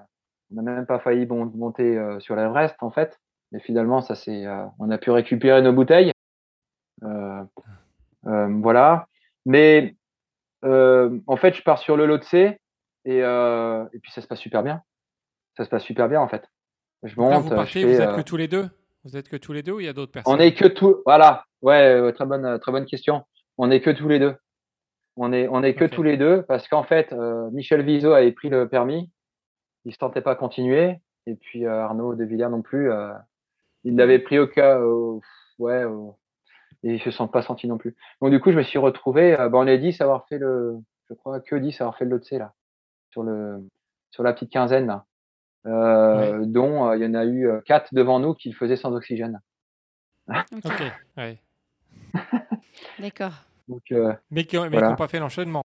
[SPEAKER 4] on n'a même pas failli bon- monter euh, sur l'Everest en fait. Mais finalement, ça c'est, euh, on a pu récupérer nos bouteilles. Euh, euh, voilà. Mais euh, en fait, je pars sur le Lotse et, euh, et puis ça se passe super bien. Ça se passe super bien en fait. Je
[SPEAKER 2] là, vous
[SPEAKER 4] je
[SPEAKER 2] partez,
[SPEAKER 4] fais,
[SPEAKER 2] vous êtes
[SPEAKER 4] euh,
[SPEAKER 2] que tous les deux? Vous êtes que tous les deux ou il y a d'autres personnes?
[SPEAKER 4] on est que tout. Voilà. Ouais, euh, très bonne, euh, très bonne question. On est que tous les deux. On est, on est que tous les deux parce qu'en fait, euh, Michel Vizo avait pris le permis. Il se tentait pas à continuer. Et puis euh, Arnaud de Villers non plus. euh, il l'avait pris au cas, ouais, et ils se sont pas sentis non plus. Donc du coup, je me suis retrouvé. euh, bah, on est 10 à avoir fait le, je crois que 10 à avoir fait le Lotse là, sur le, sur la petite quinzaine là. Euh, dont euh, il y en a eu quatre devant nous qui le faisaient sans oxygène.
[SPEAKER 3] Ok,
[SPEAKER 2] Ok, ouais.
[SPEAKER 3] D'accord.
[SPEAKER 4] Donc euh,
[SPEAKER 2] Mais qui n'ont
[SPEAKER 4] Voilà.
[SPEAKER 2] pas fait l'enchaînement.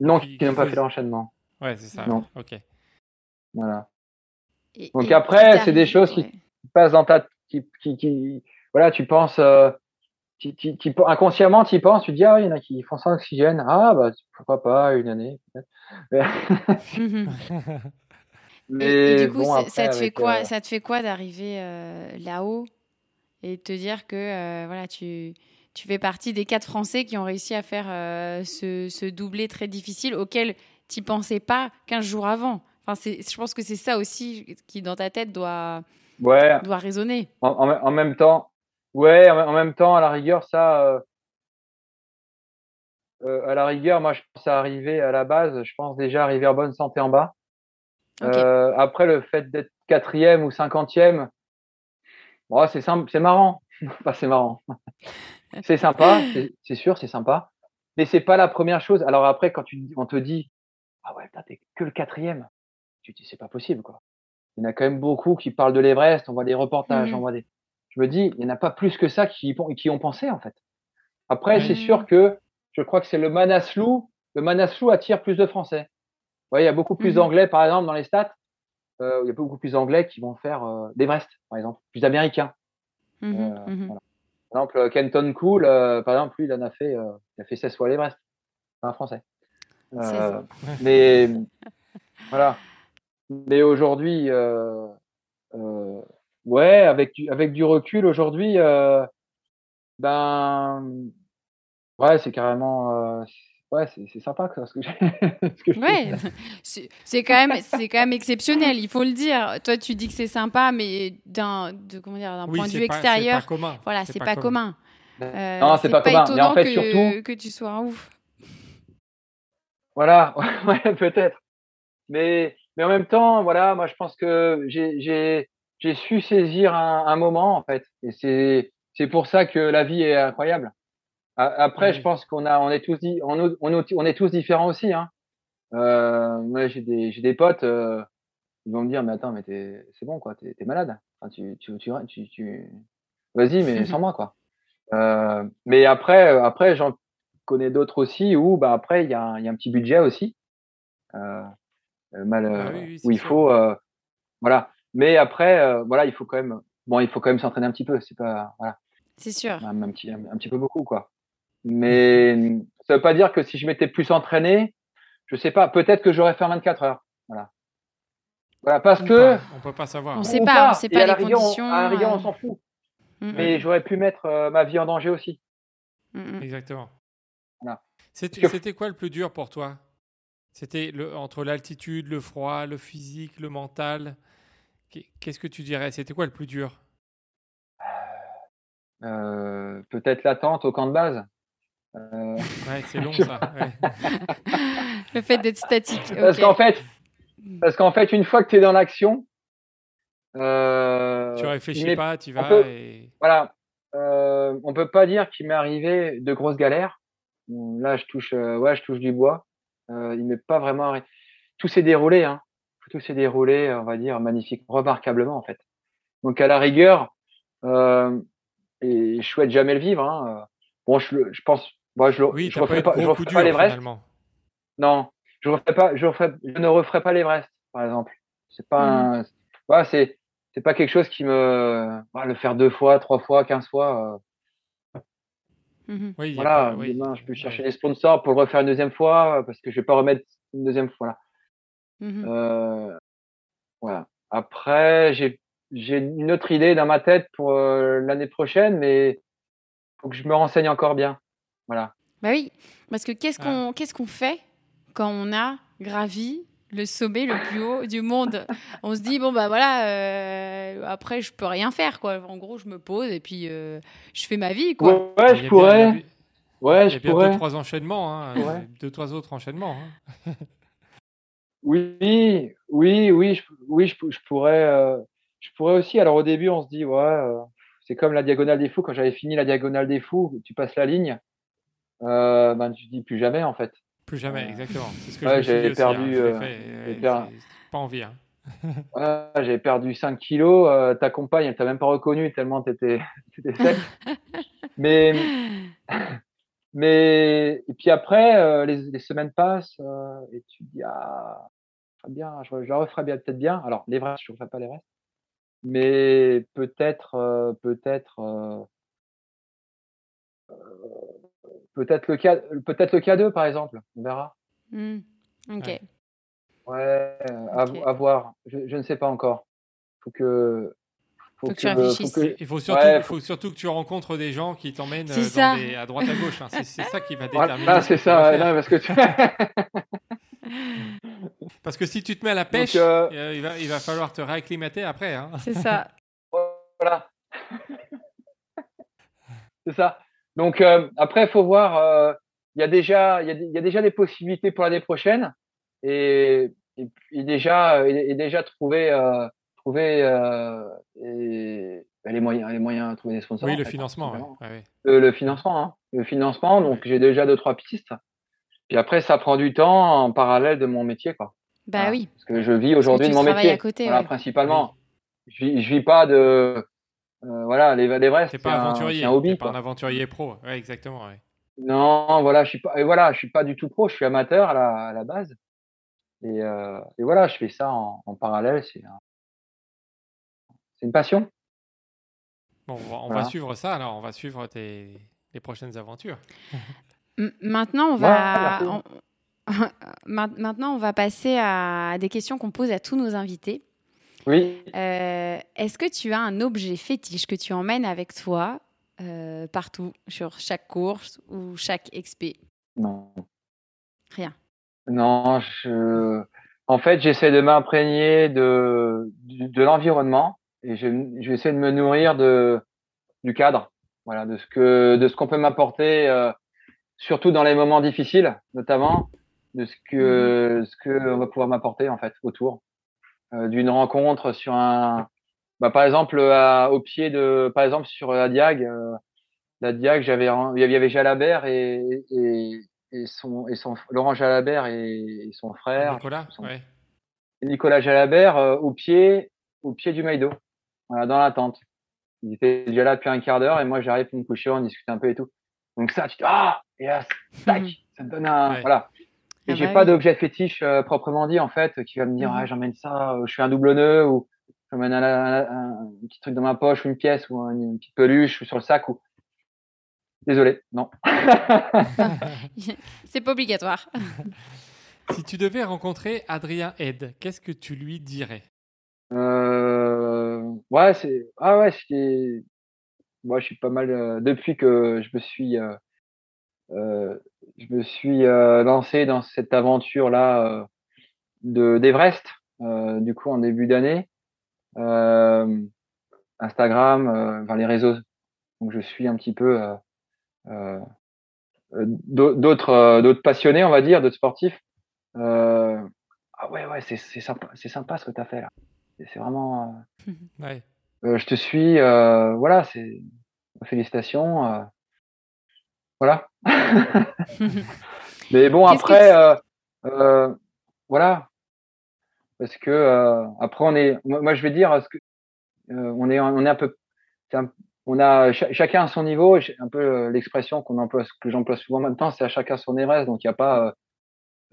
[SPEAKER 4] non,
[SPEAKER 2] Qui-
[SPEAKER 4] qui n'ont pas fait l'enchaînement.
[SPEAKER 2] Ouais, c'est ça.
[SPEAKER 4] Non.
[SPEAKER 2] Ok.
[SPEAKER 4] Voilà.
[SPEAKER 3] Et-
[SPEAKER 4] Donc
[SPEAKER 3] et
[SPEAKER 4] après, c'est des choses qui-
[SPEAKER 3] ouais.
[SPEAKER 4] Qui passe dans ta, qui, qui, qui voilà, tu penses, euh, tu, tu, tu- inconsciemment, tu y penses, tu te dis, ah, il y en a qui font sans oxygène. Ah, bah, pourquoi pas, une année, peut-être. Mais,
[SPEAKER 3] Et, et du coup,
[SPEAKER 4] bon,
[SPEAKER 3] c'est-
[SPEAKER 4] après,
[SPEAKER 3] ça te fait quoi
[SPEAKER 4] euh,
[SPEAKER 3] Ça te fait quoi d'arriver euh, là-haut et te dire que euh, voilà, tu, tu fais partie des quatre Français qui ont réussi à faire euh, ce, ce doublé très difficile auquel tu pensais pas 15 jours avant. Enfin, je pense que c'est ça aussi qui, dans ta tête, doit,
[SPEAKER 4] ouais,
[SPEAKER 3] doit résonner.
[SPEAKER 4] en, en- en même temps, ouais, en, en même temps, à la rigueur, ça, euh, euh, à la rigueur, moi, je pense à arriver à la base, je pense déjà arriver en bonne santé en bas. Après, le fait d'être quatrième ou cinquantième, bon, c'est simple, c'est marrant. Enfin, c'est marrant. c'est sympa, c'est- c'est sûr, c'est sympa. Mais c'est pas la première chose. Alors après, quand tu, on te dit, ah ouais, putain, t'es que le quatrième, tu te dis, c'est pas possible, quoi. Il y en a quand même beaucoup qui parlent de l'Everest, on voit des reportages, on voit des. Je me dis, il y en a pas plus que ça qui, qui ont pensé, en fait. Après, c'est sûr que je crois que c'est le Manaslu. Le Manaslu attire plus de Français. Il y a beaucoup plus
[SPEAKER 3] Mhm.
[SPEAKER 4] d'Anglais, par exemple, dans les stats. Euh, il y a beaucoup plus d'Anglais qui vont faire euh, l'Everest, par exemple, plus d'Américains.
[SPEAKER 3] Mhm,
[SPEAKER 4] Euh, voilà. Par exemple, Kenton Cool, euh, par exemple, lui, il en a fait, euh, il a fait 16 fois l'Everest. C'est un Français. Euh,
[SPEAKER 3] 16.
[SPEAKER 4] mais voilà. Mais aujourd'hui, euh, euh, ouais, avec du, avec du recul, aujourd'hui, euh, ben, ouais, c'est carrément, euh, ouais, c'est c'est sympa quoi, ce que j'ai.
[SPEAKER 3] Ouais, c'est c'est quand même c'est quand même exceptionnel, il faut le dire. Toi, tu dis que c'est sympa, mais d'un de comment dire d'un
[SPEAKER 2] Oui,
[SPEAKER 3] point de vue
[SPEAKER 2] pas- c'est
[SPEAKER 3] extérieur,
[SPEAKER 2] pas commun.
[SPEAKER 3] voilà, c'est pas, commun. Euh,
[SPEAKER 4] Non, c'est pas commun. Mais en
[SPEAKER 3] étonnant
[SPEAKER 4] fait,
[SPEAKER 3] que,
[SPEAKER 4] surtout-
[SPEAKER 3] que tu sois un ouf.
[SPEAKER 4] Voilà, ouais, peut-être. Mais, mais en même temps, voilà, moi je pense que j'ai, j'ai, j'ai su saisir un, un moment en fait, et c'est, c'est pour ça que la vie est incroyable. Après,
[SPEAKER 2] Ouais.
[SPEAKER 4] je pense qu'on a, on est tous, di- on, on, on- est tous différents aussi. Hein. Euh, moi, j'ai des, j'ai des potes, euh, ils vont me dire, mais attends, mais t'es, c'est bon quoi, t'es, t'es malade. Enfin, tu, tu, tu, tu, tu- vas-y, mais sans moi quoi. Euh, mais après, euh, après, j'en connais d'autres aussi où, bah après, il y a, un- il y a un petit budget aussi. Euh, euh, mal,
[SPEAKER 2] Ah oui, oui, c'est
[SPEAKER 4] où il
[SPEAKER 2] sûr.
[SPEAKER 4] faut, euh, voilà. Mais après, euh, voilà, il faut quand même, bon, il faut quand même s'entraîner un petit peu. C'est pas, voilà,
[SPEAKER 3] C'est sûr.
[SPEAKER 4] un, un petit, un, un petit peu beaucoup quoi. Mais ça veut pas dire que si je m'étais plus entraîné, je sais pas, peut-être que j'aurais fait en 24 heures. Voilà. Voilà, parce
[SPEAKER 2] Ou
[SPEAKER 4] que.
[SPEAKER 2] pas, on peut pas savoir.
[SPEAKER 3] On
[SPEAKER 2] hein.
[SPEAKER 3] sait pas, on sait pas
[SPEAKER 4] à la
[SPEAKER 3] les
[SPEAKER 4] rigueur, on-
[SPEAKER 3] conditions,
[SPEAKER 4] à la rigueur,
[SPEAKER 3] euh.
[SPEAKER 4] on s'en fout.
[SPEAKER 3] Mm,
[SPEAKER 4] Mais j'aurais pu mettre euh, ma vie en danger aussi.
[SPEAKER 3] mm, mm.
[SPEAKER 2] Exactement.
[SPEAKER 4] Voilà.
[SPEAKER 2] C'était quoi le plus dur pour toi? C'était le- entre l'altitude, le froid, le physique, le mental? Qu'est- Qu'est-ce que tu dirais? C'était quoi le plus dur?
[SPEAKER 4] Euh, peut-être l'attente au camp de base. Euh,
[SPEAKER 2] Ouais, c'est long ça. ouais.
[SPEAKER 3] Le fait d'être statique.
[SPEAKER 4] Parce qu'en fait, parce qu'en fait, une fois que tu es dans l'action, euh,
[SPEAKER 2] Tu réfléchis pas, tu vas
[SPEAKER 4] peut-
[SPEAKER 2] et.
[SPEAKER 4] Voilà, euh, on peut pas dire qu'il m'est arrivé de grosses galères. Là, je touche, euh, ouais, je touche du bois. Euh, il m'est pas vraiment Tout s'est déroulé, hein. Tout s'est déroulé, on va dire, magnifique, remarquablement en fait. Donc à la rigueur, euh, et je souhaite jamais le vivre. Hein. Bon, je pense, moi, je,
[SPEAKER 2] Oui,
[SPEAKER 4] je
[SPEAKER 2] pas
[SPEAKER 4] pas, je referai l'Everest. Non, je referai pas, je, referai- je ne referai pas l'Everest, par exemple. C'est pas, un, voilà, c'est, c'est pas quelque chose qui me, voilà, le faire deux fois, trois fois, quinze fois. euh,
[SPEAKER 3] Mhm.
[SPEAKER 2] Oui,
[SPEAKER 4] voilà,
[SPEAKER 2] pas- oui.
[SPEAKER 4] demain je peux chercher
[SPEAKER 2] Ouais.
[SPEAKER 4] des sponsors pour le refaire une deuxième fois euh, parce que je vais pas remettre une deuxième fois.
[SPEAKER 3] Mhm.
[SPEAKER 4] Euh, voilà. Après, j'ai, j'ai une autre idée dans ma tête pour euh, l'année prochaine, mais faut que je me renseigne encore bien. Voilà.
[SPEAKER 3] Bah oui, parce que qu'est-ce
[SPEAKER 2] Ah.
[SPEAKER 3] qu'on qu'est-ce qu'on fait quand on a gravi le sommet le plus haut du monde? On se dit bon bah voilà, euh, après je peux rien faire quoi. En gros, je me pose et puis euh, je fais ma vie quoi.
[SPEAKER 4] Ouais, je
[SPEAKER 2] bien-
[SPEAKER 4] pourrais.
[SPEAKER 2] Il y a,
[SPEAKER 4] Ouais,
[SPEAKER 2] il y
[SPEAKER 4] je
[SPEAKER 2] a bien
[SPEAKER 4] pourrais.
[SPEAKER 2] deux, trois enchaînements. Hein,
[SPEAKER 4] Ouais.
[SPEAKER 2] Deux, trois autres enchaînements. hein.
[SPEAKER 4] Oui, oui, oui, je, oui, je, je pourrais, euh, je pourrais aussi. Alors au début, on se dit, ouais, euh, c'est comme la diagonale des fous. Quand j'avais fini la diagonale des fous, tu passes la ligne, euh, ben tu dis plus jamais en fait.
[SPEAKER 2] Plus jamais,
[SPEAKER 4] Euh,
[SPEAKER 2] exactement. C'est ce que
[SPEAKER 4] ouais, j'avais
[SPEAKER 2] hein,
[SPEAKER 4] perdu, euh, per-
[SPEAKER 2] pas envie. hein.
[SPEAKER 4] Ouais, j'avais perdu 5 kilos. euh, ta compagne, elle t'a même pas reconnu tellement t'étais, t'étais sec. mais, mais et puis après, euh, les, les semaines passent euh, et tu dis ah, très bien, je, je la referai bien peut-être bien. Alors l'Everest, je ne pas l'Everest. mais peut-être, peut-être, peut-être le cas, peut-être le K2 par exemple. On verra.
[SPEAKER 3] Hmm. Ok.
[SPEAKER 4] Ouais, à, voir. Je, je, ne sais pas encore. Faut que.
[SPEAKER 3] Faut, faut que, tu réfléchisses.
[SPEAKER 2] Il faut surtout, ouais, faut... surtout que tu rencontres des gens qui t'emmènent des... à droite à gauche. Hein. C'est ça qui va déterminer.
[SPEAKER 4] Ah, c'est ça. non, parce que tu...
[SPEAKER 2] Parce que si tu te mets à la pêche, euh, il, va, il, va, falloir te réacclimater après. Hein.
[SPEAKER 3] C'est ça.
[SPEAKER 4] voilà. c'est ça. Donc euh, après, il faut voir. Euh, il y a déjà, il y, a, y, a, déjà des possibilités pour l'année prochaine et, et, déjà, et, déjà trouver, trouver et, bah, les moyens, les moyens, trouver des sponsors.
[SPEAKER 2] Oui, le financement.
[SPEAKER 4] Le, le, financement, hein. le financement. Donc j'ai déjà deux trois pistes. Puis après, ça prend du temps en parallèle de mon métier, quoi.
[SPEAKER 3] Bah oui.
[SPEAKER 4] Parce que je vis aujourd'hui de mon métier. À côté, voilà, principalement. Je, je vis pas de. Euh, voilà, l'Everest,
[SPEAKER 2] c'est pas aventurier. Un, hobby. pas un aventurier pro. Ouais, exactement. Ouais.
[SPEAKER 4] Non, voilà, je suis pas. Et voilà, je suis pas du tout pro. Je suis amateur à la, à la base. Et, euh, et, voilà, je fais ça en, en parallèle. C'est un... une passion.
[SPEAKER 2] Bon, on va, suivre ça. Alors, on va suivre tes les prochaines aventures.
[SPEAKER 3] Maintenant, on va. on, Maintenant, on va passer à des questions qu'on pose à tous nos invités.
[SPEAKER 4] Oui.
[SPEAKER 3] Euh, est-ce que tu as un objet fétiche que tu emmènes avec toi euh, partout, sur chaque course ou chaque expé?
[SPEAKER 4] Non.
[SPEAKER 3] Rien.
[SPEAKER 4] Non, je... en fait, j'essaie de m'imprégner de, de, l'environnement et je, je, de me nourrir de, du cadre, voilà, de ce que de ce qu'on peut m'apporter, euh, surtout dans les moments difficiles, notamment de ce que mmh. ce que on va pouvoir m'apporter en fait autour d'une rencontre sur un bah, par exemple à, au pied de par exemple sur la Diag euh, la Diag j'avais il y avait Jalabert et, et, et son et son Laurent Jalabert et, son frère.
[SPEAKER 2] Nicolas ouais.
[SPEAKER 4] Nicolas Jalabert euh, au pied au pied du Maïdo voilà dans la tente. Il était déjà là depuis un quart d'heure et moi j'arrive pour me coucher on discute un peu et tout. Donc ça tu te ah et là tac ça te donne un voilà et ah j'ai bah pas d'objet fétiche euh, proprement dit en fait qui va me dire mmh ah, j'emmène ça, je fais un double nœud ou j'emmène un, un, petit truc dans ma poche ou une pièce ou une, petite peluche ou sur le sac ou désolé non.
[SPEAKER 3] C'est pas obligatoire.
[SPEAKER 2] si tu devais rencontrer Adrien Ed, qu'est-ce que tu lui dirais?
[SPEAKER 4] Euh, Ouais c'est ah ouais c'est moi je suis pas mal euh, depuis que je me suis euh, euh, je me suis euh, lancé dans cette aventure là euh, de d'Everest du coup en début d'année. Instagram vers les réseaux. Donc je suis un petit peu d'autres d'autres passionnés on va dire d'autres sportifs. Ah ouais ouais c'est c'est sympa c'est sympa ce que tu as fait là. C'est vraiment
[SPEAKER 2] ouais.
[SPEAKER 4] je te suis voilà c'est félicitations voilà. Mais bon, après, euh, euh, voilà. Parce que euh, après, on est, moi, je vais dire, ce que, on est, on est un peu, on a chacun à son niveau. Un peu l'expression qu'on emploie, que j'emploie souvent maintenant, c'est à chacun son Everest. Donc il n'y a pas,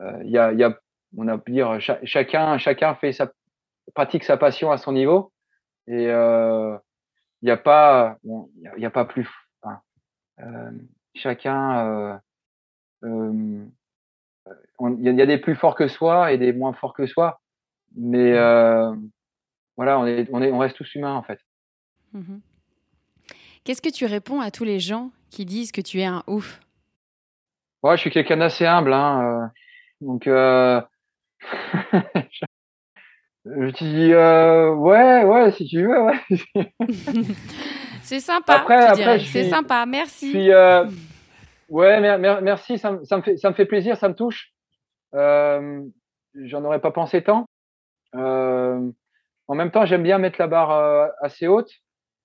[SPEAKER 4] il y a, il y a, on a pu dire, chacun, chacun fait sa, pratique sa passion à son niveau. Et il n'y a pas, il n'y a, pas plus. Enfin, euh, euh, il y, a des plus forts que soi et des moins forts que soi, mais mmh. euh, voilà, on est, on est, on reste tous humains en fait.
[SPEAKER 3] Mmh Qu'est-ce que tu réponds à tous les gens qui disent que tu es un ouf?
[SPEAKER 4] Ouais, je suis quelqu'un d'assez humble, hein, donc euh, je te dis ouais, ouais, si tu veux, ouais.
[SPEAKER 3] C'est sympa. Après, après c'est sympa. Merci.
[SPEAKER 4] Puis, euh, ouais, merci. Ça, ça, me fait, ça me fait plaisir, ça me touche. Euh, J'en aurais pas pensé tant. Euh, en même temps, j'aime bien mettre la barre assez haute.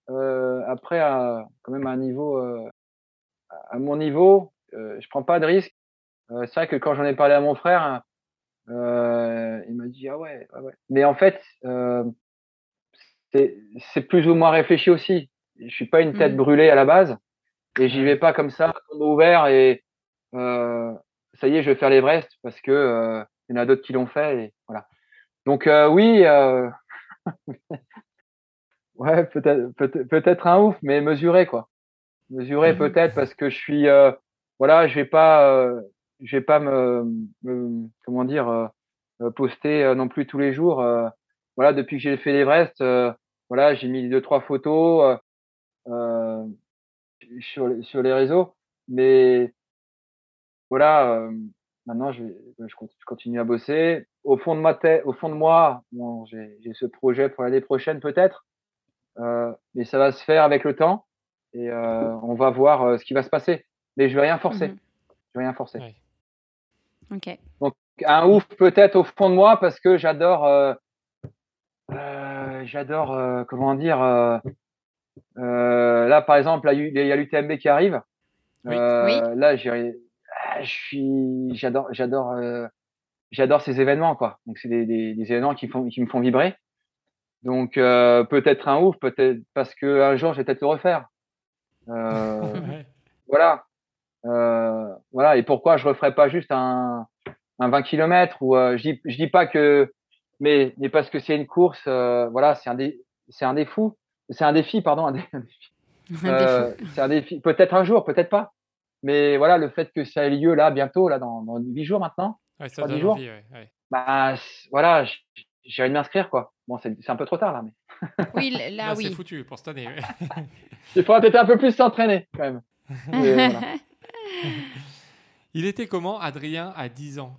[SPEAKER 4] Après, à, quand même à un niveau, à mon niveau, je prends pas de risque. c'est vrai que quand j'en ai parlé à mon frère, il m'a dit ah ouais, ah ouais. Mais en fait, c'est plus ou moins réfléchi aussi je suis pas une tête mmh. brûlée à la base et j'y vais pas comme ça, ouvert et euh, ça y est, je vais faire l'Everest parce que euh, il y en a d'autres qui l'ont fait et voilà. Donc euh, oui, euh, ouais, peut-être, peut-être, un ouf, mais mesuré, quoi. Mesuré, mhm. peut-être, parce que je suis, euh, voilà, je vais pas, euh, je vais pas me, comment dire, poster non plus tous les jours. voilà, depuis que j'ai fait l'Everest, voilà, j'ai mis deux, trois photos sur, sur les réseaux, mais voilà, maintenant je, je, continue à bosser. Au fond de ma tête, au fond de moi, bon, j'ai ce projet pour l'année prochaine peut-être, euh, mais ça va se faire avec le temps et euh, on va voir euh, ce qui va se passer. Mais je vais rien forcer. Mmh je vais rien forcer.
[SPEAKER 3] Ok.
[SPEAKER 4] Donc un ouf peut-être au fond de moi parce que j'adore, euh, euh, j'adore comment dire. Là par exemple, il y a l'UTMB qui arrive. Oui. Là j'ai je suis, j'adore, j'adore, euh, j'adore ces événements quoi. Donc c'est des, des, des, événements qui font, qui me font vibrer. Donc euh, peut-être un ouf, peut-être parce que un jour je vais peut-être le refaire. Euh, voilà, euh, voilà. Et pourquoi je referais pas juste un, un 20 km ou euh, je dis, je dis pas que, mais, mais parce que c'est une course, voilà, c'est un des, c'est un défi, c'est un défi, pardon, un, défi. c'est un défi. Peut-être un jour, peut-être pas. Mais voilà, le fait que ça ait lieu là, bientôt, là, dans, dans 8 jours maintenant.
[SPEAKER 2] Ouais, ça donne jours, envie, ouais, ouais.
[SPEAKER 4] Bah, voilà, j'ai envie de m'inscrire, quoi. Bon, c'est un peu trop tard, là, mais.
[SPEAKER 3] Oui, là, là oui.
[SPEAKER 2] C'est foutu pour cette année.
[SPEAKER 4] Il faudra peut-être un peu plus s'entraîner, quand même. voilà.
[SPEAKER 2] Il était comment, Adrien, à 10 ans?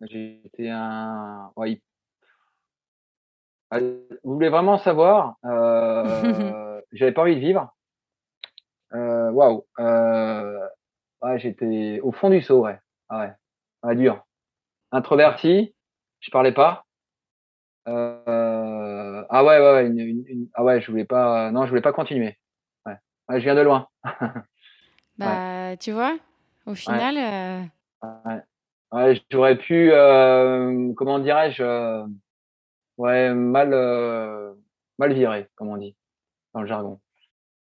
[SPEAKER 4] J'étais un. Ouais, Vous voulez vraiment savoir euh... J'avais pas envie de vivre. Euh, waouh. Euh, ouais, j'étais au fond du seau, ouais. Ah ouais. ouais dur. Introverti, je parlais pas. Euh, ah ouais, ouais, ouais une, une, ah ouais, je voulais pas, non, je voulais pas continuer. Ouais, ouais je viens de loin.
[SPEAKER 3] bah, ouais. tu vois, au final.
[SPEAKER 4] Ouais. Euh... ouais j'aurais pu, euh, comment dirais-je, euh, ouais, mal, euh, mal viré, comme on dit dans le jargon.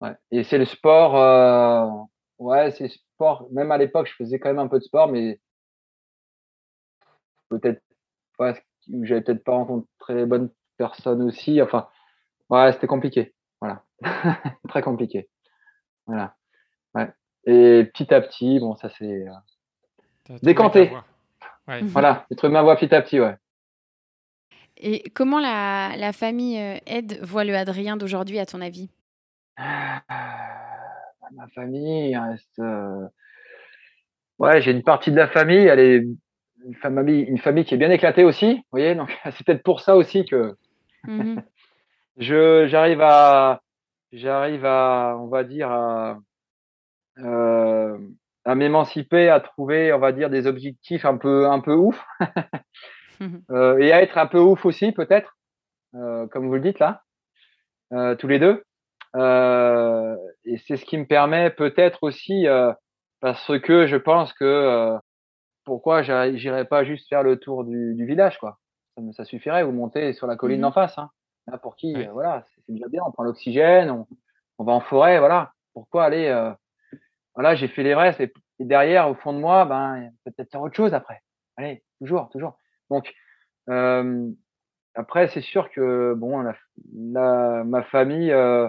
[SPEAKER 4] Ouais. Et c'est le sport, euh, ouais, c'est le sport. Même à l'époque, je faisais quand même un peu de sport, mais peut-être, ouais, j'avais peut-être pas rencontré les bonnes personnes aussi. Enfin, ouais, c'était compliqué. Voilà, très compliqué. Voilà. Ouais. Et petit à petit, bon, ça c'est euh, décanté. Ouais. Voilà, j'ai trouvé ma voix petit à petit, ouais.
[SPEAKER 3] Et comment la, la famille euh, Ed voit le Adrien d'aujourd'hui, à ton avis?
[SPEAKER 4] Ah, ma famille reste. Euh, ouais, j'ai une partie de la famille, elle est une famille, une famille qui est bien éclatée aussi. Vous voyez, donc c'est peut-être pour ça aussi que mmh je j'arrive à j'arrive à on va dire à euh, à m'émanciper, à trouver on va dire des objectifs un peu un peu ouf euh, et à être un peu ouf aussi peut-être, comme vous le dites là, tous les deux. Euh, et c'est ce qui me permet peut-être aussi, euh, parce que je pense que euh, pourquoi j'irais pas juste faire le tour du, du village, quoi. Ça, ça, suffirait, vous montez sur la colline mmh d'en face. Hein. Là, pour qui, ouais. voilà, c'est déjà bien, on prend l'oxygène, on, on, va en forêt, voilà. Pourquoi aller Voilà, j'ai fait les restes et, et, derrière, au fond de moi, ben peut-être faire autre chose après. Allez, toujours, toujours. Donc, euh, après, c'est sûr que bon, la, la, ma famille, euh,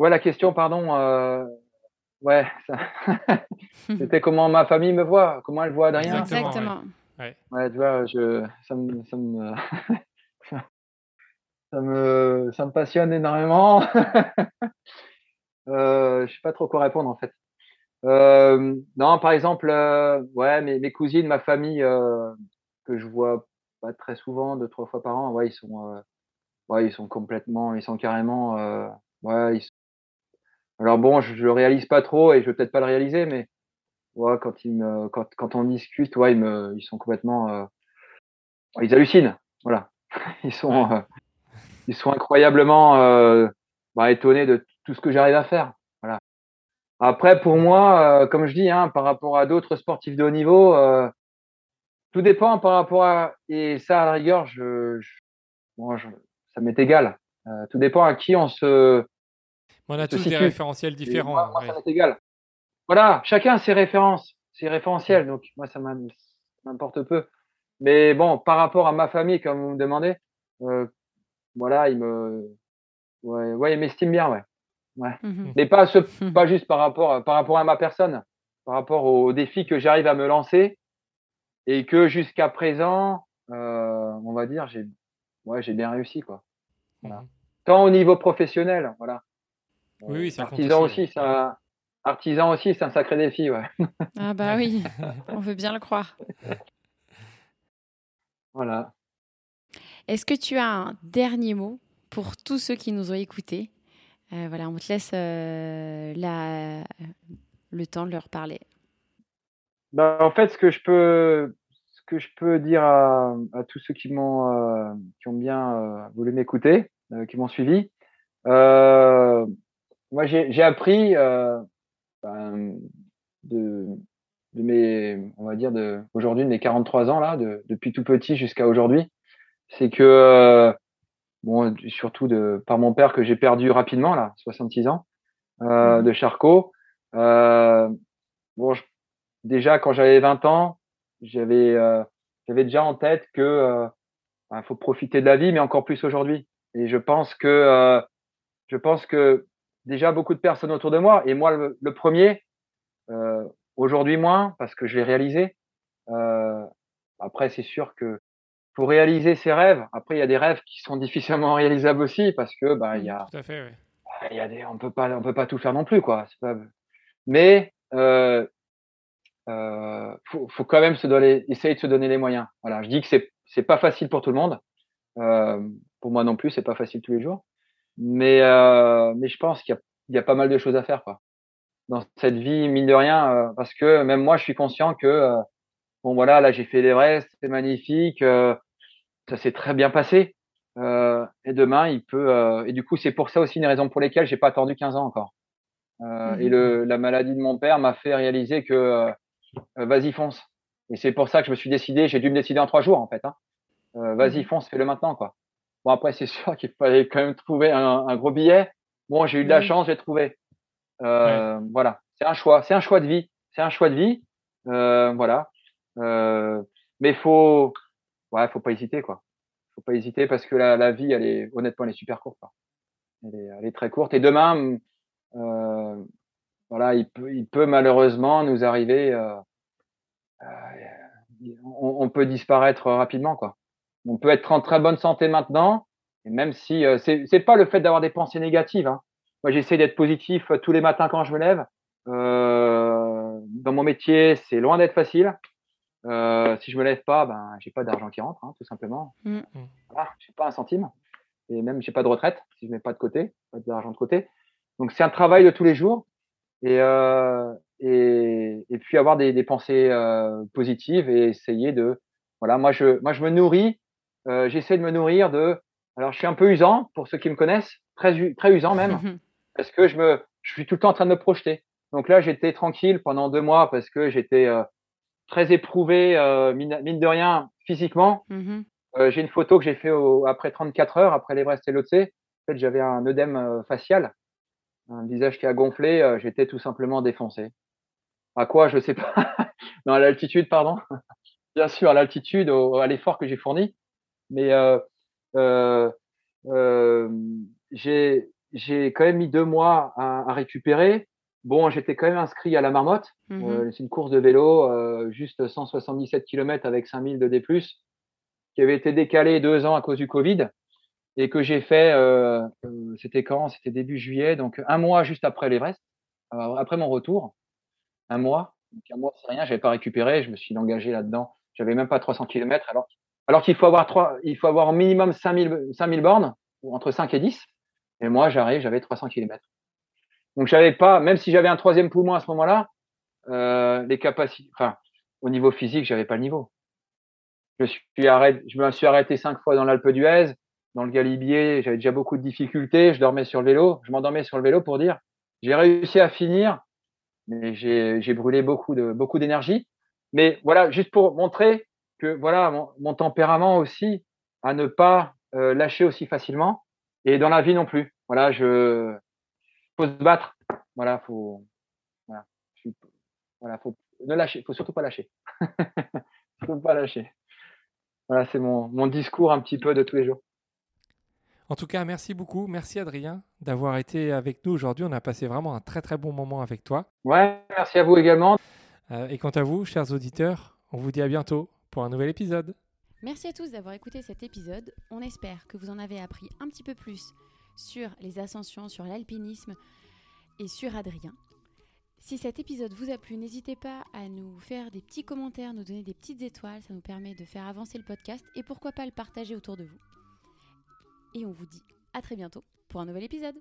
[SPEAKER 4] Ouais, la question, pardon. Euh, ouais, c'était comment ma famille me voit, comment elle voit Adrien.
[SPEAKER 3] Exactement.
[SPEAKER 4] Ouais. ouais. tu vois, je, ça me, ça me, ça me, ça me passionne énormément. euh, je sais pas trop quoi répondre en fait. Euh, non, par exemple, euh, ouais, mes, mes cousines, ma famille euh, que je vois pas très souvent, deux trois fois par an, ouais, ils sont, euh, ouais, ils sont complètement, ils sont carrément, euh, ouais, ils, alors bon, je, le réalise pas trop et je vais peut-être pas le réaliser, mais ouais, quand ils me, quand, quand on discute, ouais, ils me, ils sont complètement, euh, ils hallucinent, voilà. Ils sont, euh, ils sont incroyablement euh, bah, étonnés de tout ce que j'arrive à faire. Après, pour moi, euh, comme je dis, hein, par rapport à d'autres sportifs de haut niveau, euh, tout dépend par rapport à et ça à la rigueur, je, je, bon, je ça m'est égal. Euh, tout dépend à qui on se
[SPEAKER 2] on a tous des référentiels différents.
[SPEAKER 4] Moi, moi, ça m'est égal. Voilà, chacun ses références, ses référentiels. Donc, moi, ça m'importe peu. Mais bon, par rapport à ma famille, comme vous me demandez, euh, voilà, il me, ouais, ouais, il m'estime bien, ouais. Ouais.
[SPEAKER 3] Mhm.
[SPEAKER 4] Mais pas ce, pas juste par rapport, par rapport à ma personne, par rapport aux défis que j'arrive à me lancer et que jusqu'à présent, euh, on va dire, j'ai, ouais, j'ai bien réussi, quoi. Voilà.
[SPEAKER 2] Mhm.
[SPEAKER 4] Tant au niveau professionnel, voilà.
[SPEAKER 2] Oui, oui, ça compte
[SPEAKER 4] artisan
[SPEAKER 2] aussi,
[SPEAKER 4] aussi, ça, artisan aussi, c'est un sacré défi, ouais.
[SPEAKER 3] Ah bah oui, on veut bien le croire.
[SPEAKER 4] Voilà.
[SPEAKER 3] Est-ce que tu as un dernier mot pour tous ceux qui nous ont écoutés? Euh, Voilà, on te laisse euh, la- le temps de leur parler.
[SPEAKER 4] Ben, en fait, ce que je peux, ce que je peux dire à, à tous ceux qui m'ont, euh, qui ont bien euh, voulu m'écouter, euh, qui m'ont suivi, euh, moi j'ai appris euh, ben, de, de mes, on va dire de aujourd'hui de mes 43 ans là, de, depuis tout petit jusqu'à aujourd'hui, c'est que euh, bon, surtout de par mon père que j'ai perdu rapidement là, 66 ans, euh,
[SPEAKER 3] Mhm.
[SPEAKER 4] de Charcot. Euh, bon, je- déjà quand j'avais 20 ans, j'avais euh, j'avais déjà en tête que euh, ben, faut profiter de la vie, mais encore plus aujourd'hui. Et je pense que euh, je pense que déjà beaucoup de personnes autour de moi, et moi le, le premier, euh, aujourd'hui moins parce que je l'ai réalisé. Euh, après, c'est sûr que pour réaliser ses rêves, après il y a des rêves qui sont difficilement réalisables aussi parce que bah il y a
[SPEAKER 2] Tout à fait, oui.
[SPEAKER 4] il y a des on peut pas on peut pas tout faire non plus quoi. Pas mais euh, euh, faut, faut quand même se donner, essayer de se donner les moyens. Voilà, je dis que c'est c'est pas facile pour tout le monde. Euh, pour moi non plus, c'est pas facile tous les jours. Mais euh, mais je pense qu'il y a il y a pas mal de choses à faire quoi. Dans cette vie mine de rien, parce que même moi je suis conscient que bon voilà là j'ai fait l'Everest, c'est magnifique, ça s'est très bien passé. Euh, et demain il peut euh, et du coup c'est pour ça aussi une raison pour lesquelles j'ai pas attendu 15 ans encore. Euh,
[SPEAKER 3] Mhm.
[SPEAKER 4] Et le, la maladie de mon père m'a fait réaliser que vas-y fonce. Et c'est pour ça que je me suis décidé, j'ai dû me décider en trois jours en fait. Hein. Euh, vas-y fonce, fais-le maintenant quoi. Bon après c'est sûr qu'il fallait quand même trouver un, un gros billet. Bon j'ai eu de la
[SPEAKER 3] Oui.
[SPEAKER 4] chance, j'ai trouvé. Voilà, c'est un choix, c'est un choix de vie, c'est un choix de vie. Voilà. Mais faut, ouais, faut pas hésiter quoi. Faut pas hésiter parce que la, vie, elle est honnêtement, elle est super courte. Quoi. Elle, est, très courte. Et demain, euh, voilà, il peut, il peut malheureusement nous arriver. Euh, euh, on, peut disparaître rapidement quoi. On peut être en très bonne santé maintenant, et même si euh, c'est, c'est pas le fait d'avoir des pensées négatives. Hein. Moi, j'essaie d'être positif tous les matins quand je me lève. Euh, dans mon métier, c'est loin d'être facile. Euh, si je me lève pas, ben j'ai pas d'argent qui rentre, hein, tout simplement.
[SPEAKER 3] Mm.
[SPEAKER 4] Voilà, j'ai pas un centime, et même j'ai pas de retraite si je mets pas de côté, pas d'argent de côté. Donc c'est un travail de tous les jours, et euh, et, et puis avoir des, des pensées euh, positives et essayer de, voilà, moi je moi je me nourris, j'essaie de me nourrir de, alors je suis un peu usant pour ceux qui me connaissent, très très usant même, parce que je me, je suis tout le temps en train de me projeter. Donc là j'étais tranquille pendant deux mois parce que j'étais très éprouvé, euh, mine, mine, de rien, physiquement. Euh, j'ai une photo que j'ai fait au, après 34 heures, après l'Everest et l'OTC. En fait, j'avais un œdème euh, facial, un visage qui a gonflé. Euh, j'étais tout simplement défoncé. À quoi Je sais pas. non, à l'altitude, pardon. Bien sûr, à l'altitude, à l'effort que j'ai fourni. Mais euh, j'ai j'ai quand même mis deux mois à, à récupérer. Bon, j'étais quand même inscrit à la marmotte.
[SPEAKER 3] Mhm.
[SPEAKER 4] Euh, c'est une course de vélo, euh, juste 177 km avec 5000 de D+, qui avait été décalée deux ans à cause du Covid et que j'ai fait, euh, euh, c'était quand? C'était début juillet, donc un mois juste après l'Everest, euh, après mon retour, un mois. Donc un mois, c'est rien, j'avais pas récupéré, je me suis engagé là-dedans. J'avais même pas 300 km, alors, alors qu'il faut avoir trois, il faut avoir au minimum 5000, 5000 bornes, ou entre 5 et 10. Et moi, j'arrive, j'avais 300 km. Donc j'avais pas, même si j'avais un troisième poumon à ce moment-là, euh, les capacités, enfin, au niveau physique, j'avais pas le niveau. Je suis arrêté, je me suis arrêté cinq fois dans l'Alpe d'Huez, dans le Galibier, j'avais déjà beaucoup de difficultés, je dormais sur le vélo, je m'endormais sur le vélo pour dire, j'ai réussi à finir, mais j'ai, j'ai brûlé beaucoup de, beaucoup d'énergie. Mais voilà, juste pour montrer que voilà, mon, mon tempérament aussi, à ne pas euh, lâcher aussi facilement, et dans la vie non plus. Voilà, je, faut se battre. Voilà, faut, voilà, voilà, faut ne lâcher, faut surtout pas lâcher. faut pas lâcher. Voilà, c'est mon, mon discours un petit peu de tous les jours.
[SPEAKER 2] En tout cas, merci beaucoup. Merci Adrien d'avoir été avec nous aujourd'hui. On a passé vraiment un très très bon moment avec toi.
[SPEAKER 4] Ouais, merci à vous également.
[SPEAKER 2] Euh, et quant à vous, chers auditeurs, on vous dit à bientôt pour un nouvel épisode.
[SPEAKER 3] Merci à tous d'avoir écouté cet épisode. On espère que vous en avez appris un petit peu plus sur les ascensions, sur l'alpinisme et sur Adrien. Si cet épisode vous a plu, n'hésitez pas à nous faire des petits commentaires, nous donner des petites étoiles, ça nous permet de faire avancer le podcast et pourquoi pas le partager autour de vous. Et on vous dit à très bientôt pour un nouvel épisode.